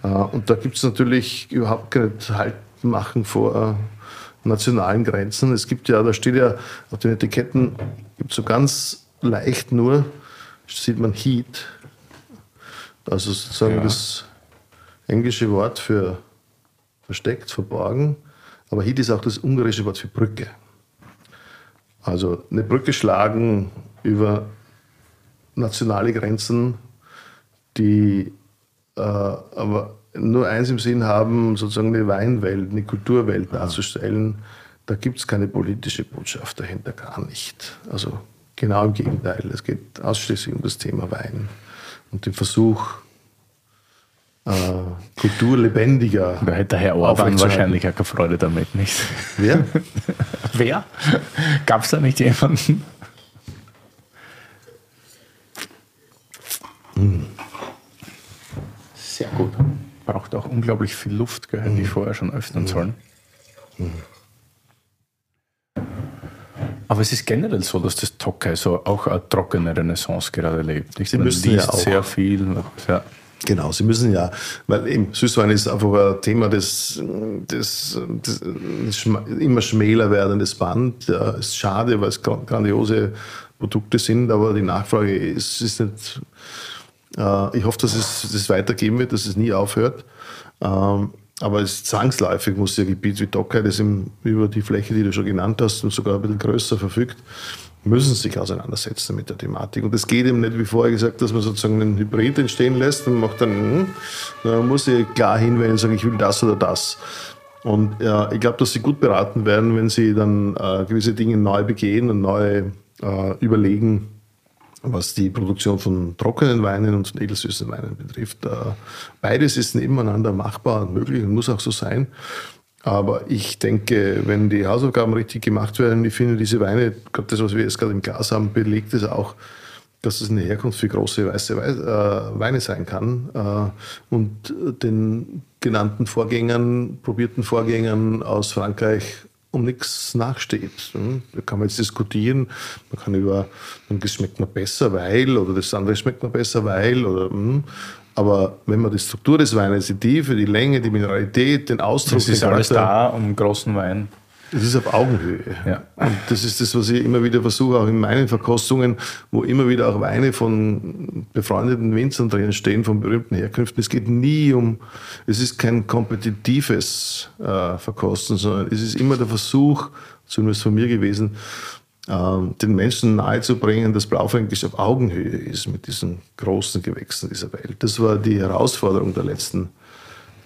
Äh, Und da gibt es natürlich überhaupt kein Haltmachen vor nationalen Grenzen. Es gibt ja, da steht ja auf den Etiketten, gibt so ganz leicht nur, sieht man Heat, also sozusagen Ja. das englische Wort für versteckt, verborgen. Aber Heat ist auch das ungarische Wort für Brücke. Also eine Brücke schlagen über nationale Grenzen, die äh, aber nur eins im Sinn haben, sozusagen eine Weinwelt, eine Kulturwelt darzustellen. Da gibt es keine politische Botschaft dahinter, gar nicht. Also genau im Gegenteil. Es geht ausschließlich um das Thema Wein und den Versuch, äh, Kultur lebendiger. Da hätte der Herr Orban wahrscheinlich auch keine Freude damit, nicht? Wer? [laughs] Wer? Gab es da nicht jemanden? Sehr gut. Braucht auch unglaublich viel Luft, gell, hätte ich vorher schon öffnen sollen. Aber es ist generell so, dass das Tokai so auch eine trockene Renaissance gerade lebt. Ich Sie müssen ja auch. sehr viel. Ja. Genau, Sie müssen ja, weil eben Süßwein ist einfach ein Thema, das, das, das, immer schmäler werdendes Band. Ja, ist schade, weil es gra- grandiose Produkte sind, aber die Nachfrage ist, ist nicht. Äh, ich hoffe, dass es das weitergeben wird, dass es nie aufhört. Ähm, aber es ist zwangsläufig, muss ein Gebiet wie Docker, das über die Fläche, die du schon genannt hast, und sogar ein bisschen größer verfügt, müssen sich auseinandersetzen mit der Thematik. Und es geht eben nicht, wie vorher gesagt, dass man sozusagen einen Hybrid entstehen lässt und macht dann, hm, man muss sich klar hinwenden und sagen, ich will das oder das. Und ja, ich glaube, dass sie gut beraten werden, wenn sie dann äh, gewisse Dinge neu begehen und neu äh, überlegen, was die Produktion von trockenen Weinen und von edelsüßen Weinen betrifft. Äh, Beides ist nebeneinander machbar und möglich und muss auch so sein. Aber ich denke, wenn die Hausaufgaben richtig gemacht werden, ich finde diese Weine, gerade das, was wir jetzt gerade im Glas haben, belegt es auch, dass es eine Herkunft für große weiße Wei- äh, Weine sein kann äh, und den genannten Vorgängern, probierten Vorgängern aus Frankreich um nichts nachsteht. hm. Da kann man jetzt diskutieren, man kann über, das schmeckt mir besser, weil, oder das andere schmeckt mir besser, weil, oder, hm. aber wenn man die Struktur des Weines, die Tiefe, die Länge, die Mineralität, den Ausdruck, Das ist alles da, um großen Wein. Es ist auf Augenhöhe. Ja. Und das ist das, was ich immer wieder versuche, auch in meinen Verkostungen, wo immer wieder auch Weine von befreundeten Winzern drin stehen, von berühmten Herkünften. Es geht nie um, es ist kein kompetitives äh, Verkosten, sondern es ist immer der Versuch, zumindest von mir gewesen, ähm, den Menschen nahezubringen, dass Blaufränkisch auf Augenhöhe ist mit diesen großen Gewächsen dieser Welt. Das war die Herausforderung der letzten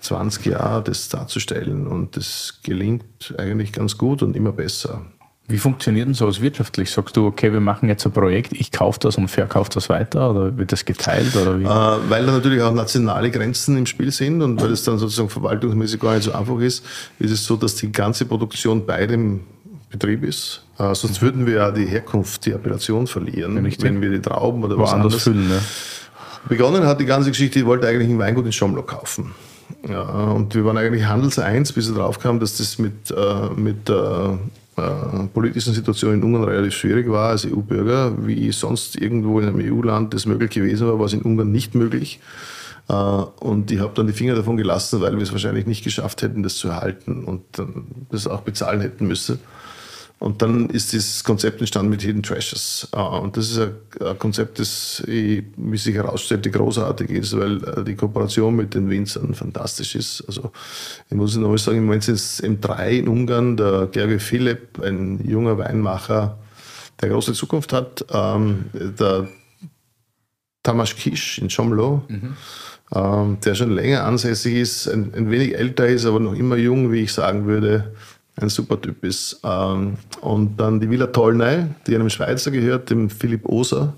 20 Jahre, das darzustellen. Und das gelingt eigentlich ganz gut und immer besser. Wie funktioniert denn sowas wirtschaftlich? Sagst du, okay, wir machen jetzt ein Projekt, ich kaufe das und verkaufe das weiter oder wird das geteilt oder wie? Äh, weil da natürlich auch nationale Grenzen im Spiel sind und weil es dann sozusagen verwaltungsmäßig gar nicht so einfach ist, ist es so, dass die ganze Produktion bei dem Betrieb ist. Äh, sonst würden wir ja die Herkunft, die Appellation verlieren, Richtig. wenn wir die Trauben oder was Woanders anderes füllen, ne? Begonnen hat die ganze Geschichte, ich wollte eigentlich ein Weingut in Schomlo kaufen. Ja, und wir waren eigentlich Handelseins, bis er drauf kam, dass das mit, äh, mit der äh, politischen Situation in Ungarn relativ schwierig war als EU-Bürger, wie sonst irgendwo in einem EU-Land das möglich gewesen war, war es in Ungarn nicht möglich. Äh, und ich habe dann die Finger davon gelassen, weil wir es wahrscheinlich nicht geschafft hätten, das zu erhalten und dann das auch bezahlen hätten müssen. Und dann ist dieses Konzept entstanden mit Hidden Treasures. Äh, Und das ist ein Konzept, das, wie sich herausstellte, großartig ist, weil äh, die Kooperation mit den Winzern fantastisch ist. Also ich muss nochmal sagen, im Moment sind es M3 in Ungarn, der Gerge Philipp, ein junger Weinmacher, der große Zukunft hat. Ähm, Der Tamas Kisch in Chomlo, ähm, der schon länger ansässig ist, ein, ein wenig älter ist, aber noch immer jung, wie ich sagen würde, ein super Typ ist. Ähm, und dann die Villa Tollnay, die einem Schweizer gehört, dem Philipp Oser.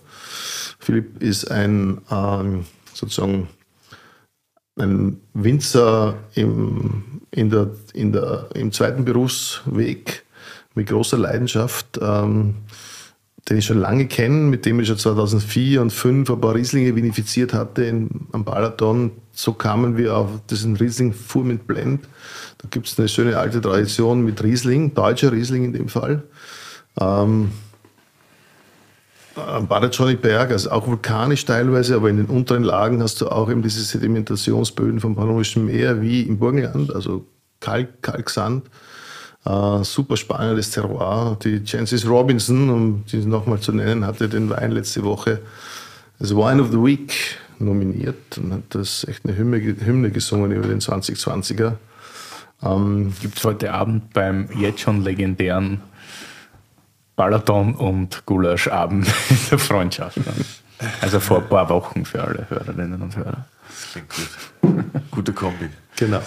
Philipp ist ein ähm, sozusagen ein Winzer im, in der, in der, im zweiten Berufsweg mit großer Leidenschaft, ähm, den ich schon lange kenne, mit dem ich schon 2004 und 2005 ein paar Rieslinge vinifiziert hatte in, am Balaton. So kamen wir auf diesen Riesling Fuhr mit Blend. Da gibt es eine schöne alte Tradition mit Riesling, deutscher Riesling in dem Fall. Ähm, am Badajonik-Berg, also auch vulkanisch teilweise, aber in den unteren Lagen hast du auch eben diese Sedimentationsböden vom Panonischen Meer wie im Burgenland, also Kalk, Kalksand. Äh, super spannendes Terroir. Die Chances Robinson, um die nochmal zu nennen, hatte den Wein letzte Woche als Wine of the Week nominiert und hat das echt eine Hymne, Hymne gesungen über den 2020er. Ähm, Gibt es heute Abend beim jetzt schon legendären Balaton und Gulaschabend [laughs] in der Freundschaft. ne? Also vor ein paar Wochen für alle Hörerinnen und Hörer. Das klingt gut. Gute Kombi. genau.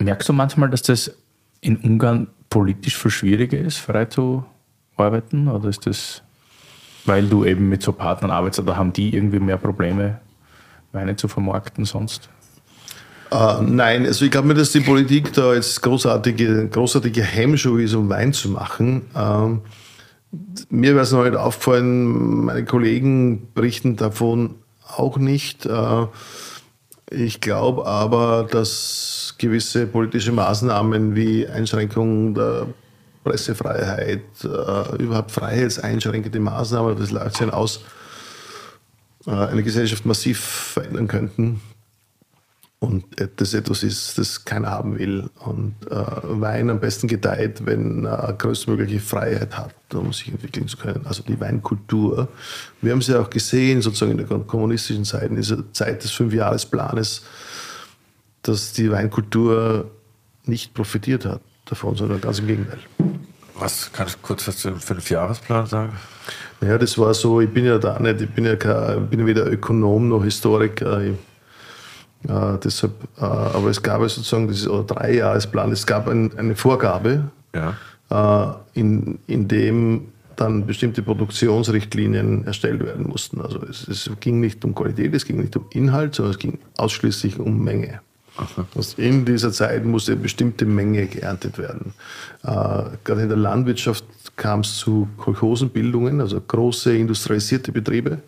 Merkst du manchmal, dass das in Ungarn politisch viel schwieriger ist, frei zu arbeiten? Oder ist das, weil du eben mit so Partnern arbeitest, oder haben die irgendwie mehr Probleme, Weine zu vermarkten sonst? Äh, nein, also ich glaube mir, dass die Politik da jetzt großartige, großartige Hemmschuhe ist, um Wein zu machen. Ähm, mir wäre es noch nicht aufgefallen, meine Kollegen berichten davon auch nicht. Äh, ich glaube aber, dass gewisse politische Maßnahmen wie Einschränkung der Pressefreiheit, äh, überhaupt freiheitseinschränkende Maßnahmen, das sich aus, äh, eine Gesellschaft massiv verändern könnten und das etwas ist, das keiner haben will. Und äh, Wein am besten gedeiht, wenn er größtmögliche Freiheit hat, um sich entwickeln zu können. Also die Weinkultur. Wir haben es ja auch gesehen, sozusagen in der kommunistischen Zeit, in dieser Zeit des Fünfjahresplanes, dass die Weinkultur nicht profitiert hat davon, sondern ganz im Gegenteil. Was kannst du kurz was zum Fünfjahresplan sagen? Ja, das war so, ich bin ja da nicht, ich bin ja, kein, bin weder Ökonom noch Historiker. Ich äh, deshalb, äh, aber es gab sozusagen dieses Dreijahresplan, es gab ein, eine Vorgabe, ja. äh, in, in dem dann bestimmte Produktionsrichtlinien erstellt werden mussten. Also es, es, ging nicht um Qualität, es ging nicht um Inhalt, sondern es ging ausschließlich um Menge. In dieser Zeit musste eine bestimmte Menge geerntet werden. Äh, gerade in der Landwirtschaft kam es zu Kolchosenbildungen, also große industrialisierte Betriebe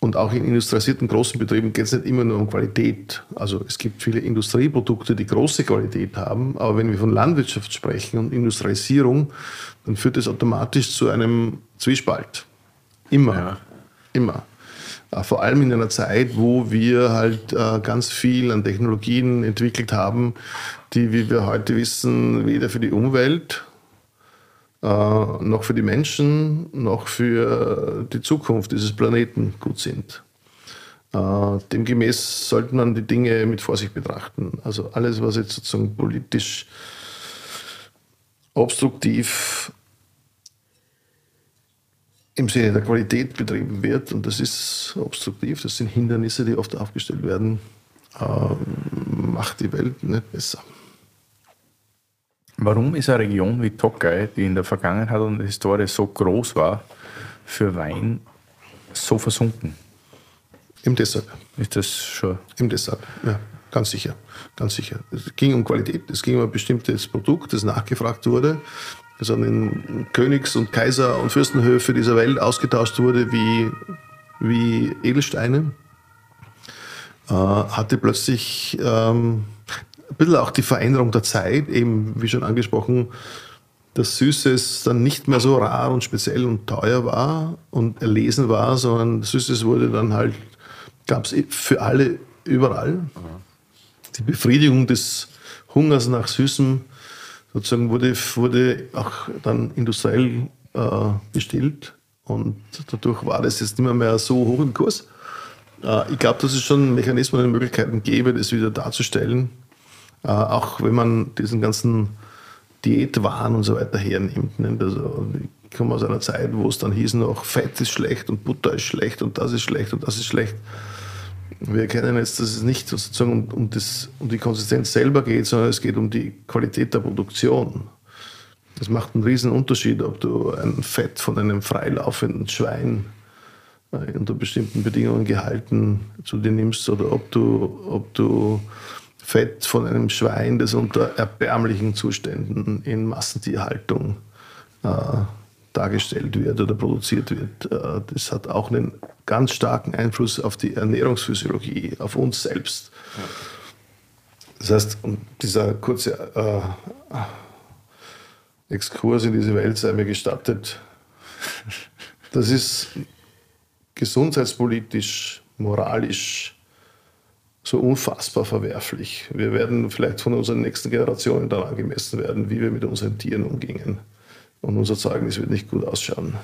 und auch in industrialisierten großen Betrieben geht es nicht immer nur um Qualität. Also es gibt viele Industrieprodukte, die große Qualität haben, aber wenn wir von Landwirtschaft sprechen und Industrialisierung, dann führt das automatisch zu einem Zwiespalt. Immer. Ja. Immer. Äh, vor allem in einer Zeit, wo wir halt äh, ganz viel an Technologien entwickelt haben, die, wie wir heute wissen, weder für die Umwelt äh, noch für die Menschen, noch für die Zukunft dieses Planeten gut sind. Demgemäß sollte man die Dinge mit Vorsicht betrachten. Also alles, was jetzt sozusagen politisch obstruktiv im Sinne der Qualität betrieben wird, und das ist obstruktiv, das sind Hindernisse, die oft aufgestellt werden, äh, macht die Welt nicht besser. Warum ist eine Region wie Tokai, die in der Vergangenheit und der Historie so groß war, für Wein so versunken? Im Dessert. Ist das schon? Im Dessert, ja, ganz sicher. Ganz sicher. Es ging um Qualität, es ging um ein bestimmtes Produkt, das nachgefragt wurde, an den Königs- und Kaiser- und Fürstenhöfe dieser Welt ausgetauscht wurde wie, wie Edelsteine. Äh, hatte plötzlich ähm, ein bisschen auch die Veränderung der Zeit, eben wie schon angesprochen, dass Süßes dann nicht mehr so rar und speziell und teuer war und erlesen war, sondern Süßes wurde dann halt, gab es für alle überall. Die Befriedigung des Hungers nach Süßem sozusagen wurde, wurde auch dann industriell äh, bestillt und dadurch war das jetzt nicht mehr, mehr so hoch im Kurs. Äh, ich glaube, dass es schon Mechanismen und Möglichkeiten gäbe, das wieder darzustellen. Äh, auch wenn man diesen ganzen Diätwahn und so weiter hernimmt. Nicht? Also, ich komme aus einer Zeit, wo es dann hieß noch, Fett ist schlecht und Butter ist schlecht und das ist schlecht und das ist schlecht. Wir erkennen jetzt, dass es nicht sozusagen um, um, das, um die Konsistenz selber geht, sondern es geht um die Qualität der Produktion. Das macht einen riesen Unterschied, ob du ein Fett von einem freilaufenden Schwein äh, unter bestimmten Bedingungen gehalten zu dir nimmst oder ob du, ob du Fett von einem Schwein, das unter erbärmlichen Zuständen in Massentierhaltung äh, dargestellt wird oder produziert wird. Äh, das hat auch einen ganz starken Einfluss auf die Ernährungsphysiologie, auf uns selbst. Das heißt, dieser kurze äh, Exkurs in diese Welt sei mir gestattet. Das ist gesundheitspolitisch, moralisch, so unfassbar verwerflich. Wir werden vielleicht von unseren nächsten Generationen daran gemessen werden, wie wir mit unseren Tieren umgingen. Und unser Zeugnis wird nicht gut ausschauen.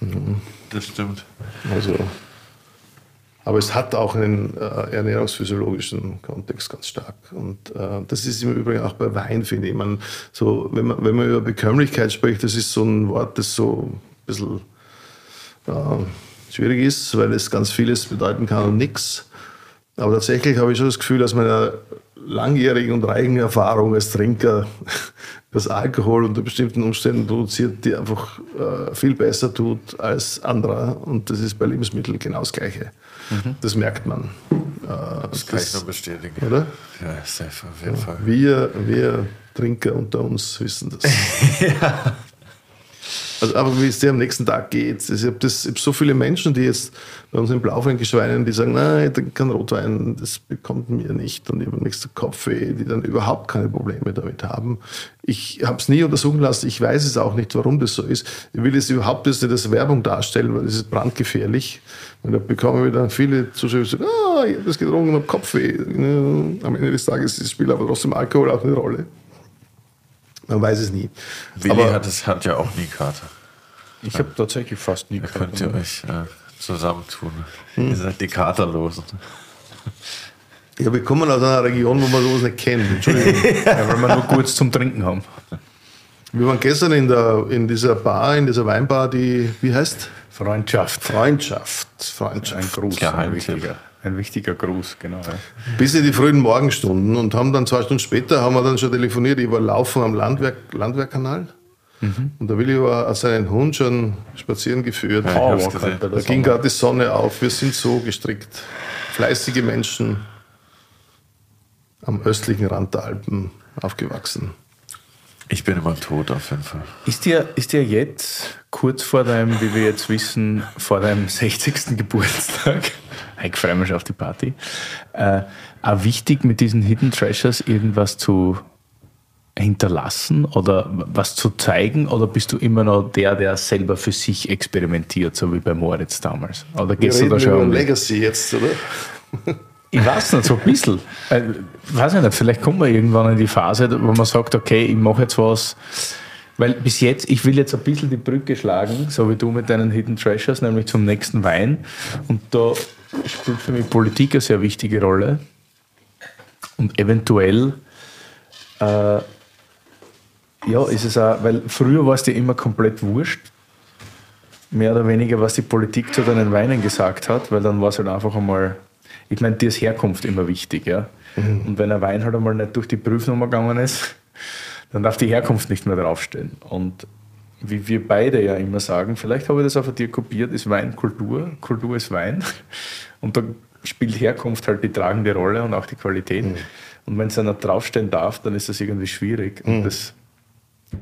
Mhm. Das stimmt. Also, aber es hat auch einen äh, ernährungsphysiologischen Kontext ganz stark. Und äh, das ist im Übrigen auch bei Wein, finde ich. Man, so, wenn, man, wenn man über Bekömmlichkeit spricht, das ist so ein Wort, das so ein bisschen äh, schwierig ist, weil es ganz vieles bedeuten kann und nichts. Aber tatsächlich habe ich schon das Gefühl, dass man langjährigen und reichen Erfahrung als Trinker, dass Alkohol unter bestimmten Umständen produziert, die einfach äh, viel besser tut als anderer. Und das ist bei Lebensmitteln genau das Gleiche. Mhm. Das merkt man. Äh, das kann ich nur bestätigen. Oder? Ja, safe, auf jeden. Fall. Wir, wir Trinker unter uns wissen das. [laughs] ja. Also einfach wie es dir am nächsten Tag geht. Ich habe hab so viele Menschen, die jetzt bei uns im Blaufränkisch-Weinen, die sagen, nein, ich keinen Rotwein, das bekommt mir nicht. Und ich habe am nächsten Kopfweh, die dann überhaupt keine Probleme damit haben. Ich habe es nie untersuchen lassen, ich weiß es auch nicht, warum das so ist. Ich will es überhaupt nicht als Werbung darstellen, weil das ist brandgefährlich. Und da bekommen wir dann viele Zuschauer, die sagen, ah, ich habe das getrunken und habe Kopfweh. Am Ende des Tages spielt aber trotzdem Alkohol auch eine Rolle. Man weiß es nie. Willi Aber hat, es, hat ja auch nie Karte. Ich habe tatsächlich fast nie Karte. Könnt ihr euch äh, zusammentun. Hm. Ihr seid die Katerlosen. Ja, wir kommen aus einer Region, wo man sowas nicht kennt. Entschuldigung. [laughs] ja, weil wir nur kurz zum Trinken haben. Wir waren gestern in, der, in dieser Bar, in dieser Weinbar, die, wie heißt? Freundschaft. Freundschaft. Freundschaft. Ein Gruß. Geheimtipp. Ein wichtiger Gruß, genau. Ja. Bis in die frühen Morgenstunden und haben dann zwei Stunden später haben wir dann schon telefoniert. Ich war laufen am Landwerk, Landwehrkanal. Mhm. Und der Willi war seinen Hund schon spazieren geführt. Ja, oh, da ging gerade die Sonne auf. Wir sind so gestrickt. Fleißige Menschen am östlichen Rand der Alpen aufgewachsen. Ich bin immer tot auf jeden Fall. Ist dir, ist dir jetzt, kurz vor deinem, wie wir jetzt wissen, vor deinem 60. Geburtstag, [laughs] ich freue mich schon auf die Party, äh, auch wichtig mit diesen Hidden Treasures irgendwas zu hinterlassen oder was zu zeigen? Oder bist du immer noch der, der selber für sich experimentiert, so wie bei Moritz damals? Oder gehst wir du da schon über um Legacy jetzt, oder? Ich weiß nicht, so ein bisschen. Äh, weiß ich nicht, vielleicht kommen wir irgendwann in die Phase, wo man sagt, okay, ich mache jetzt was. Weil bis jetzt, ich will jetzt ein bisschen die Brücke schlagen, so wie du mit deinen Hidden Treasures, nämlich zum nächsten Wein. Und da spielt für mich Politik eine sehr wichtige Rolle. Und eventuell, äh, ja, ist es auch, weil früher war es dir immer komplett wurscht, mehr oder weniger, was die Politik zu deinen Weinen gesagt hat, weil dann war es halt einfach einmal ich meine, dir ist Herkunft immer wichtig. Ja? Mhm. Und wenn ein Wein halt einmal nicht durch die Prüfnummer gegangen ist, dann darf die Herkunft nicht mehr draufstehen. Und wie wir beide ja immer sagen, vielleicht habe ich das auch von dir kopiert, ist Wein Kultur, Kultur ist Wein. Und da spielt Herkunft halt die tragende Rolle und auch die Qualität. Mhm. Und wenn es nicht draufstehen darf, dann ist das irgendwie schwierig. Und mhm. das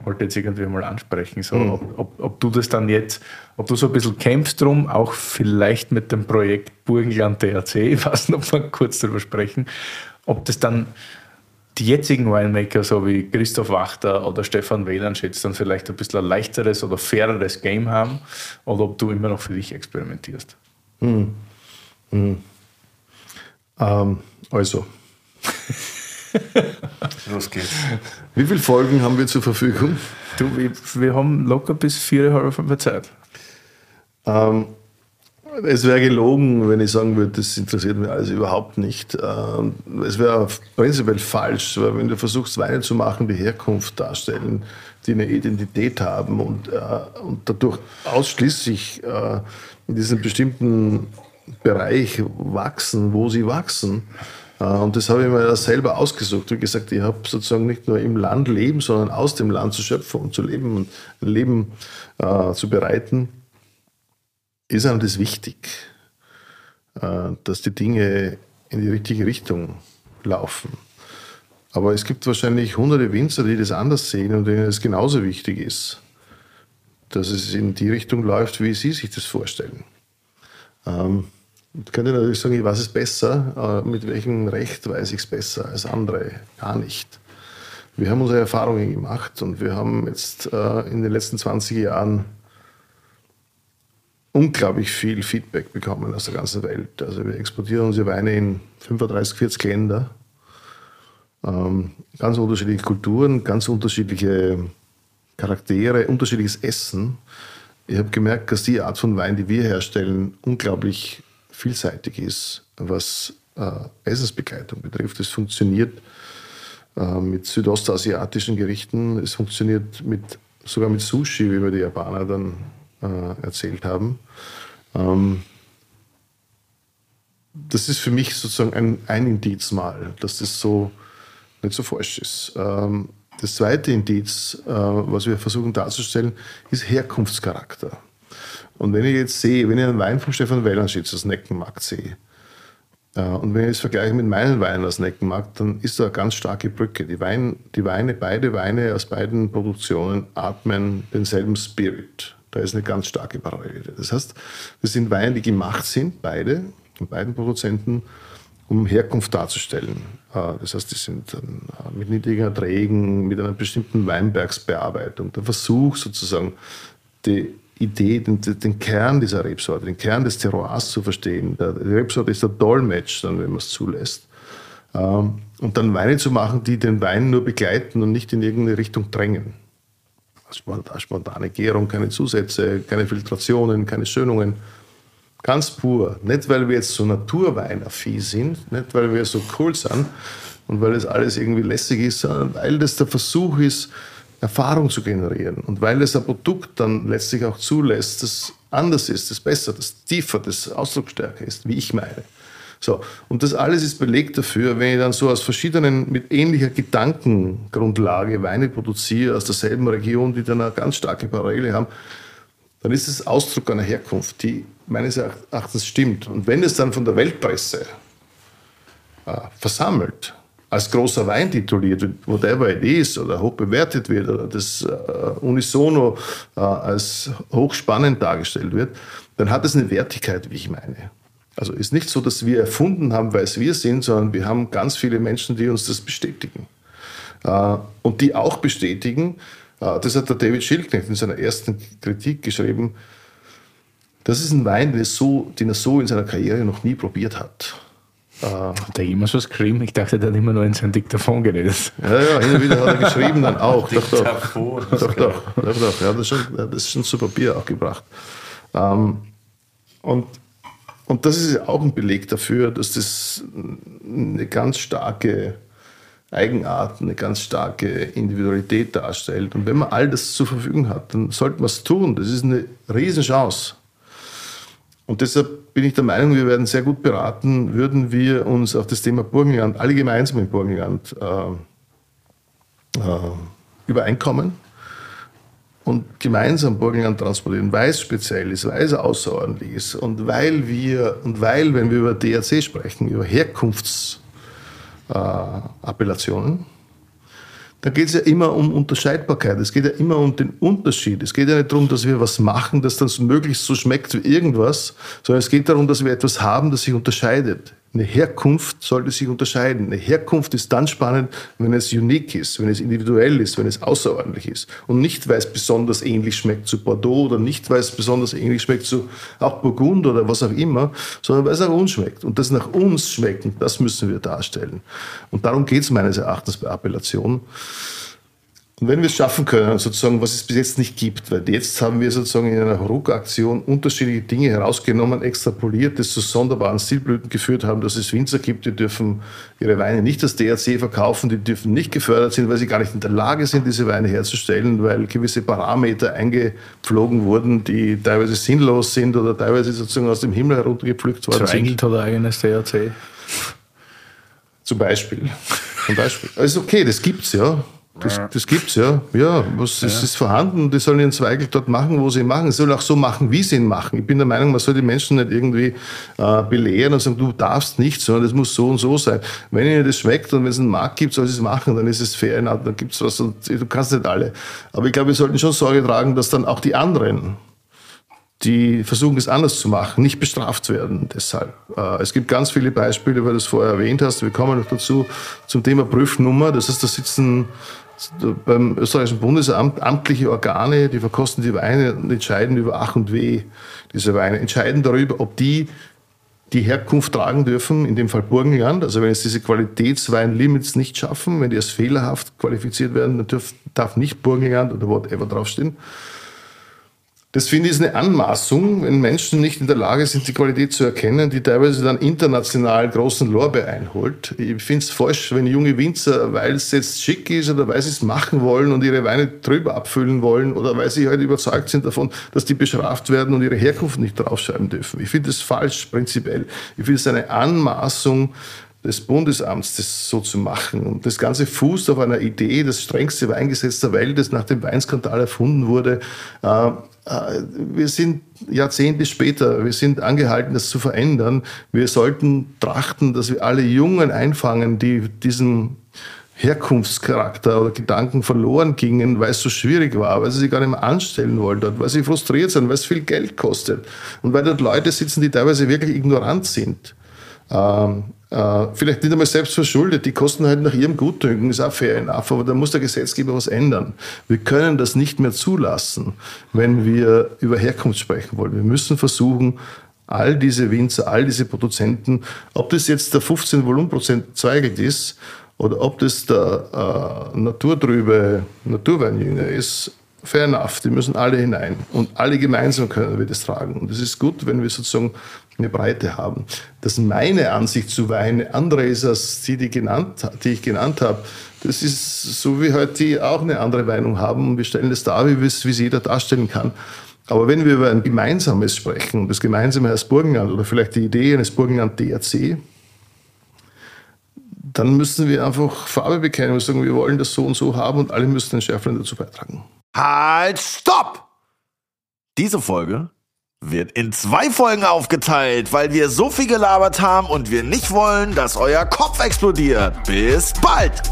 wollte jetzt irgendwie mal ansprechen, so, mhm. ob, ob, ob, du das dann jetzt, ob du so ein bisschen kämpfst drum, auch vielleicht mit dem Projekt Burgenland DRC, [laughs] ich weiß nicht, ob wir kurz darüber sprechen, ob das dann die jetzigen Winemaker, so wie Christoph Wachter oder Stefan Wielandschitz, dann vielleicht ein bisschen ein leichteres oder faireres Game haben oder ob du immer noch für dich experimentierst. Mhm. Mhm. Ähm, also, [laughs] Los geht's. Wie viele Folgen haben wir zur Verfügung? Du, wir, wir haben locker bis viereinhalb Stunden Zeit. Ähm, es wäre gelogen, wenn ich sagen würde, das interessiert mich alles überhaupt nicht. Ähm, es wäre prinzipiell falsch, weil wenn du versuchst, Weine zu machen, die Herkunft darstellen, die eine Identität haben und, äh, und dadurch ausschließlich äh, in diesem bestimmten Bereich wachsen, wo sie wachsen, und das habe ich mir selber ausgesucht. Wie gesagt, ich habe sozusagen nicht nur im Land leben, sondern aus dem Land zu schöpfen und zu leben und ein Leben äh, zu bereiten. Ist einem das wichtig, äh, dass die Dinge in die richtige Richtung laufen. Aber es gibt wahrscheinlich hunderte Winzer, die das anders sehen und denen es genauso wichtig ist, dass es in die Richtung läuft, wie sie sich das vorstellen. Ähm, ich könnte natürlich sagen, ich weiß es besser. Mit welchem Recht weiß ich es besser als andere? Gar nicht. Wir haben unsere Erfahrungen gemacht und wir haben jetzt äh, in den letzten 20 Jahren unglaublich viel Feedback bekommen aus der ganzen Welt. Also wir exportieren unsere Weine in 35, 40 Länder. Ähm, ganz unterschiedliche Kulturen, ganz unterschiedliche Charaktere, unterschiedliches Essen. Ich habe gemerkt, dass die Art von Wein, die wir herstellen, unglaublich vielseitig ist, was äh, Essensbegleitung betrifft. Es funktioniert äh, mit südostasiatischen Gerichten, es funktioniert mit, sogar mit Sushi, wie mir die Japaner dann äh, erzählt haben. Ähm, das ist für mich sozusagen ein, ein Indiz mal, dass das so nicht so falsch ist. Ähm, das zweite Indiz, äh, was wir versuchen darzustellen, ist Herkunftscharakter. Und wenn ich jetzt sehe, wenn ich einen Wein von Stefan Wellenschitz aus Neckenmarkt sehe, äh, und wenn ich es vergleiche mit meinen Weinen aus Neckenmarkt, dann ist da eine ganz starke Brücke. Die, Wein, die Weine, beide Weine aus beiden Produktionen atmen denselben Spirit. Da ist eine ganz starke Parallele. Das heißt, das sind Weine, die gemacht sind, beide, von beiden Produzenten, um Herkunft darzustellen. Äh, das heißt, die sind äh, mit niedrigen Erträgen, mit einer bestimmten Weinbergsbearbeitung. Der Versuch sozusagen, die Idee, den, den, Kern dieser Rebsorte, den Kern des Terroirs zu verstehen. Die Rebsorte ist der Dolmetsch, dann, wenn man es zulässt. Ähm, und dann Weine zu machen, die den Wein nur begleiten und nicht in irgendeine Richtung drängen. Spontane Gärung, keine Zusätze, keine Filtrationen, keine Schönungen. Ganz pur. Nicht, weil wir jetzt so naturweinaffin sind, nicht, weil wir so cool sind und weil das alles irgendwie lässig ist, sondern weil das der Versuch ist, Erfahrung zu generieren. Und weil es ein Produkt dann letztlich auch zulässt, das anders ist, das besser, das tiefer, das ausdrucksstärker ist, wie ich meine. So, und das alles ist belegt dafür, wenn ich dann so aus verschiedenen, mit ähnlicher Gedankengrundlage Weine produziere, aus derselben Region, die dann eine ganz starke Parallele haben, dann ist es Ausdruck einer Herkunft, die meines Erachtens stimmt. Und wenn es dann von der Weltpresse äh, versammelt als großer Wein tituliert wird, whatever it is, oder hoch bewertet wird, oder das äh, unisono äh, als hochspannend dargestellt wird, dann hat es eine Wertigkeit, wie ich meine. Also ist nicht so, dass wir erfunden haben, weil es wir sind, sondern wir haben ganz viele Menschen, die uns das bestätigen. Äh, und die auch bestätigen, äh, das hat der David Schildknecht in seiner ersten Kritik geschrieben, das ist ein Wein, den er so, den er so in seiner Karriere noch nie probiert hat. Hat er immer so geschrieben? Ich dachte, der hat immer nur in sein Diktaphon geredet. Ja, ja, hin und wieder hat er geschrieben dann auch. [laughs] doch, doch, doch, doch, doch, doch. Er hat das schon, das schon zu Papier auch gebracht. Ähm, und, und das ist ja auch ein Beleg dafür, dass das eine ganz starke Eigenart, eine ganz starke Individualität darstellt. Und wenn man all das zur Verfügung hat, dann sollte man es tun. Das ist eine Riesenchance. Und deshalb bin ich der Meinung, wir werden sehr gut beraten, würden wir uns auf das Thema Burgenland, alle gemeinsam im Burgenland, äh, äh, übereinkommen und gemeinsam Burgenland transportieren, weil es speziell ist, weil es außerordentlich ist und weil wir, und weil, wenn wir über DRC sprechen, über Herkunftsappellationen, äh, da geht es ja immer um Unterscheidbarkeit. Es geht ja immer um den Unterschied. Es geht ja nicht darum, dass wir was machen, das dann möglichst so schmeckt wie irgendwas, sondern es geht darum, dass wir etwas haben, das sich unterscheidet. Eine Herkunft sollte sich unterscheiden. Eine Herkunft ist dann spannend, wenn es unique ist, wenn es individuell ist, wenn es außerordentlich ist. Und nicht, weil es besonders ähnlich schmeckt zu Bordeaux oder nicht, weil es besonders ähnlich schmeckt zu auch Burgund oder was auch immer, sondern weil es nach uns schmeckt. Und das nach uns schmecken, das müssen wir darstellen. Und darum geht es meines Erachtens bei Appellation. Und wenn wir es schaffen können, sozusagen, was es bis jetzt nicht gibt, weil jetzt haben wir sozusagen in einer Ruck-Aktion unterschiedliche Dinge herausgenommen, extrapoliert, das zu sonderbaren Stilblüten geführt haben, dass es Winzer gibt, die dürfen ihre Weine nicht als DRC verkaufen, die dürfen nicht gefördert sind, weil sie gar nicht in der Lage sind, diese Weine herzustellen, weil gewisse Parameter eingeflogen wurden, die teilweise sinnlos sind oder teilweise sozusagen aus dem Himmel heruntergepflückt worden sind. Zweigelt hat ein eigenes DRC. Zum Beispiel. Zum Beispiel. Also okay, das gibt's ja. Das, das es ja. Ja, was, es ja. ist vorhanden. Die sollen ihren Zweigel dort machen, wo sie ihn machen. Sie sollen auch so machen, wie sie ihn machen. Ich bin der Meinung, man soll die Menschen nicht irgendwie äh, belehren und sagen, du darfst nicht, sondern das muss so und so sein. Wenn ihnen das schmeckt und wenn es einen Markt gibt, soll sie es machen, dann ist es fair, dann gibt es was. Und du kannst nicht alle. Aber ich glaube, wir sollten schon Sorge tragen, dass dann auch die anderen die versuchen es anders zu machen, nicht bestraft werden deshalb. Äh, es gibt ganz viele Beispiele, weil du es vorher erwähnt hast. Wir kommen noch dazu zum Thema Prüfnummer. Das heißt, da sitzen beim österreichischen Bundesamt amtliche Organe, die verkosten die Weine und entscheiden über Ach und Weh dieser Weine, entscheiden darüber, ob die die Herkunft tragen dürfen, in dem Fall Burgenland. Also wenn es diese Qualitätsweinlimits nicht schaffen, wenn die als fehlerhaft qualifiziert werden, dann darf, nicht Burgenland oder whatever draufstehen. Das finde ich ist eine Anmaßung, wenn Menschen nicht in der Lage sind, die Qualität zu erkennen, die teilweise dann international großen Lorbeer einholt. Ich finde es falsch, wenn junge Winzer, weil es jetzt schick ist oder weil sie es machen wollen und ihre Weine drüber abfüllen wollen oder weil sie halt überzeugt sind davon, dass die bestraft werden und ihre Herkunft nicht draufschreiben dürfen. Ich finde das falsch prinzipiell. Ich finde es eine Anmaßung des Bundesamts, das so zu machen. Und das Ganze fußt auf einer Idee, das strengste Weingesetz der Welt, das nach dem Weinskandal erfunden wurde. Äh, äh, wir sind Jahrzehnte später, wir sind angehalten, das zu verändern. Wir sollten trachten, dass wir alle Jungen einfangen, die diesen Herkunftscharakter oder Gedanken verloren gingen, weil es so schwierig war, weil sie sich gar nicht mehr anstellen wollten, weil sie frustriert sind, weil es viel Geld kostet und weil dort Leute sitzen, die teilweise wirklich ignorant sind. Ähm, äh, vielleicht nicht einmal selbst verschuldet, die kosten halt nach ihrem Gutdünken, ist auch fair enough, aber da muss der Gesetzgeber was ändern. Wir können das nicht mehr zulassen, wenn wir über Herkunft sprechen wollen. Wir müssen versuchen, all diese Winzer, all diese Produzenten, ob das jetzt der 15 Volumenprozent Zweigelt ist oder ob das der äh, naturtrübe Naturweinjünger ist, fair enough, die müssen alle hinein und alle gemeinsam können wir das tragen. Und es ist gut, wenn wir sozusagen eine Breite haben. Dass meine Ansicht zu Wein andere ist als die, die, genannt, die ich genannt habe, das ist so wie heute die auch eine andere Meinung haben wir stellen das dar, wie es jeder darstellen kann. Aber wenn wir über ein gemeinsames sprechen, das gemeinsame heißt Burgenland oder vielleicht die Idee eines Burgenland DRC, dann müssen wir einfach Farbe bekennen und sagen, wir wollen das so und so haben und alle müssen ein Schärflein dazu beitragen. Halt, stopp! Diese Folge wird in zwei Folgen aufgeteilt, weil wir so viel gelabert haben und wir nicht wollen, dass euer Kopf explodiert. Bis bald!